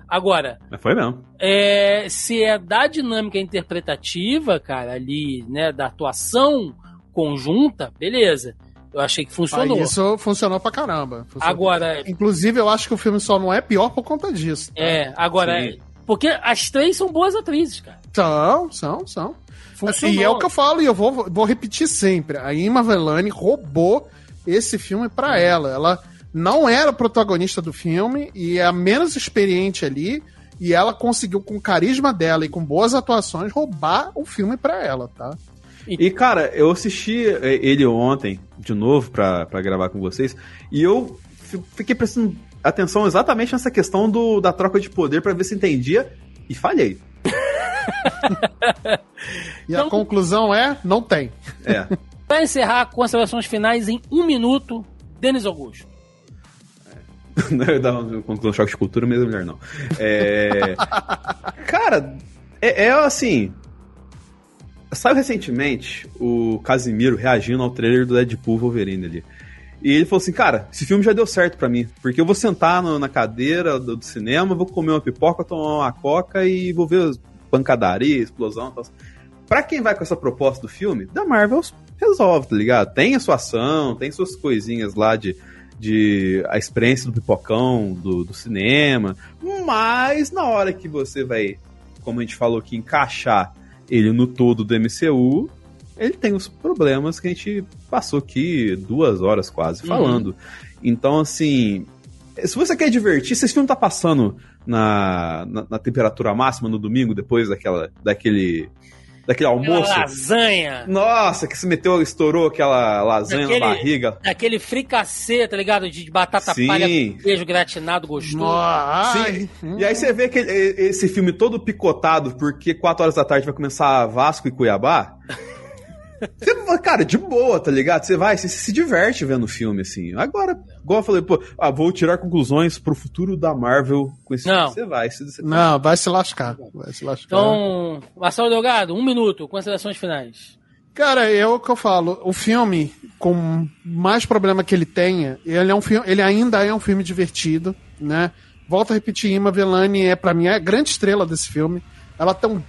Agora, Mas foi mesmo. é, se é da dinâmica interpretativa, cara, ali, né, da atuação conjunta, beleza. Eu achei que funcionou. Aí isso funcionou pra caramba. Funcionou. Agora, Inclusive, eu acho que o filme só não é pior por conta disso. tá? é, agora, Sim. Porque as três são boas atrizes, cara. São, são, são. Funcionou. E é o que eu falo e eu vou, vou repetir sempre. A Ima Velani roubou esse filme pra ela. Ela não era protagonista do filme e é a menos experiente ali. E ela conseguiu, com o carisma dela e com boas atuações, roubar o filme pra ela, tá? E, cara, eu assisti eh, ele ontem, de novo, pra, pra gravar com vocês, e eu fi- fiquei prestando atenção exatamente nessa questão do, da troca de poder para ver se entendia e falhei. <laughs> e então, a conclusão é: não tem. É. <laughs> Para encerrar, considerações finais em um minuto, Denis Augusto. <laughs> Não, eu dar um, um choque de cultura, mesmo melhor não. É... Cara, é, é assim. Saiu recentemente o Casimiro reagindo ao trailer do Deadpool Wolverine ali. E ele falou assim, cara, esse filme já deu certo para mim, porque eu vou sentar no, na cadeira do, do, cinema, vou comer uma pipoca, tomar uma coca e vou ver pancadaria, explosão e tal. Pra quem vai com essa proposta do filme, da Marvel resolve, tá ligado? Tem a sua ação, tem suas coisinhas lá de, de a experiência do pipocão, do, do cinema, mas na hora que você vai, como a gente falou aqui, encaixar ele no todo do MCU, ele tem os problemas que a gente passou aqui duas horas quase uhum. falando. Uhum. Então, assim, se você quer divertir, se esse filme tá passando na, na, na, temperatura máxima no domingo, depois daquela, daquele, daquele almoço. Aquela lasanha. Nossa, que se meteu, estourou aquela lasanha daquele, na barriga. Aquele fricassê, tá ligado? De batata Sim. palha com queijo gratinado gostoso. Sim. E aí você vê que esse filme todo picotado, porque 4 horas da tarde vai começar Vasco e Cuiabá. <laughs> Você, cara, de boa, tá ligado? Você vai, você se diverte vendo o filme, assim. Agora, igual eu falei, pô, ah, vou tirar conclusões pro futuro da Marvel com esse Não. filme. Você vai. Você, Não, vai se lascar. Vai se lascar. Então, Marcelo Delgado, um minuto, considerações finais. Cara, é o que eu falo. O filme, com mais problema que ele tenha, ele, é um filme, ele ainda é um filme divertido, né? Volto a repetir, Ima Velani é, para mim, é a grande estrela desse filme. Ela tem um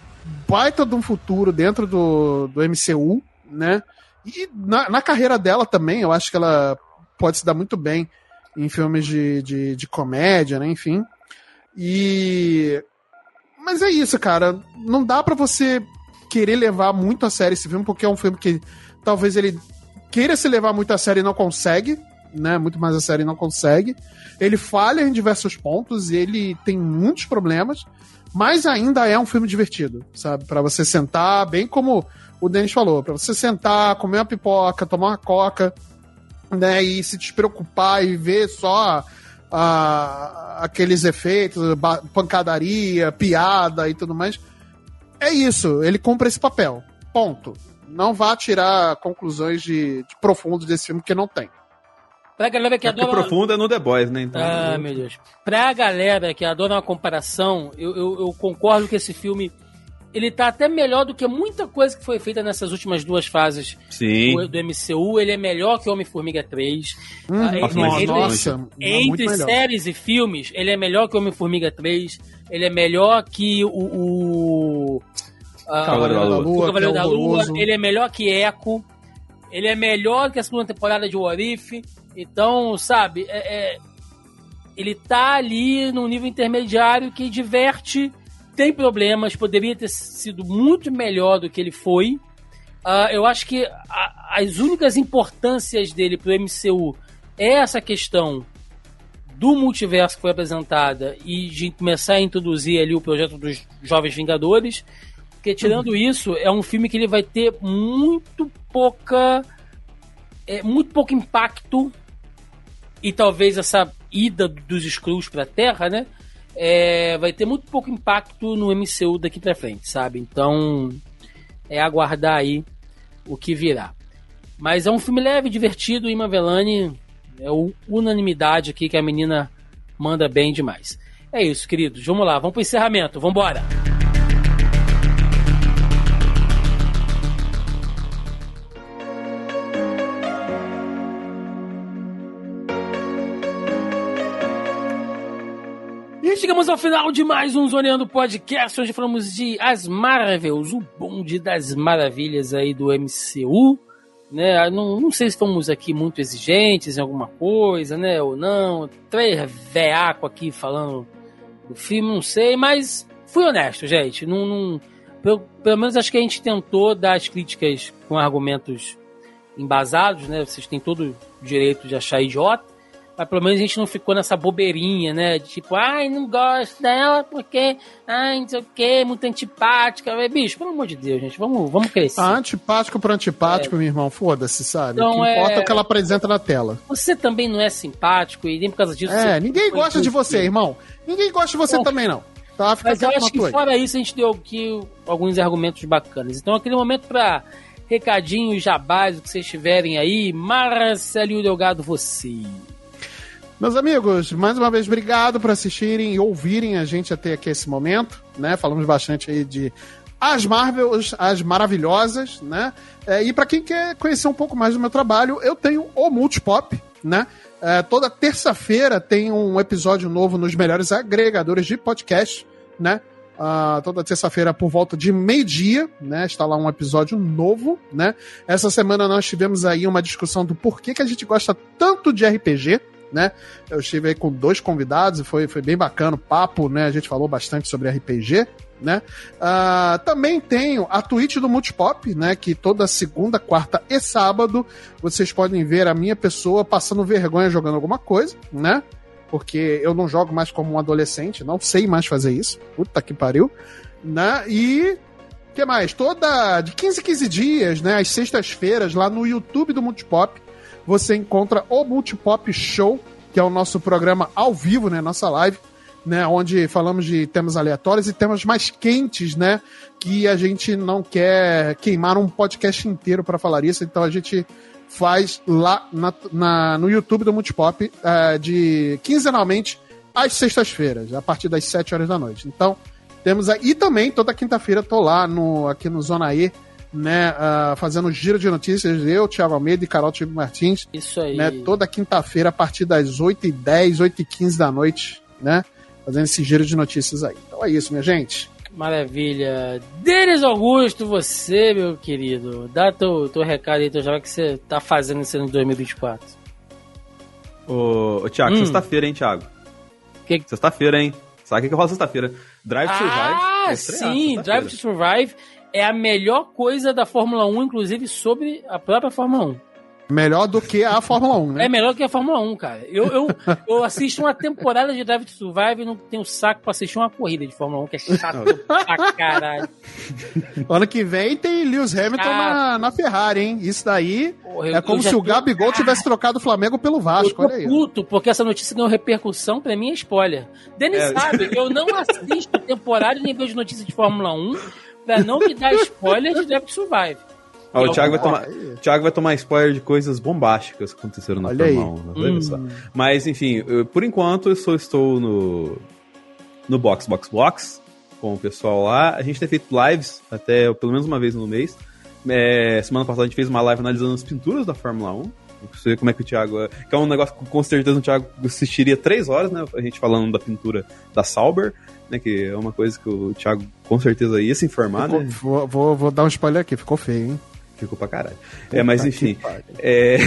baita de um futuro dentro do, do MCU, né? E na, na carreira dela também, eu acho que ela pode se dar muito bem em filmes de, de, de comédia, né? Enfim. E. Mas é isso, cara. Não dá para você querer levar muito a sério esse filme, porque é um filme que talvez ele queira se levar muito a sério e não consegue, né? Muito mais a sério e não consegue. Ele falha em diversos pontos ele tem muitos problemas, mas ainda é um filme divertido, sabe? Para você sentar, bem como o Denis falou, para você sentar, comer uma pipoca, tomar uma coca, né, e se despreocupar e ver só ah, aqueles efeitos, pancadaria, piada e tudo mais. É isso, ele cumpre esse papel. Ponto. Não vá tirar conclusões de, de profundo desse filme que não tem. Pra galera que é adora. profundo é no The Boys, né? Então, ah, meu Deus. Pra galera que adora uma comparação, eu, eu, eu concordo que esse filme ele tá até melhor do que muita coisa que foi feita nessas últimas duas fases do, do, MCU. Ele é melhor que Homem-Formiga 3. Hum, ah, entre, nossa, nossa, entre séries e filmes, ele é melhor que Homem-Formiga 3. Ele é melhor que o. o uh, Cavaleiro da Lua. O Cavaleiro é da Lua. Ele é melhor que Echo. Ele é melhor que a segunda temporada de Warif. Então, sabe, é, é, ele tá ali num nível intermediário que diverte tem problemas, poderia ter sido muito melhor do que ele foi. Uh, eu acho que a, as únicas importâncias dele pro MCU é essa questão do multiverso que foi apresentada e de começar a introduzir ali o projeto dos Jovens Vingadores. Porque tirando uhum. isso, é um filme que ele vai ter muito pouca. É, muito pouco impacto. E talvez essa ida dos Skrulls pra Terra, né? É, vai ter muito pouco impacto no MCU daqui pra frente, sabe? Então, é aguardar aí o que virá. Mas é um filme leve, divertido, e Mavelani é unanimidade aqui que a menina manda bem demais. É isso, queridos. Vamos lá, vamos pro encerramento. Vambora! embora. Chegamos ao final de mais um Zoneando Podcast, onde falamos de As Marvels, o bonde das maravilhas aí do MCU. Né? Não, não sei se estamos aqui muito exigentes em alguma coisa, né? Ou não. Três veaco aqui falando do filme, não sei, mas fui honesto, gente. Não, não, pelo, pelo menos acho que a gente tentou dar as críticas com argumentos embasados, né? Vocês têm todo o direito de achar idiota. Mas pelo menos a gente não ficou nessa bobeirinha, né? De tipo, ai, não gosto dela porque, ai, não sei o que, muito antipática. Bicho, pelo amor de Deus, gente, vamos, vamos crescer. Ah, antipático por antipático, é. meu irmão, foda-se, sabe? Então, o que importa é... é o que ela apresenta na tela. Você também não é simpático e nem por causa disso. É, ninguém gosta de você, irmão. Ninguém gosta de você Bom, também, não. Tá, Mas eu acho que aí. fora isso a gente deu aqui alguns argumentos bacanas. Então, aquele momento pra recadinhos, jabás, o que vocês tiverem aí. Marcelinho Delgado, você. Meus amigos, mais uma vez, obrigado por assistirem e ouvirem a gente até aqui esse momento, né? Falamos bastante aí de as Marvels, as maravilhosas, né? É, e para quem quer conhecer um pouco mais do meu trabalho, eu tenho o Multipop, né? É, toda terça-feira tem um episódio novo nos melhores agregadores de podcast, né? Uh, toda terça-feira por volta de meio-dia, né? Está lá um episódio novo, né? Essa semana nós tivemos aí uma discussão do porquê que a gente gosta tanto de RPG, né? Eu estive aí com dois convidados e foi, foi bem bacana o papo, né? A gente falou bastante sobre RPG, né? Uh, também tenho a Twitch do Multipop, né? Que toda segunda, quarta e sábado vocês podem ver a minha pessoa passando vergonha jogando alguma coisa, né? Porque eu não jogo mais como um adolescente, não sei mais fazer isso. Puta que pariu. Né? E que mais? Toda de 15 em 15 dias, né, às sextas-feiras, lá no YouTube do Multipop, você encontra o Multipop Show, que é o nosso programa ao vivo, né? Nossa live, né? Onde falamos de temas aleatórios e temas mais quentes, né? Que a gente não quer queimar um podcast inteiro para falar isso, então a gente faz lá na, na no YouTube do Multipop uh, de quinzenalmente às sextas-feiras, a partir das 7 horas da noite. Então, temos aí. E também, toda quinta-feira, tô lá no, aqui no Zona E né, uh, fazendo giro de notícias, eu, Thiago Almeida e Carol Tibo Martins. Isso aí. Né, toda quinta-feira, a partir das 8h10, 8h15 da noite, né? Fazendo esse giro de notícias aí. Então é isso, minha gente. Maravilha. Denis Augusto, você, meu querido, dá teu, teu recado aí, teu já que você tá fazendo esse ano de 2024. Ô, ô Thiago, hum. sexta-feira, hein, Thiago? Que... Sexta-feira, hein? Sabe o que, que rola sexta-feira? Drive to Survive. Ah, sim, Drive to Survive é a melhor coisa da Fórmula 1, inclusive sobre a própria Fórmula 1. Melhor do que a Fórmula 1, né? É melhor do que a Fórmula 1, cara. Eu, eu, <laughs> eu assisto uma temporada de Drive to Survive e não tenho saco pra assistir uma corrida de Fórmula 1, que é chato pra caralho. <laughs> Ano que vem tem Lewis Hamilton na, na, Ferrari, hein? Isso daí Porra, eu, é como se o Gabigol tô... tivesse trocado o Flamengo pelo Vasco, olha aí. puto, porque essa notícia ganhou repercussão, pra mim é spoiler. Denis é. sabe, eu não assisto temporada nem vejo notícia de Fórmula 1 pra não me dar spoiler de Drive Survive. Ah, o Thiago vai, tomar, Thiago vai tomar spoiler de coisas bombásticas que aconteceram na Olha Fórmula 1. Hum. Mas, enfim, eu, por enquanto eu só estou no, no Box Box Box com o pessoal lá. A gente tem feito lives até pelo menos uma vez no mês. É, semana passada a gente fez uma live analisando as pinturas da Fórmula 1. Não sei como é que o Thiago. É, que é um negócio que com certeza o Thiago assistiria três horas, né? A gente falando da pintura da Sauber né? Que é uma coisa que o Thiago com certeza ia se informar, ficou, né? Vou, vou, vou, dar um spoiler aqui, ficou feio, hein? Ficou pra caralho. Puta é, mas enfim. É...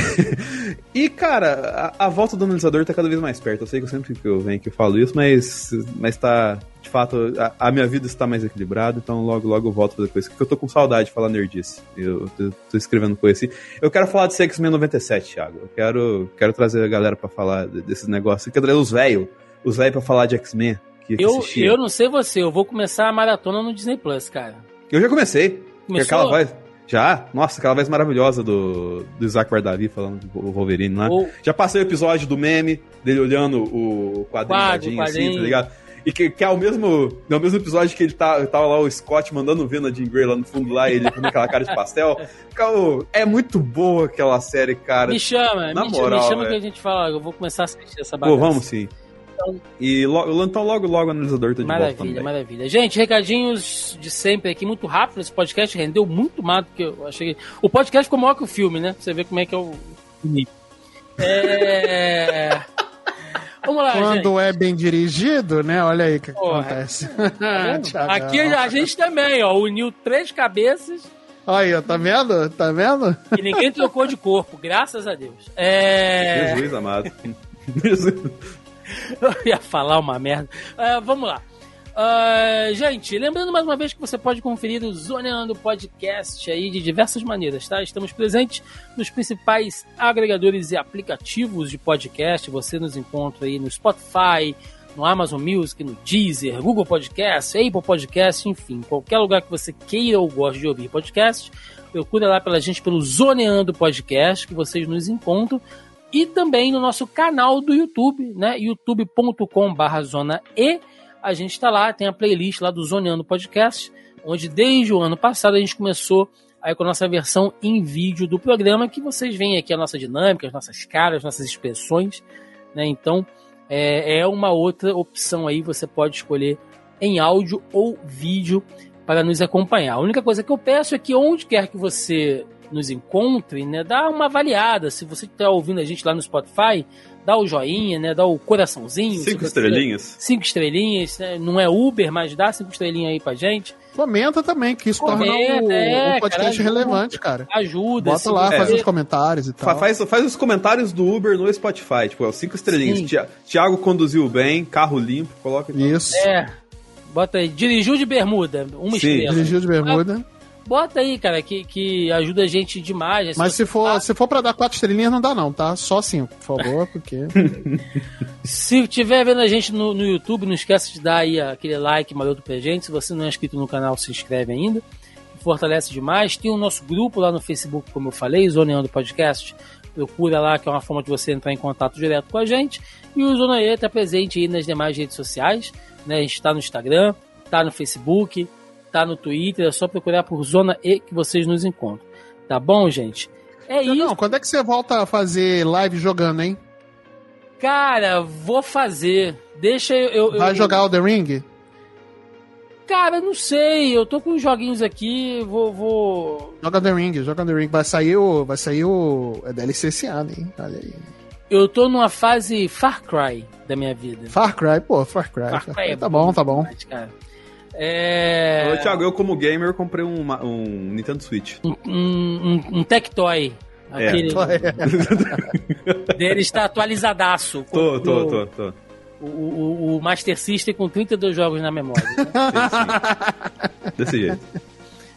<laughs> e, cara, a, a, volta do analisador tá cada vez mais perto. Eu sei que eu sempre que eu venho aqui eu falo isso, mas, mas tá. De fato, a, a minha vida está mais equilibrada, então logo, logo eu volto pra depois. Porque eu tô com saudade de falar nerdice. Eu, eu tô escrevendo coisa assim. Eu quero falar de X-Men 97, Thiago. Eu quero, quero trazer a galera pra falar desses negócios. Eu quero trazer os velhos. Os velhos pra falar de X-Men eu, eu não sei você, eu vou começar a maratona no Disney Plus, cara. Eu já comecei. Começou? Aquela voz, já? Nossa, aquela voz maravilhosa do, do Isaac Bardavi falando do Wolverine lá. Ou... Já passei o episódio do meme, dele olhando o quadrinho, quadrinho assim, tá ligado? E que, que é o mesmo, é o mesmo episódio que ele tá, tava lá o Scott mandando ver na Jean Grey lá no fundo lá, ele com aquela cara de pastel. é muito boa aquela série, cara. Me chama, na me, moral, me chama é. que a gente fala, eu vou começar a assistir essa bagaça. Pô, vamos sim. Então, e lo, então logo, logo o analisador tá de maravilha, volta Maravilha, maravilha. Gente, recadinhos de sempre aqui, muito rápido. Esse podcast rendeu muito mais do que eu achei. O podcast ficou maior que o filme, né? Pra você ver como é que é o É... Vamos lá, Quando gente. é bem dirigido, né? Olha aí o que, acontece. Tá <laughs> aqui a gente também, ó, uniu três cabeças. Aí, ó, tá vendo? Tá vendo? E ninguém trocou de corpo, graças a Deus. É... Jesus amado. <laughs> Eu ia falar uma merda. Uh, vamos lá. Uh, gente, lembrando mais uma vez que você pode conferir o Zoneando Podcast aí de diversas maneiras, tá? Estamos presentes nos principais agregadores e aplicativos de podcast. Você nos encontra aí no Spotify, no Amazon Music, no Deezer, Google Podcast, Apple Podcast, enfim, qualquer lugar que você queira ou goste de ouvir podcast, procura lá pela gente pelo Zoneando Podcast, que vocês nos encontram. E também no nosso canal do YouTube, né? youtube.com/zona e a gente está lá, tem a playlist lá do Zoneando Podcast, onde desde o ano passado a gente começou aí com a nossa versão em vídeo do programa, que vocês veem aqui a nossa dinâmica, as nossas caras, as nossas expressões, né? Então é, é uma outra opção aí, você pode escolher em áudio ou vídeo para nos acompanhar. A única coisa que eu peço é que onde quer que você nos encontre, né, dá uma avaliada. Se você está ouvindo a gente lá no Spotify, dá o joinha, né? Dá o coraçãozinho. Cinco estrelinhas. Cinco estrelinhas, né? Não é Uber, mas dá cinco estrelinhas aí pra gente. Comenta também, que isso Comenta, torna o, é, o podcast cara, relevante, cara. Ajuda. Bota lá, faz os comentários e tal. Faz, faz os comentários do Uber no Spotify, tipo, cinco estrelinhas. Tiago conduziu bem, carro limpo, coloca. Isso. É. Bota aí, dirigiu de bermuda, uma Sim. estrela. Dirigiu de bermuda. Bota aí, cara, que, que ajuda a gente demais. Mas se for, tá... se for pra dar quatro estrelinhas, não dá não, tá? Só cinco, por favor, <laughs> porque... se tiver vendo a gente no, no YouTube, não esqueça de dar aí aquele like maroto pra gente. Se você não é inscrito no canal, se inscreve ainda. Fortalece demais. Tem o nosso grupo lá no Facebook, como eu falei, Zoneando Podcast. Procura lá, que é uma forma de você entrar em contato direto com a gente. E o Zona E está presente aí nas demais redes sociais. Né? A gente está no Instagram, está no Facebook, tá no Twitter, é só procurar por Zona E que vocês nos encontram. Tá bom, gente? É não, isso. Não, quando é que você volta a fazer live jogando, hein? Cara, vou fazer. Deixa eu. eu Vai eu, jogar o The Ring? Cara, não sei. Eu tô com uns joguinhos aqui, vou. vou... Joga The Ring, joga The Ring. Vai sair o. Vai sair o. É DLC esse ano, hein? Olha aí. Eu tô numa fase Far Cry da minha vida. Far Cry, pô, Far Cry. Far Cry é tá bom, tá bom. Cara. É... Ô, Thiago, eu como gamer comprei um, um Nintendo Switch. Um, um, um Tectoy. É. Aquele... É. <laughs> Dele está atualizadaço. Tô, tô, tô, tô. O, o, o, Master System com 32 jogos na memória. <laughs> Né? Desse jeito.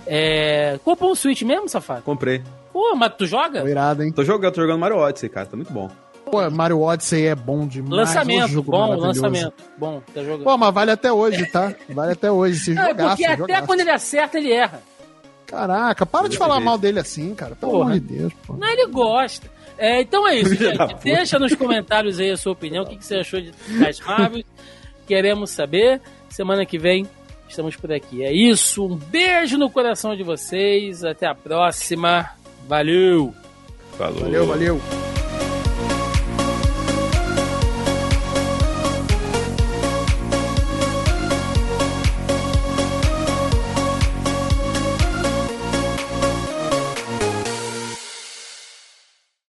É... Comprou um Switch mesmo, safado? Comprei. Pô, mas tu joga? Tô irado, hein? Tô jogando, tô jogando Mario Odyssey, cara. Tá muito bom. Pô, Mario Odyssey é bom demais. Lançamento, bom, lançamento. Bom, tá jogando. Pô, mas vale até hoje, tá? Vale até hoje. Se <laughs> jogasse, porque até jogasse. quando ele acerta, ele erra. Caraca, para ele de falar mal dele assim, cara. Pelo Porra. amor de Deus, pô. Não, ele gosta. É, então é isso, gente. Deixa nos comentários aí a sua opinião. O que, que você achou de das Marvel? Queremos saber. Semana que vem estamos por aqui. É isso. Um beijo no coração de vocês. Até a próxima. Valeu. Falou. Valeu, valeu.